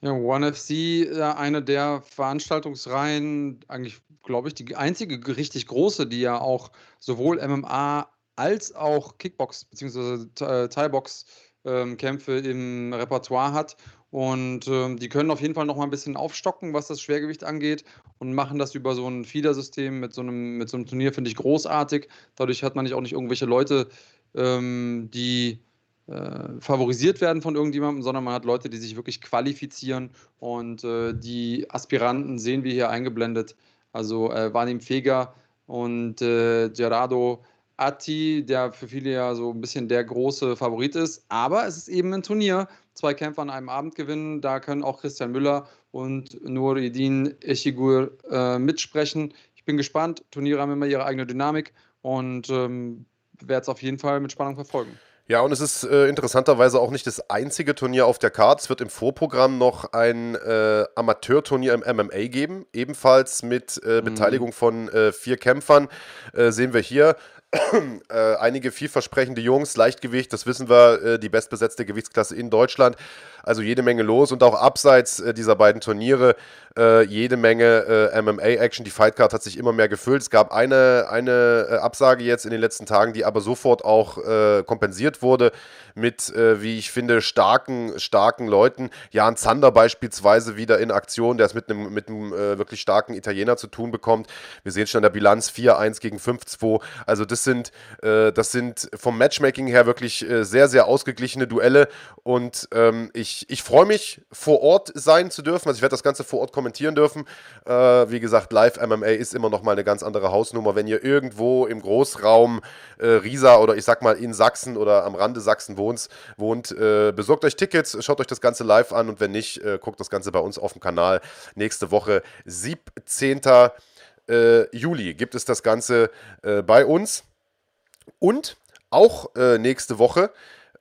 Ja, One FC, eine der Veranstaltungsreihen, eigentlich glaube ich, die einzige richtig große, die ja auch sowohl MMA als auch Kickbox bzw. Thai-Box ähm, Kämpfe im Repertoire hat. Und ähm, die können auf jeden Fall noch mal ein bisschen aufstocken, was das Schwergewicht angeht und machen das über so ein Feeder-System mit, so einem, mit so einem Turnier, finde ich großartig. Dadurch hat man nicht auch nicht irgendwelche Leute, ähm, die äh, favorisiert werden von irgendjemandem, sondern man hat Leute, die sich wirklich qualifizieren und äh, die Aspiranten sehen wir hier eingeblendet. Also äh, Vadim Feger und äh, Gerardo Atti, der für viele ja so ein bisschen der große Favorit ist. Aber es ist eben ein Turnier. Zwei Kämpfer an einem Abend gewinnen. Da können auch Christian Müller und Nuridin Echigur äh, mitsprechen. Ich bin gespannt. Turniere haben immer ihre eigene Dynamik und ähm, werde es auf jeden Fall mit Spannung verfolgen. Ja, und es ist äh, interessanterweise auch nicht das einzige Turnier auf der Karte. Es wird im Vorprogramm noch ein äh, Amateurturnier im MMA geben, ebenfalls mit äh, mhm. Beteiligung von äh, vier Kämpfern. Äh, sehen wir hier äh, einige vielversprechende Jungs, Leichtgewicht, das wissen wir, äh, die bestbesetzte Gewichtsklasse in Deutschland. Also jede Menge los und auch abseits äh, dieser beiden Turniere äh, jede Menge äh, MMA-Action. Die Fightcard hat sich immer mehr gefüllt. Es gab eine, eine äh, Absage jetzt in den letzten Tagen, die aber sofort auch kompensiert wurde mit, wie ich finde, starken, starken Leuten. Jan Zander beispielsweise wieder in Aktion, der es mit einem mit wirklich starken Italiener zu tun bekommt. Wir sehen schon in der Bilanz 4-1 gegen 5-2. Also das sind, das sind vom Matchmaking her wirklich sehr, sehr ausgeglichene Duelle und ähm, ich ich, freue mich, vor Ort sein zu dürfen. Also ich werde das Ganze vor Ort kommentieren dürfen. Äh, wie gesagt, Live-MMA ist immer noch mal eine ganz andere Hausnummer. Wenn ihr irgendwo im Großraum äh, Riesa oder ich sag mal in Sachsen oder am Rande Sachsen wohnt, wohnt äh, besorgt euch Tickets, schaut euch das Ganze live an und wenn nicht, äh, guckt das Ganze bei uns auf dem Kanal. Nächste Woche, 17. Äh, Juli, gibt es das Ganze äh, bei uns. Und auch nächste Woche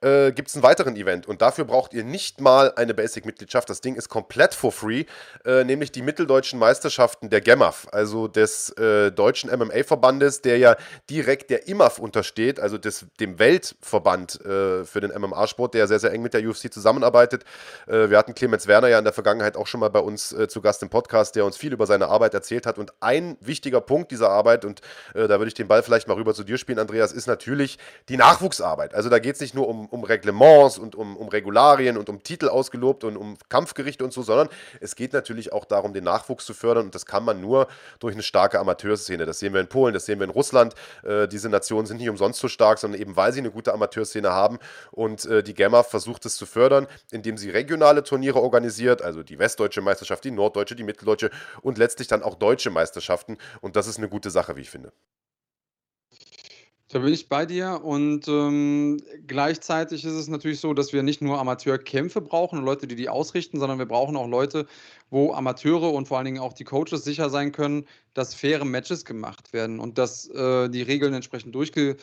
äh, gibt es einen weiteren Event und dafür braucht ihr nicht mal eine Basic-Mitgliedschaft. Das Ding ist komplett for free, äh, nämlich die mitteldeutschen Meisterschaften der GEMAF, also des äh, deutschen MMA-Verbandes, der ja direkt der IMAF untersteht, also des, dem Weltverband äh, für den MMA-Sport, der sehr, sehr eng mit der UFC zusammenarbeitet. Äh, wir hatten Clemens Werner ja in der Vergangenheit auch schon mal bei uns äh, zu Gast im Podcast, der uns viel über seine Arbeit erzählt hat und ein wichtiger Punkt dieser Arbeit, und da würde ich den Ball vielleicht mal rüber zu dir spielen, Andreas, ist natürlich die Nachwuchsarbeit. Also da geht es nicht nur um um Reglements und um, um Regularien und um Titel ausgelobt und um Kampfgerichte und so, sondern es geht natürlich auch darum, den Nachwuchs zu fördern und das kann man nur durch eine starke Amateurszene. Das sehen wir in Polen, das sehen wir in Russland. Äh, diese Nationen sind nicht umsonst so stark, sondern eben weil sie eine gute Amateurszene haben und äh, die Gamma versucht es zu fördern, indem sie regionale Turniere organisiert, also die westdeutsche Meisterschaft, die norddeutsche, die mitteldeutsche und letztlich dann auch deutsche Meisterschaften und das ist eine gute Sache, wie ich finde. Da bin ich bei dir und ähm, gleichzeitig ist es natürlich so, dass wir nicht nur Amateurkämpfe brauchen und Leute, die die ausrichten, sondern wir brauchen auch Leute, wo Amateure und vor allen Dingen auch die Coaches sicher sein können, dass faire Matches gemacht werden und dass äh, die Regeln entsprechend durchgezogen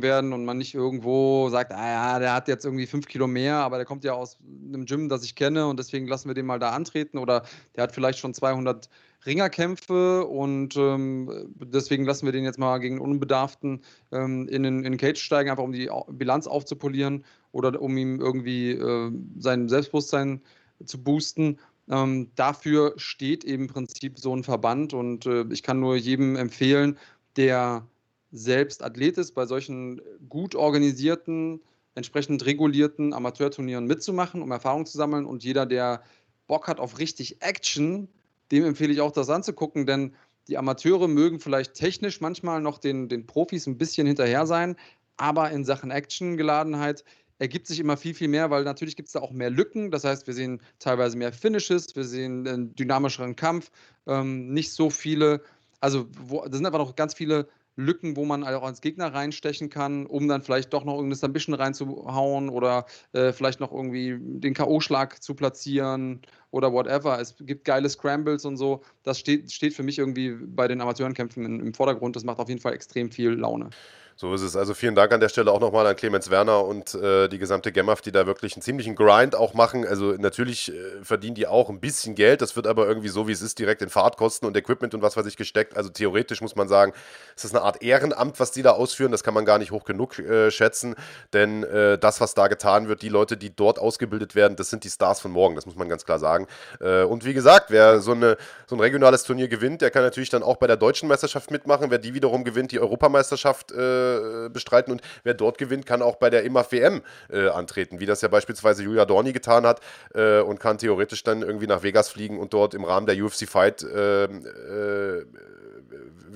werden und man nicht irgendwo sagt, ah ja, der hat jetzt irgendwie fünf Kilo mehr, aber der kommt ja aus einem Gym, das ich kenne und deswegen lassen wir den mal da antreten oder der hat vielleicht schon 200 Ringerkämpfe und ähm, deswegen lassen wir den jetzt mal gegen Unbedarften ähm, in den, in den Cage steigen, einfach um die Bilanz aufzupolieren oder um ihm irgendwie äh, sein Selbstbewusstsein zu boosten. Ähm, dafür steht im Prinzip so ein Verband und äh, ich kann nur jedem empfehlen, der selbst Athlet ist, bei solchen gut organisierten, entsprechend regulierten Amateurturnieren mitzumachen, um Erfahrung zu sammeln. Und jeder, der Bock hat auf richtig Action, dem empfehle ich auch das anzugucken, denn die Amateure mögen vielleicht technisch manchmal noch den, den Profis ein bisschen hinterher sein, aber in Sachen Action-Geladenheit ergibt sich immer viel, viel mehr, weil natürlich gibt es da auch mehr Lücken. Das heißt, wir sehen teilweise mehr Finishes, wir sehen einen dynamischeren Kampf, ähm, nicht so viele, also wo, da sind einfach noch ganz viele Lücken, wo man auch als Gegner reinstechen kann, um dann vielleicht doch noch irgendeine Submission reinzuhauen oder äh, vielleicht noch irgendwie den K.O.-Schlag zu platzieren oder whatever. Es gibt geile Scrambles und so. Das steht, steht für mich irgendwie bei den Amateurenkämpfen im Vordergrund. Das macht auf jeden Fall extrem viel Laune. So ist es. Also vielen Dank an der Stelle auch nochmal an Clemens Werner und äh, die gesamte Gemaf, die da wirklich einen ziemlichen Grind auch machen. Also natürlich äh, verdienen die auch ein bisschen Geld. Das wird aber irgendwie so, wie es ist, direkt in Fahrtkosten und Equipment und was weiß ich gesteckt. Also theoretisch muss man sagen, es ist eine Art Ehrenamt, was die da ausführen. Das kann man gar nicht hoch genug äh, schätzen. Denn äh, das, was da getan wird, die Leute, die dort ausgebildet werden, das sind die Stars von morgen. Das muss man ganz klar sagen. Äh, und wie gesagt, wer so, eine, so ein regionales Turnier gewinnt, der kann natürlich dann auch bei der deutschen Meisterschaft mitmachen. Wer die wiederum gewinnt, die Europameisterschaft äh, äh, bestreiten. Und wer dort gewinnt, kann auch bei der IMAF WM äh, antreten, wie das ja beispielsweise Julia Dorni getan hat äh, und kann theoretisch dann irgendwie nach Vegas fliegen und dort im Rahmen der UFC Fight ähm, äh,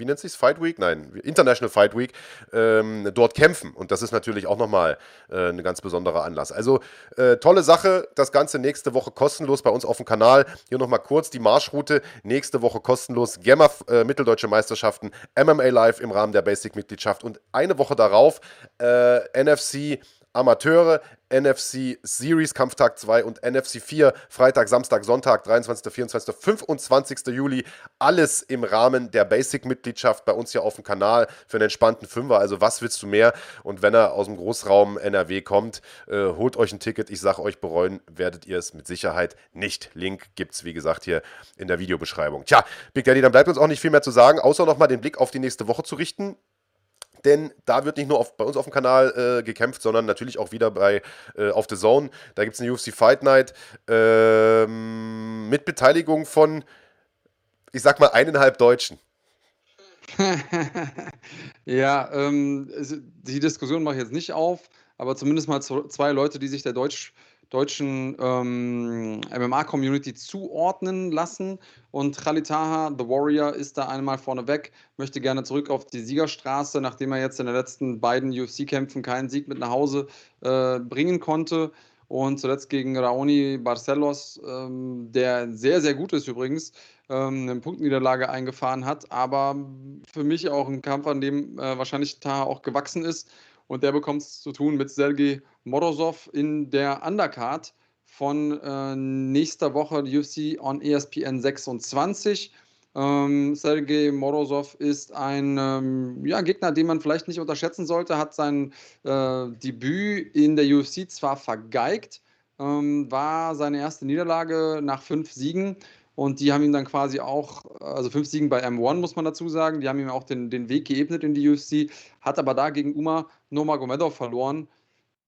wie nennt sich Fight Week? Nein, International Fight Week, ähm, dort kämpfen. Und das ist natürlich auch nochmal äh, ein ganz besonderer Anlass. Also äh, tolle Sache, das Ganze nächste Woche kostenlos bei uns auf dem Kanal. Hier nochmal kurz die Marschroute. Nächste Woche kostenlos Gemma äh, Mitteldeutsche Meisterschaften, MMA Live im Rahmen der Basic-Mitgliedschaft und eine Woche darauf äh, NFC Amateure, NFC Series Kampftag 2 und NFC 4 Freitag, Samstag, Sonntag, 23., 24., 25. Juli. Alles im Rahmen der Basic-Mitgliedschaft bei uns hier auf dem Kanal für einen entspannten Fünfer. Also was willst du mehr? Und wenn er aus dem Großraum NRW kommt, äh, holt euch ein Ticket. Ich sage euch, bereuen werdet ihr es mit Sicherheit nicht. Link gibt es, wie gesagt, hier in der Videobeschreibung. Tja, Big Daddy, dann bleibt uns auch nicht viel mehr zu sagen, außer nochmal den Blick auf die nächste Woche zu richten denn da wird nicht nur auf, bei uns auf dem Kanal äh, gekämpft, sondern natürlich auch wieder bei äh, auf The Zone. Da gibt es eine UFC Fight Night ähm, mit Beteiligung von, ich sag mal, eineinhalb Deutschen. ja, ähm, die Diskussion mache ich jetzt nicht auf, aber zumindest mal zwei Leute, die sich der Deutsch deutschen ähm, MMA-Community zuordnen lassen. Und Khalid Taha, The Warrior, ist da einmal vorneweg, möchte gerne zurück auf die Siegerstraße, nachdem er jetzt in den letzten beiden UFC-Kämpfen keinen Sieg mit nach Hause äh, bringen konnte. Und zuletzt gegen Raoni Barcelos, ähm, der sehr, sehr gut ist übrigens, ähm, eine Punktniederlage eingefahren hat. Aber für mich auch ein Kampf, an dem äh, wahrscheinlich Taha auch gewachsen ist und der bekommt es zu tun mit Sergei Morozov in der Undercard von äh, nächster Woche UFC on ESPN 26. Ähm, Sergei Morozov ist ein ähm, ja, Gegner, den man vielleicht nicht unterschätzen sollte, hat sein äh, Debüt in der UFC zwar vergeigt, ähm, war seine erste Niederlage nach fünf Siegen und die haben ihm dann quasi auch, also fünf Siegen bei M1 muss man dazu sagen, die haben ihm auch den, den Weg geebnet in die UFC, hat aber da gegen Uma Nurmagomedov verloren.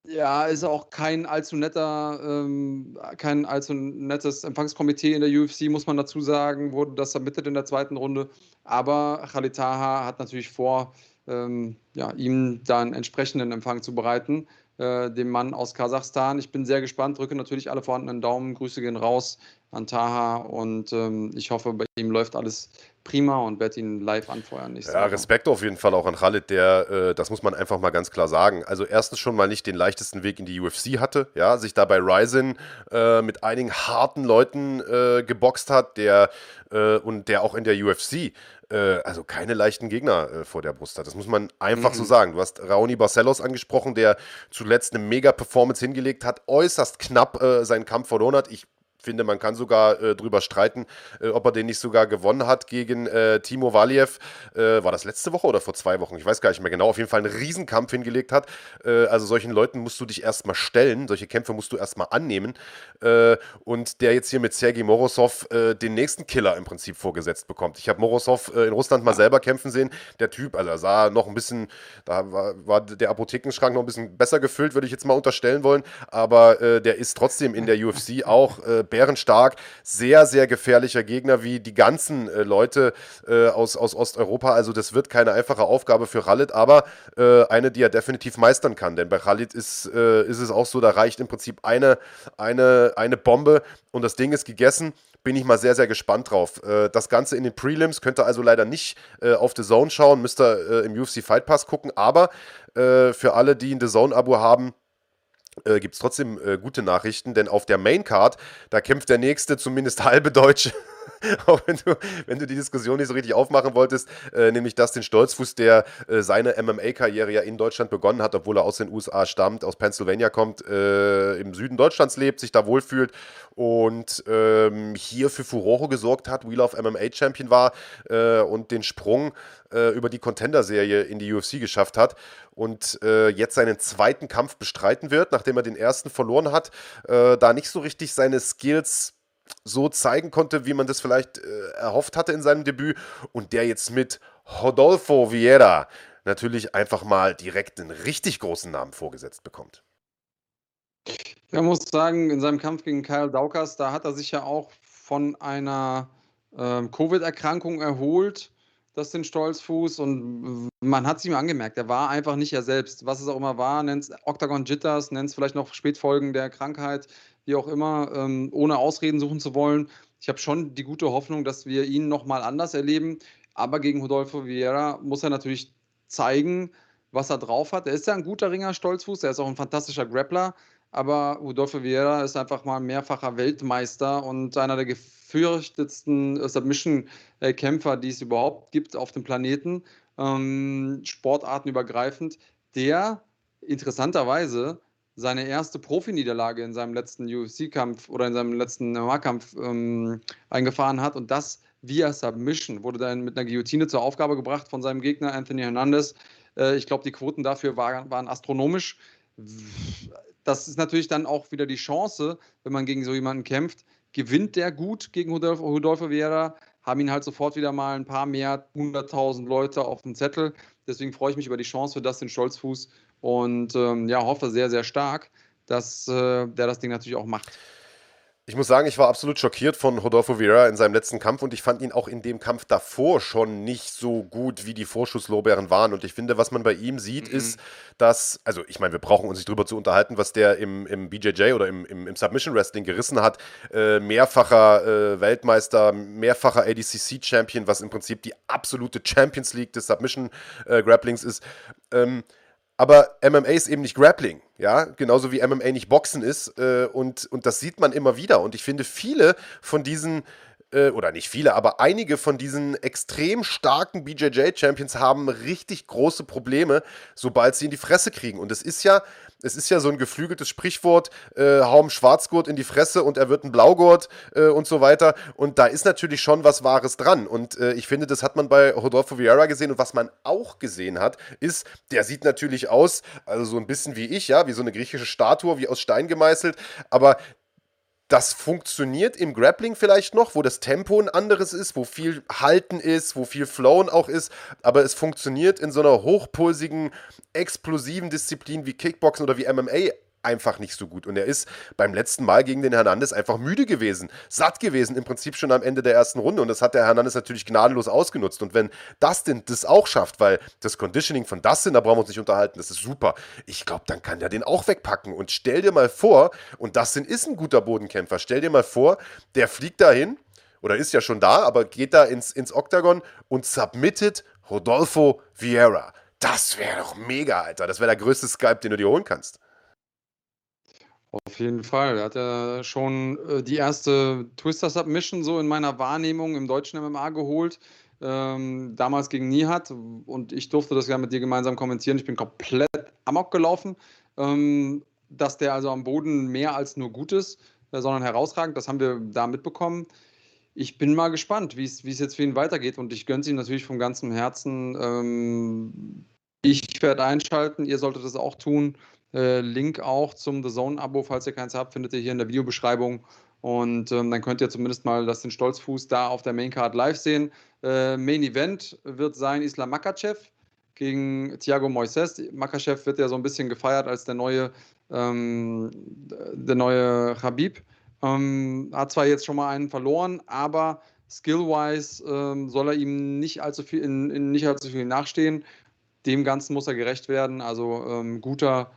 Ja, ist auch kein allzu netter, ähm, kein allzu nettes Empfangskomitee in der UFC, muss man dazu sagen, wurde das submitted in der zweiten Runde. Aber Khalid Taha hat natürlich vor, ähm, ja, ihm da einen entsprechenden Empfang zu bereiten, äh, dem Mann aus Kasachstan. Ich bin sehr gespannt, drücke natürlich alle vorhandenen Daumen, Grüße gehen raus an Taha und ähm, ich hoffe, bei ihm läuft alles prima und werde ihn live anfeuern. Ja, Woche. Respekt auf jeden Fall auch an Khalid, der, äh, das muss man einfach mal ganz klar sagen. Also erstens schon mal nicht den leichtesten Weg in die UFC hatte, ja, sich da bei Ryzen äh, mit einigen harten Leuten äh, geboxt hat, der äh, und der auch in der UFC äh, also keine leichten Gegner äh, vor der Brust hat. Das muss man einfach mhm. so sagen. Du hast Raoni Barcelos angesprochen, der zuletzt eine Mega-Performance hingelegt hat, äußerst knapp seinen Kampf verloren hat. Ich finde, man kann sogar äh, drüber streiten, äh, ob er den nicht sogar gewonnen hat gegen äh, Timo Waliev. Äh, war das letzte Woche oder vor zwei Wochen? Ich weiß gar nicht mehr genau. Auf jeden Fall einen Riesenkampf hingelegt hat. Äh, also solchen Leuten musst du dich erstmal stellen. Solche Kämpfe musst du erstmal annehmen. Äh, und der jetzt hier mit Sergei Morozov den nächsten Killer im Prinzip vorgesetzt bekommt. Ich habe Morozov in Russland mal selber kämpfen sehen. Der Typ, also er sah noch ein bisschen, da war, war der Apothekenschrank noch ein bisschen besser gefüllt, würde ich jetzt mal unterstellen wollen. Aber der ist trotzdem in der UFC auch bärenstark. Sehr, sehr gefährlicher Gegner, wie die ganzen äh, Leute äh, aus, aus Osteuropa. Also das wird keine einfache Aufgabe für Khalid, aber äh, eine, die er definitiv meistern kann. Denn bei Khalid ist, äh, ist es auch so, da reicht im Prinzip eine, eine, eine Bombe und das Ding ist gegessen bin ich mal sehr, sehr gespannt drauf. Äh, das Ganze in den Prelims könnt ihr also leider nicht äh, auf The Zone schauen, müsst ihr im UFC Fight Pass gucken, aber für alle, die ein The Zone-Abo haben, äh, gibt es trotzdem äh, gute Nachrichten, denn auf der Maincard, da kämpft der nächste zumindest halbe Deutsche. Auch wenn du, wenn du die Diskussion nicht so richtig aufmachen wolltest, äh, nämlich den Stolzfuß, der äh, seine MMA-Karriere ja in Deutschland begonnen hat, obwohl er aus den USA stammt, aus Pennsylvania kommt, äh, im Süden Deutschlands lebt, sich da wohlfühlt und ähm, hier für Furore gesorgt hat, Wheel of MMA Champion war äh, und den Sprung äh, über die Contender-Serie in die UFC geschafft hat und äh, jetzt seinen zweiten Kampf bestreiten wird, nachdem er den ersten verloren hat, da nicht so richtig seine Skills so zeigen konnte, wie man das vielleicht äh, erhofft hatte in seinem Debüt. Und der jetzt mit Rodolfo Vieira natürlich einfach mal direkt einen richtig großen Namen vorgesetzt bekommt. Ja, muss sagen, in seinem Kampf gegen Kyle Daukas, da hat er sich ja auch von einer äh, Covid-Erkrankung erholt. Das den Stolzfuß. Und man hat es ihm angemerkt, er war einfach nicht er selbst. Was es auch immer war, nennt es Octagon Jitters, nennt es vielleicht noch Spätfolgen der Krankheit, wie auch immer, ähm, ohne Ausreden suchen zu wollen. Ich habe schon die gute Hoffnung, dass wir ihn nochmal anders erleben, aber gegen Rodolfo Vieira muss er natürlich zeigen, was er drauf hat. Er ist ja ein guter Ringer, Stolzfuß, er ist auch ein fantastischer Grappler, aber Rodolfo Vieira ist einfach mal mehrfacher Weltmeister und einer der gefürchtetsten äh, Submission-Kämpfer, die es überhaupt gibt auf dem Planeten, ähm, sportartenübergreifend, der interessanterweise seine erste Profiniederlage in seinem letzten UFC-Kampf oder in seinem letzten MMA-Kampf ähm, eingefahren hat und das via Submission. Wurde dann mit einer Guillotine zur Aufgabe gebracht von seinem Gegner Anthony Hernandez. Äh, ich glaube, die Quoten dafür waren, waren astronomisch. Das ist natürlich dann auch wieder die Chance, wenn man gegen so jemanden kämpft, gewinnt der gut gegen Rodolfo, Rodolfo Vieira, haben ihn halt sofort wieder mal ein paar mehr, 100.000 Leute auf dem Zettel. Deswegen freue ich mich über die Chance für Dustin Stolzfuß und ähm, ja, hoffe sehr, sehr stark, dass äh, der das Ding natürlich auch macht. Ich muss sagen, ich war absolut schockiert von Rodolfo Vieira in seinem letzten Kampf und ich fand ihn auch in dem Kampf davor schon nicht so gut, wie die Vorschusslorbeeren waren. Und ich finde, was man bei ihm sieht, mhm. ist, dass, also ich meine, wir brauchen uns nicht drüber zu unterhalten, was der im, im BJJ oder im, im, im Submission Wrestling gerissen hat. Äh, mehrfacher äh, Weltmeister, mehrfacher ADCC-Champion, was im Prinzip die absolute Champions League des Submission äh, Grapplings ist. Ähm, aber MMA ist eben nicht Grappling, ja, genauso wie MMA nicht Boxen ist. Äh, und, und das sieht man immer wieder. Und ich finde, viele von diesen äh, oder nicht viele, aber einige von diesen extrem starken BJJ-Champions haben richtig große Probleme, sobald sie in die Fresse kriegen. Und es ist ja, es ist ja so ein geflügeltes Sprichwort, äh, hau Schwarzgurt in die Fresse und er wird ein Blaugurt äh, und so weiter. Und da ist natürlich schon was Wahres dran. Und äh, ich finde, das hat man bei Rodolfo Vieira gesehen. Und was man auch gesehen hat, ist, der sieht natürlich aus, also so ein bisschen wie ich, ja, wie so eine griechische Statue, wie aus Stein gemeißelt. Aber das funktioniert im Grappling vielleicht noch, wo das Tempo ein anderes ist, wo viel Halten ist, wo viel Flown auch ist, aber es funktioniert in so einer hochpulsigen, explosiven Disziplin wie Kickboxen oder wie MMA einfach nicht so gut. Und er ist beim letzten Mal gegen den Hernandez einfach müde gewesen, satt gewesen, im Prinzip schon am Ende der ersten Runde. Und das hat der Hernandez natürlich gnadenlos ausgenutzt. Und wenn Dustin das auch schafft, weil das Conditioning von Dustin, da brauchen wir uns nicht unterhalten, das ist super. Ich glaube, dann kann der den auch wegpacken. Und stell dir mal vor, und Dustin ist ein guter Bodenkämpfer, stell dir mal vor, der fliegt dahin, oder ist ja schon da, aber geht da ins, ins Oktagon und submittet Rodolfo Vieira. Das wäre doch mega, Alter. Das wäre der größte Skype, den du dir holen kannst. Auf jeden Fall. Er hat ja schon äh, die erste Twister-Submission so in meiner Wahrnehmung im deutschen MMA geholt. Ähm, damals gegen Nihat und ich durfte das ja mit dir gemeinsam kommentieren. Ich bin komplett amok gelaufen, ähm, dass der also am Boden mehr als nur gut ist. äh, sondern herausragend. Das haben wir da mitbekommen. Ich bin mal gespannt, wie es jetzt für ihn weitergeht und ich gönne es ihm natürlich von ganzem Herzen. Ähm, ich werde einschalten, ihr solltet es auch tun. Äh, Link auch zum The Zone-Abo, falls ihr keins habt, findet ihr hier in der Videobeschreibung. Und ähm, dann könnt ihr zumindest mal das den Stolzfuß da auf der Maincard live sehen. Äh, Main Event wird sein Islam Makachev gegen Thiago Moises. Makachev wird ja so ein bisschen gefeiert als der neue, ähm, der neue Habib. Ähm, hat zwar jetzt schon mal einen verloren, aber skill-wise ähm, soll er ihm nicht allzu viel, in, in nicht allzu viel nachstehen. Dem Ganzen muss er gerecht werden. Also ähm, guter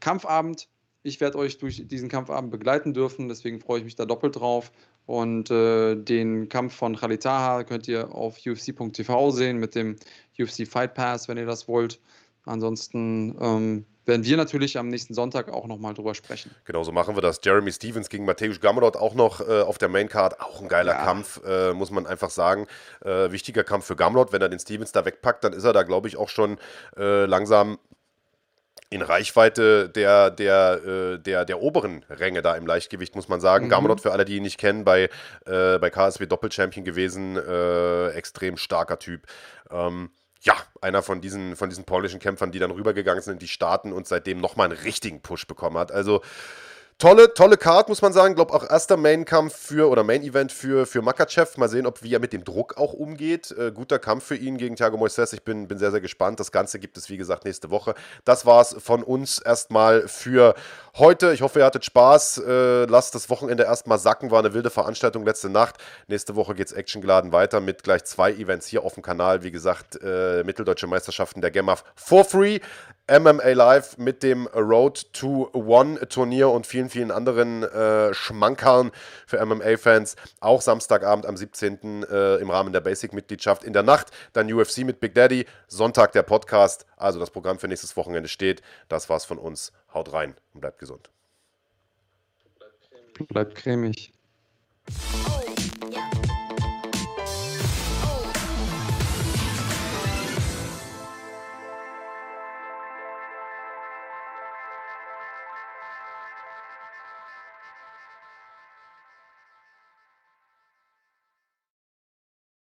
Kampfabend. Ich werde euch durch diesen Kampfabend begleiten dürfen, deswegen freue ich mich da doppelt drauf. Und äh, den Kampf von Khalid Taha könnt ihr auf ufc.tv sehen mit dem UFC Fight Pass, wenn ihr das wollt. Ansonsten ähm, werden wir natürlich am nächsten Sonntag auch nochmal drüber sprechen. Genau, so machen wir das. Jeremy Stevens gegen Mateusz Gamrot auch noch äh, auf der Maincard. Auch ein geiler ja. Kampf, äh, muss man einfach sagen. Äh, wichtiger Kampf für Gamrot. Wenn er den Stevens da wegpackt, dann ist er da, glaube ich, auch schon äh, langsam in Reichweite der, der, äh, der, der oberen Ränge da im Leichtgewicht, muss man sagen. Mhm. Gamrot, für alle, die ihn nicht kennen, bei, äh, bei KSW Doppelchampion gewesen, äh, extrem starker Typ. Ähm, ja, einer von diesen, von diesen polnischen Kämpfern, die dann rübergegangen sind in die Staaten und seitdem nochmal einen richtigen Push bekommen hat. Also Tolle, tolle Card, muss man sagen. Ich glaube auch erster Main-Kampf für oder Main-Event für, für Makachev. Mal sehen, ob wie er mit dem Druck auch umgeht. Äh, guter Kampf für ihn gegen Thiago Moises. Ich bin, bin sehr, sehr gespannt. Das Ganze gibt es, wie gesagt, nächste Woche. Das war es von uns erstmal für heute. Ich hoffe, ihr hattet Spaß. Äh, lasst das Wochenende erstmal sacken. War eine wilde Veranstaltung letzte Nacht. Nächste Woche geht es actiongeladen weiter mit gleich zwei Events hier auf dem Kanal. Wie gesagt, äh, Mitteldeutsche Meisterschaften der GEMAF for free. MMA Live mit dem Road to One Turnier und vielen, vielen anderen äh, Schmankerln für MMA-Fans. Auch Samstagabend am 17. Äh, im Rahmen der Basic-Mitgliedschaft in der Nacht. Dann UFC mit Big Daddy. Sonntag der Podcast. Also das Programm für nächstes Wochenende steht. Das war's von uns. Haut rein und bleibt gesund. Bleibt cremig. Oh.